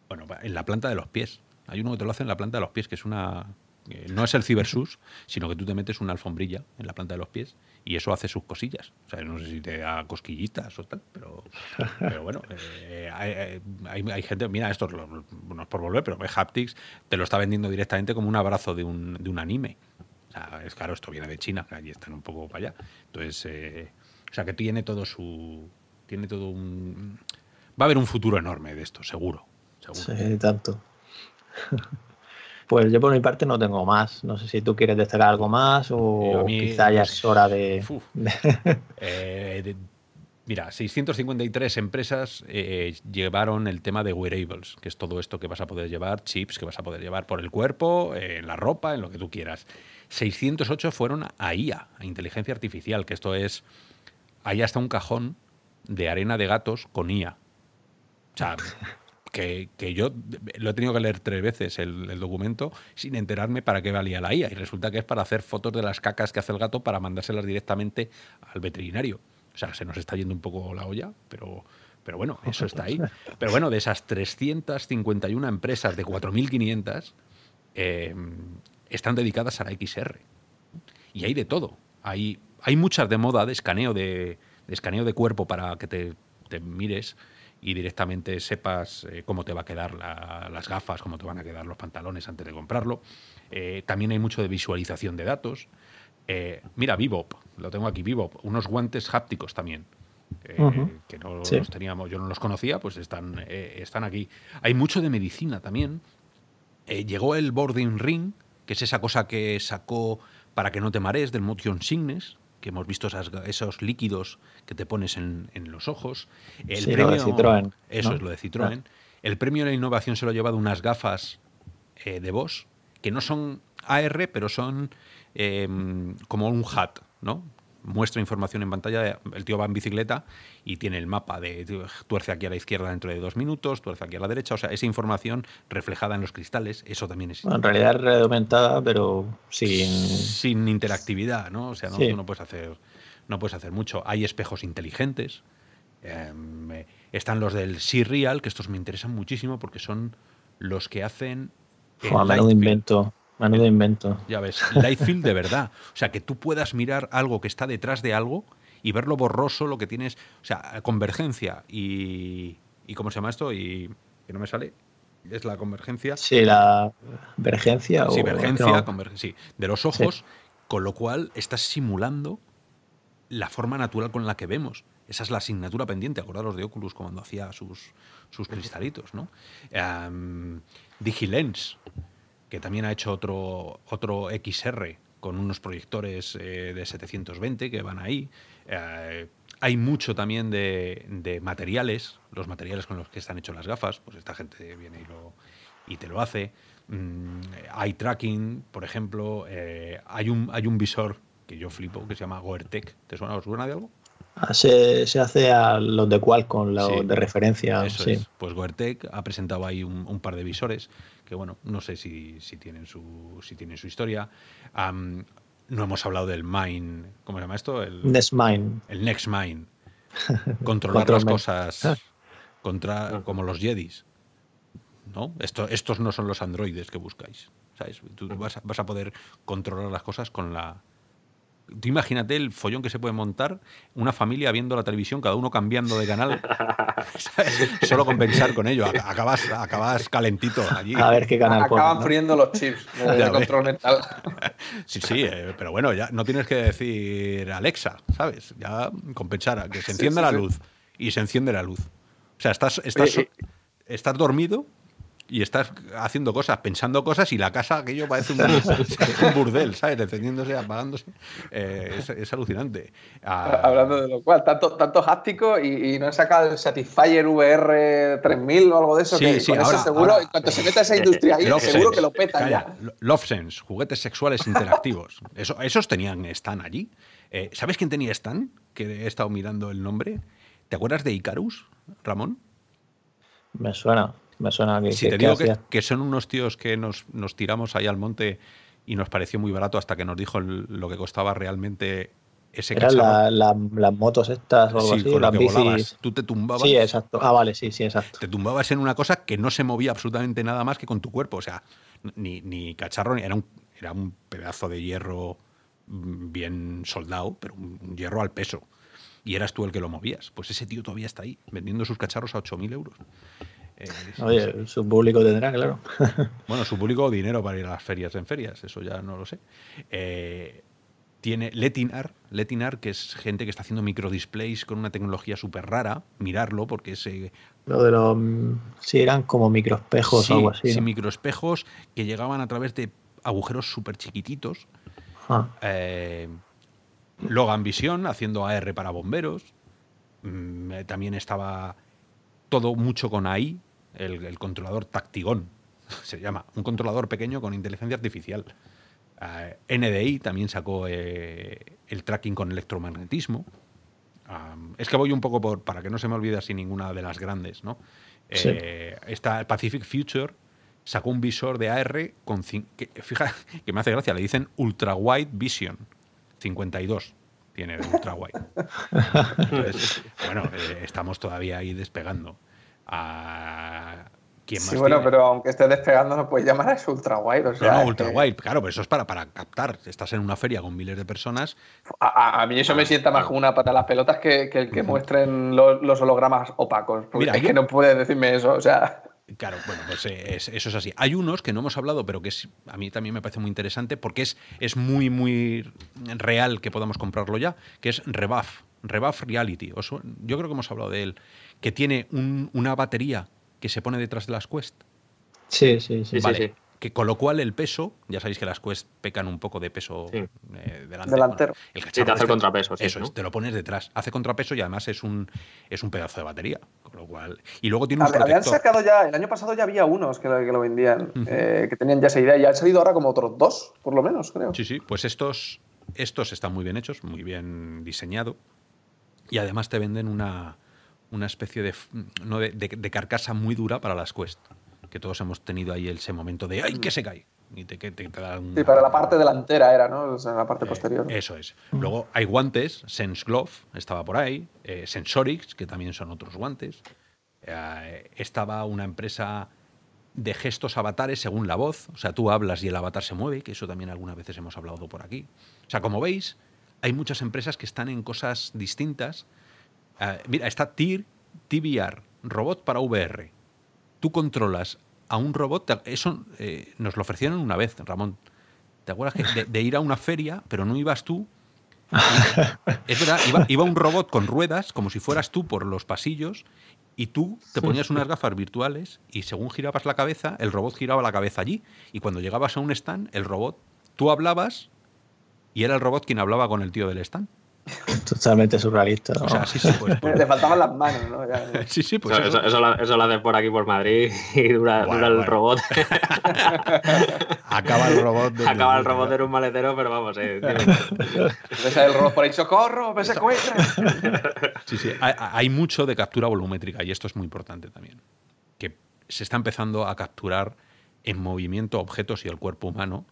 bueno, en la planta de los pies. Hay uno que te lo hace en la planta de los pies, que es una. eh, no es el Cybersus, sino que tú te metes una alfombrilla en la planta de los pies y eso hace sus cosillas. O sea, no sé si te da cosquillitas o tal, pero, pero bueno, eh, hay, hay- hay gente, mira, esto lo- no es por volver, pero Haptics te lo está vendiendo directamente como un abrazo de un, de un anime. O sea, es claro, esto viene de China, allí están un poco para allá. Entonces, eh, o sea, que tiene todo su. Tiene todo un. Va a haber un futuro enorme de esto, seguro. seguro. Sí, tanto. Pues yo por mi parte no tengo más. No sé si tú quieres destacar algo más o mí, quizá ya es hora de... Uf. Eh, de- mira, 653 empresas eh, llevaron el tema de wearables, que es todo esto que vas a poder llevar, chips que vas a poder llevar por el cuerpo, eh, en la ropa, en lo que tú quieras. 608 fueron a IA, a inteligencia artificial, que esto es. Hay hasta un cajón de arena de gatos con IA. O sea, que, que yo lo he tenido que leer tres veces el, el documento sin enterarme para qué valía la IA. Y resulta que es para hacer fotos de las cacas que hace el gato para mandárselas directamente al veterinario. O sea, se nos está yendo un poco la olla, pero, pero bueno, eso está ahí. Pero bueno, de esas 351 empresas de 4.500 eh, están dedicadas a la XR. Y hay de todo. Hay, hay muchas de moda de escaneo de, de escaneo de cuerpo para que te, te mires y directamente sepas eh, cómo te va a quedar la- las gafas, cómo te van a quedar los pantalones antes de comprarlo. Eh, también hay mucho de visualización de datos. Eh, mira, Bebop, lo tengo aquí, Bebop, unos guantes hápticos también. eh, que no Sí. los teníamos, yo no los conocía, pues están, eh, están aquí. Hay mucho de medicina también. Eh, llegó el Boarding Ring, que es esa cosa que sacó para que no te marees del Motion Sickness, que hemos visto esas- esos líquidos que te pones en, en los ojos. El Sí, lo de Citroën, Eso ¿no? es lo de Citroën. El premio de la innovación se lo ha llevado unas gafas eh, de Bosch, que no son AR, pero son eh, como un hat, ¿no? Muestra información en pantalla, el tío va en bicicleta y tiene el mapa de tuerce aquí a la izquierda dentro de dos minutos, tuerce aquí a la derecha, o sea, esa información reflejada en los cristales, eso también es Bueno, en realidad es red aumentada, pero sin... sin interactividad, ¿no? O sea, no, Sí. tú no puedes hacer, no puedes hacer mucho. Hay espejos inteligentes. em, eh, están los del C-Real, que estos me interesan muchísimo porque son los que hacen el menudo invento. Menudo invento. Ya ves, light field de verdad. O sea, que tú puedas mirar algo que está detrás de algo y verlo borroso, lo que tienes. O sea, convergencia y. ¿Y cómo se llama esto? Y. Que no me sale. Es la convergencia. Sí, la vergencia o... Sí, que vergencia, no- converge- sí, de los ojos, con lo cual estás simulando la forma natural con la que vemos. Esa es la asignatura pendiente, acordaros de Oculus cuando hacía sus, sus cristalitos, ¿no? Digilens, que también ha hecho otro, otro XR con unos proyectores eh, de 720 que van ahí. Eh, hay mucho también de, de materiales, los materiales con los que están hechos las gafas, pues esta gente viene y, lo, y te lo hace. Mm, eye tracking, por ejemplo, eh, hay, un, hay un visor que yo flipo que se llama Goertec. ¿Te suena, os suena de algo? Ah, Se, se hace a los de Qualcomm, los Sí, de referencia. Eso sí. es. Pues Goertec ha presentado ahí un, un par de visores que, bueno, no sé si, si tienen, su, si tienen su historia. No hemos hablado del Mine, ¿cómo se llama esto? El, Nestmine. el Next Mine. Controlar Control las cosas contra, como los Jedis. ¿No? Esto, estos no son los androides que buscáis. ¿sabes? Tú vas a, vas a poder controlar las cosas con la. Tú imagínate el follón que se puede montar una familia viendo la televisión, cada uno cambiando de canal. ¿sabes? Solo con pensar con ello. Ac- Acabas, acabas calentito allí. A ver qué canal Acaban ponen, ¿no? friendo los chips de, control mental. Sí, sí, eh, pero bueno, ya no tienes que decir Alexa, ¿sabes? Ya con pensar a que se encienda sí, la sí. luz y se enciende la luz. O sea, estás, estás, Oye, estás dormido y estás haciendo cosas, pensando cosas y la casa aquello parece un, un burdel, ¿sabes? Encendiéndose, apagándose. Eh, es, es alucinante. Ah, Hablando de lo cual, tanto, tanto háptico y, y no han sacado el Satisfyer VR 3000 o algo de eso. Sí, que sí, con eso ahora- seguro, ahora- en cuanto se meta esa industria ahí, Love seguro Sense. que lo petan Calla, ya. Lo- Love Sense, juguetes sexuales interactivos. Eso, esos tenían stand allí. Eh, ¿Sabes quién tenía stand? Que he estado mirando el nombre. ¿Te acuerdas de Icarus, Ramón? Me suena, me suena que, Si que- te digo que, que son unos tíos que nos, nos tiramos ahí al monte y nos pareció muy barato hasta que nos dijo el- lo que costaba realmente ese Eran la- la- las motos estas o algo sí, así, con lo las que bicis. volabas. Tú te tumbabas. Sí, exacto. Ah, vale, sí, sí, exacto. te tumbabas en una cosa que no se movía absolutamente nada más que con tu cuerpo. O sea, ni, ni cacharro, ni- era un, era un pedazo de hierro mm, bien soldado, pero un hierro al peso. Y eras tú el que lo movías. Pues ese tío todavía está ahí, vendiendo sus cacharros a 8.000 euros. Eh, Oye, su público tendrá, claro. bueno, su público dinero para ir a las ferias en ferias, eso ya no lo sé. Eh, tiene Letinar, Letinar, que es gente que está haciendo microdisplays con una tecnología súper rara. Mirarlo, porque es eh, Lo de los. Sí, eran como microespejos sí, o algo así. sí, ¿no? microespejos que llegaban a través de agujeros súper chiquititos. Ah, Eh, Logan Vision haciendo AR para bomberos. Mm, también estaba todo mucho con AI, el, el controlador Tactigón, se llama, un controlador pequeño con inteligencia artificial. Eh, NDI también sacó eh, el tracking con electromagnetismo. Es que voy un poco por, para que no se me olvide así ninguna de las grandes, ¿no? Sí. Eh, Está el Pacific Future, sacó un visor de AR con... Que, fija, que me hace gracia, le dicen Ultra Wide Vision. 52 tiene de Ultra Wide. Entonces, bueno, eh, estamos todavía ahí despegando. A, ¿Quién más Sí, bueno, tiene? pero aunque esté despegando, no puedes llamar a eso ultra wide. O sea, no, no, ultra que wide, claro, pero eso es para, para captar. Estás en una feria con miles de personas. A, a- a mí eso me sienta más como una pata a las pelotas que, que el que muestren los, los hologramas opacos. Porque Mira, es yo- que no puedes decirme eso. O sea, Claro, bueno, pues eh, es- eso es así. Hay unos que no hemos hablado, pero que es, a mí también me parece muy interesante porque es, es muy, muy real que podamos comprarlo ya, que es Rebuff, Rebuff Reality. Yo creo que hemos hablado de él, que tiene un- una batería que se pone detrás de las Quest. sí, sí, sí. Sí, sí, Vale. sí. Que con lo cual el peso, ya sabéis que las Quest pecan un poco de peso Sí. eh, delantero. Delantero. Bueno, el Sí, te cacharro hace este- contrapeso, sí, Eso ¿no? es, te lo pones detrás. Hace contrapeso y además es un, es un pedazo de batería. Con lo cual. Y luego tiene un hab- habían sacado ya, el año pasado ya había unos que lo, que lo vendían, eh, que tenían ya esa idea. Y han salido ahora como otros dos, por lo menos, creo. Sí, sí, pues estos, estos están muy bien hechos, muy bien diseñado y además te venden una, una especie de, f- no, de, de- de carcasa muy dura para las Quest, que todos hemos tenido ahí ese momento de ¡ay, que se cae! Y te, te, te da un- Sí, para la parte delantera era, ¿no? O sea, la parte eh, posterior. Eso es. Luego hay guantes, Sense Glove estaba por ahí, eh, Sensorix, que también son otros guantes. Eh, estaba una empresa de gestos avatares según la voz. O sea, tú hablas y el avatar se mueve, que eso también algunas veces hemos hablado por aquí. O sea, como veis, hay muchas empresas que están en cosas distintas. Eh, mira, está TIR, TVR, robot para VR. Tú controlas a un robot, eso eh, nos lo ofrecieron una vez, Ramón. ¿Te acuerdas que de, ir a una feria, pero no ibas tú? Es verdad, iba, iba un robot con ruedas, como si fueras tú por los pasillos, y tú te ponías unas gafas virtuales y según girabas la cabeza, el robot giraba la cabeza allí. Y cuando llegabas a un stand, el robot, tú hablabas y era el robot quien hablaba con el tío del stand. Totalmente surrealista. O sea, ¿no? sí, sí, pues. pues- Le faltaban las manos, ¿no? Ya- sí, sí, pues Eso, eso. eso- eso lo, eso lo haces por aquí, por Madrid, y dura, Bueno, dura el bueno. robot. Acaba el robot. de- Acaba el robot en un maletero, pero vamos, eh. Ves el robot por ahí, socorro, me secuestran. Sí, sí. Hay, hay mucho de captura volumétrica y esto es muy importante también. Que se está empezando a capturar en movimiento objetos y el cuerpo humano,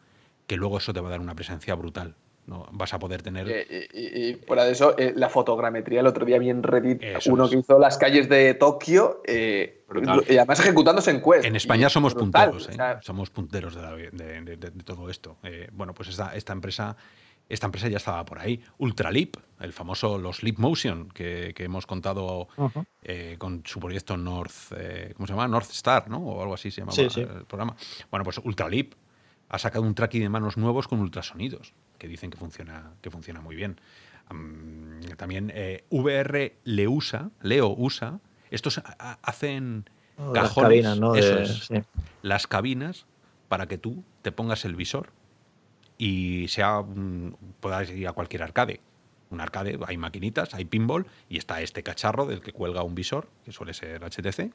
que luego eso te va a dar una presencia brutal. ¿No? Vas a poder tener. Eh, y, y- y fuera de eso, eh, la fotogrametría el otro día vi en Reddit Eso uno es. que hizo las calles de Tokio eh, y además ejecutándose en Quest. En España somos brutal, punteros, o ¿eh? sea, somos punteros de, la- de- de- de- de todo esto. Eh, bueno, pues esta, esta empresa, esta empresa ya estaba por ahí. Ultralip, el famoso los Leap Motion que, que hemos contado eh, con su proyecto North, eh, ¿cómo se llama? North Star, ¿no? O algo así se llamaba Sí, sí. el programa. Bueno, pues Ultralip ha sacado un tracking de manos nuevos con ultrasonidos, que dicen que funciona, que funciona muy bien. Am, también eh, VR le usa, Leo usa, estos ha- ha- hacen Oh, Las cajones, cabinas, ¿no? eso De- es, sí. las cabinas para que tú te pongas el visor y sea un- puedas ir a cualquier arcade. Un arcade, hay maquinitas, hay pinball y está este cacharro del que cuelga un visor, que suele ser HTC.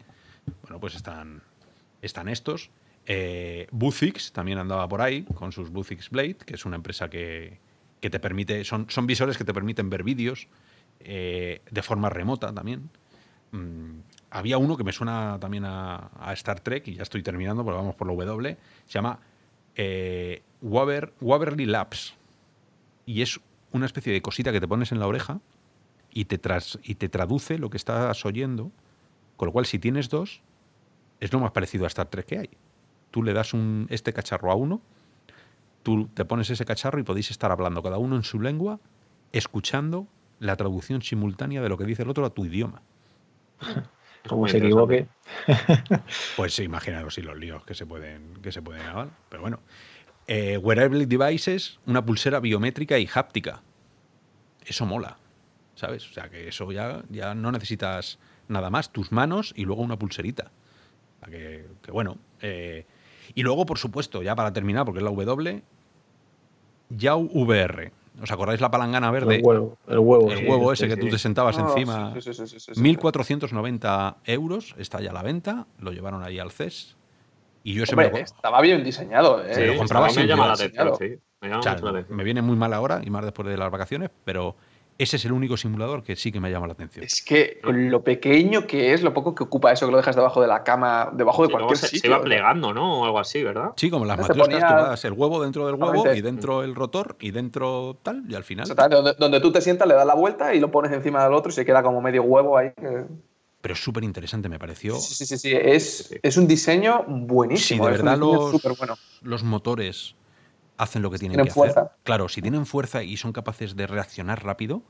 Bueno, pues están, están estos. Eh, Buzix también andaba por ahí con sus Buzix Blade, que es una empresa que, que te permite, son, son visores que te permiten ver vídeos eh, de forma remota también. Mm, había uno que me suena también a, Star Trek, y ya estoy terminando porque vamos por la W, se llama eh, Waver- Waverly Labs. Y es una especie de cosita que te pones en la oreja y te, tras, y te traduce lo que estás oyendo. Con lo cual, si tienes dos, es lo más parecido a Star Trek que hay. Tú le das un, este cacharro a uno, tú te pones ese cacharro y podéis estar hablando cada uno en su lengua, escuchando la traducción simultánea de lo que dice el otro a tu idioma. Como se equivoque. Pues sí, imaginaros si los líos que se pueden, que se pueden. Pero bueno. Eh, wearable devices, una pulsera biométrica y háptica. Eso mola. ¿Sabes? O sea que eso ya, ya no necesitas nada más. Tus manos y luego una pulserita. O sea que, que bueno. eh, y luego, por supuesto, ya para terminar, porque es la W, Yao VR. ¿Os acordáis la palangana verde? El huevo, el huevo, El sí, huevo sí, ese que sí. tú te sentabas Ah, encima. sí, sí, sí, sí, sí, sí. 1.490 euros, está ya a la venta, lo llevaron ahí al CES. Y yo ese Hombre, me lo, estaba bien diseñado, ¿eh? Sí, lo compraba me siempre. llama la Diseñado. atención, sí. Me llama o sea, mucho la atención. me viene muy mal ahora y más después de las vacaciones, pero ese es el único simulador que sí que me llama la atención. Es que con lo pequeño que es, lo poco que ocupa eso, que lo dejas debajo de la cama, debajo de Y cualquier se, se sitio. iba plegando, ¿no? O algo así, ¿verdad? Sí, como las matrioscas, ponía- tú das el huevo dentro del huevo y dentro el rotor y dentro tal, y al final. Exactamente, donde, donde tú te sientas, le das la vuelta y lo pones encima del otro y se queda como medio huevo ahí. que- Pero es súper interesante, me pareció. Sí, sí, sí, sí, Es, es un diseño buenísimo. Sí, de es un verdad los- bueno. Los motores hacen lo que tienen, Tienen que hacer. fuerza. Claro, si tienen fuerza y son capaces de reaccionar rápido,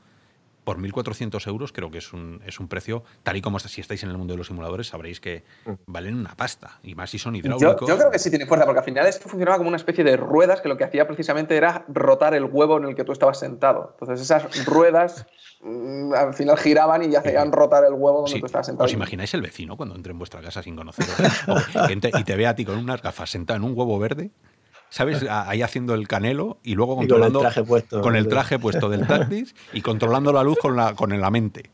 por 1.400 euros creo que es un, es un precio, tal y como está- si estáis en el mundo de los simuladores, sabréis que Mm. valen una pasta. Y más si son hidráulicos. yo creo que sí tiene fuerza, porque al final esto funcionaba como una especie de ruedas que lo que hacía precisamente era rotar el huevo en el que tú estabas sentado. Entonces esas ruedas mm, al final giraban y hacían rotar el huevo donde Sí. tú estabas sentado. ¿Os imagináis el vecino cuando entre en vuestra casa sin conoceros entre- y te ve a ti con unas gafas sentado en un huevo verde? ¿Sabes? Ahí haciendo el canelo y luego Y con el controlando traje puesto. con el traje puesto del Tactis y controlando la luz con la, con la mente.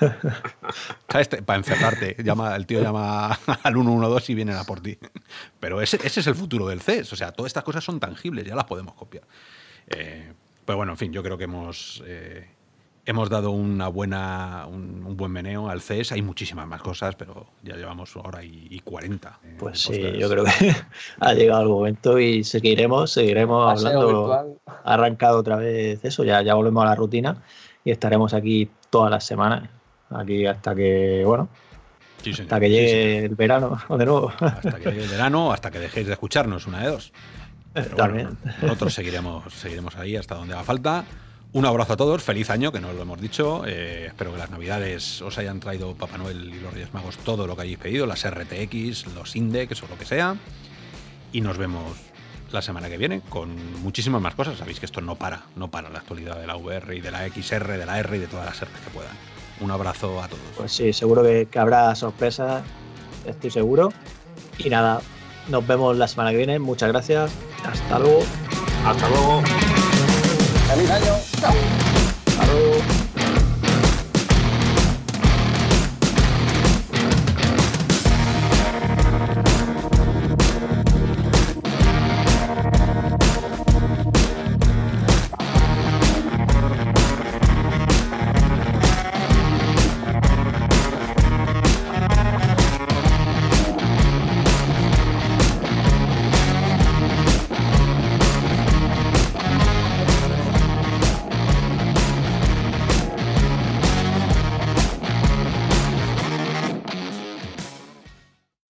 ¿Sabes? Para encerrarte. Llama, el tío llama al 112 y vienen a por ti. Pero ese, ese es el futuro del CES. O sea, todas estas cosas son tangibles, ya las podemos copiar. Eh, pero bueno, en fin, yo creo que hemos, eh, hemos dado una buena, un, un buen meneo al CES. Hay muchísimas más cosas, pero ya llevamos hora y, y 40. eh, Pues sí, yo creo que ha llegado el momento y seguiremos, seguiremos Paseo hablando. virtual. Ha arrancado otra vez eso, ya, ya volvemos a la rutina y estaremos aquí todas las semanas, aquí hasta que, bueno, Sí, señor. hasta que Sí, llegue señor. el verano de nuevo. Hasta que llegue el verano, hasta que dejéis de escucharnos, una de dos. Pero bueno, También. nosotros seguiremos, seguiremos ahí hasta donde haga falta. Un abrazo a todos, feliz año, que no lo hemos dicho. Eh, espero que las navidades os hayan traído Papá Noel y los Reyes Magos todo lo que hayáis pedido, las RTX, los Index o lo que sea. Y nos vemos la semana que viene con muchísimas más cosas. Sabéis que esto no para, no para la actualidad de la VR y de la XR, de la R y de todas las R que puedan. Un abrazo a todos. Pues sí, seguro que, que habrá sorpresas, estoy seguro. Y nada, nos vemos la semana que viene. Muchas gracias. Hasta luego. Hasta luego. ¡Feliz año! ¡Chao!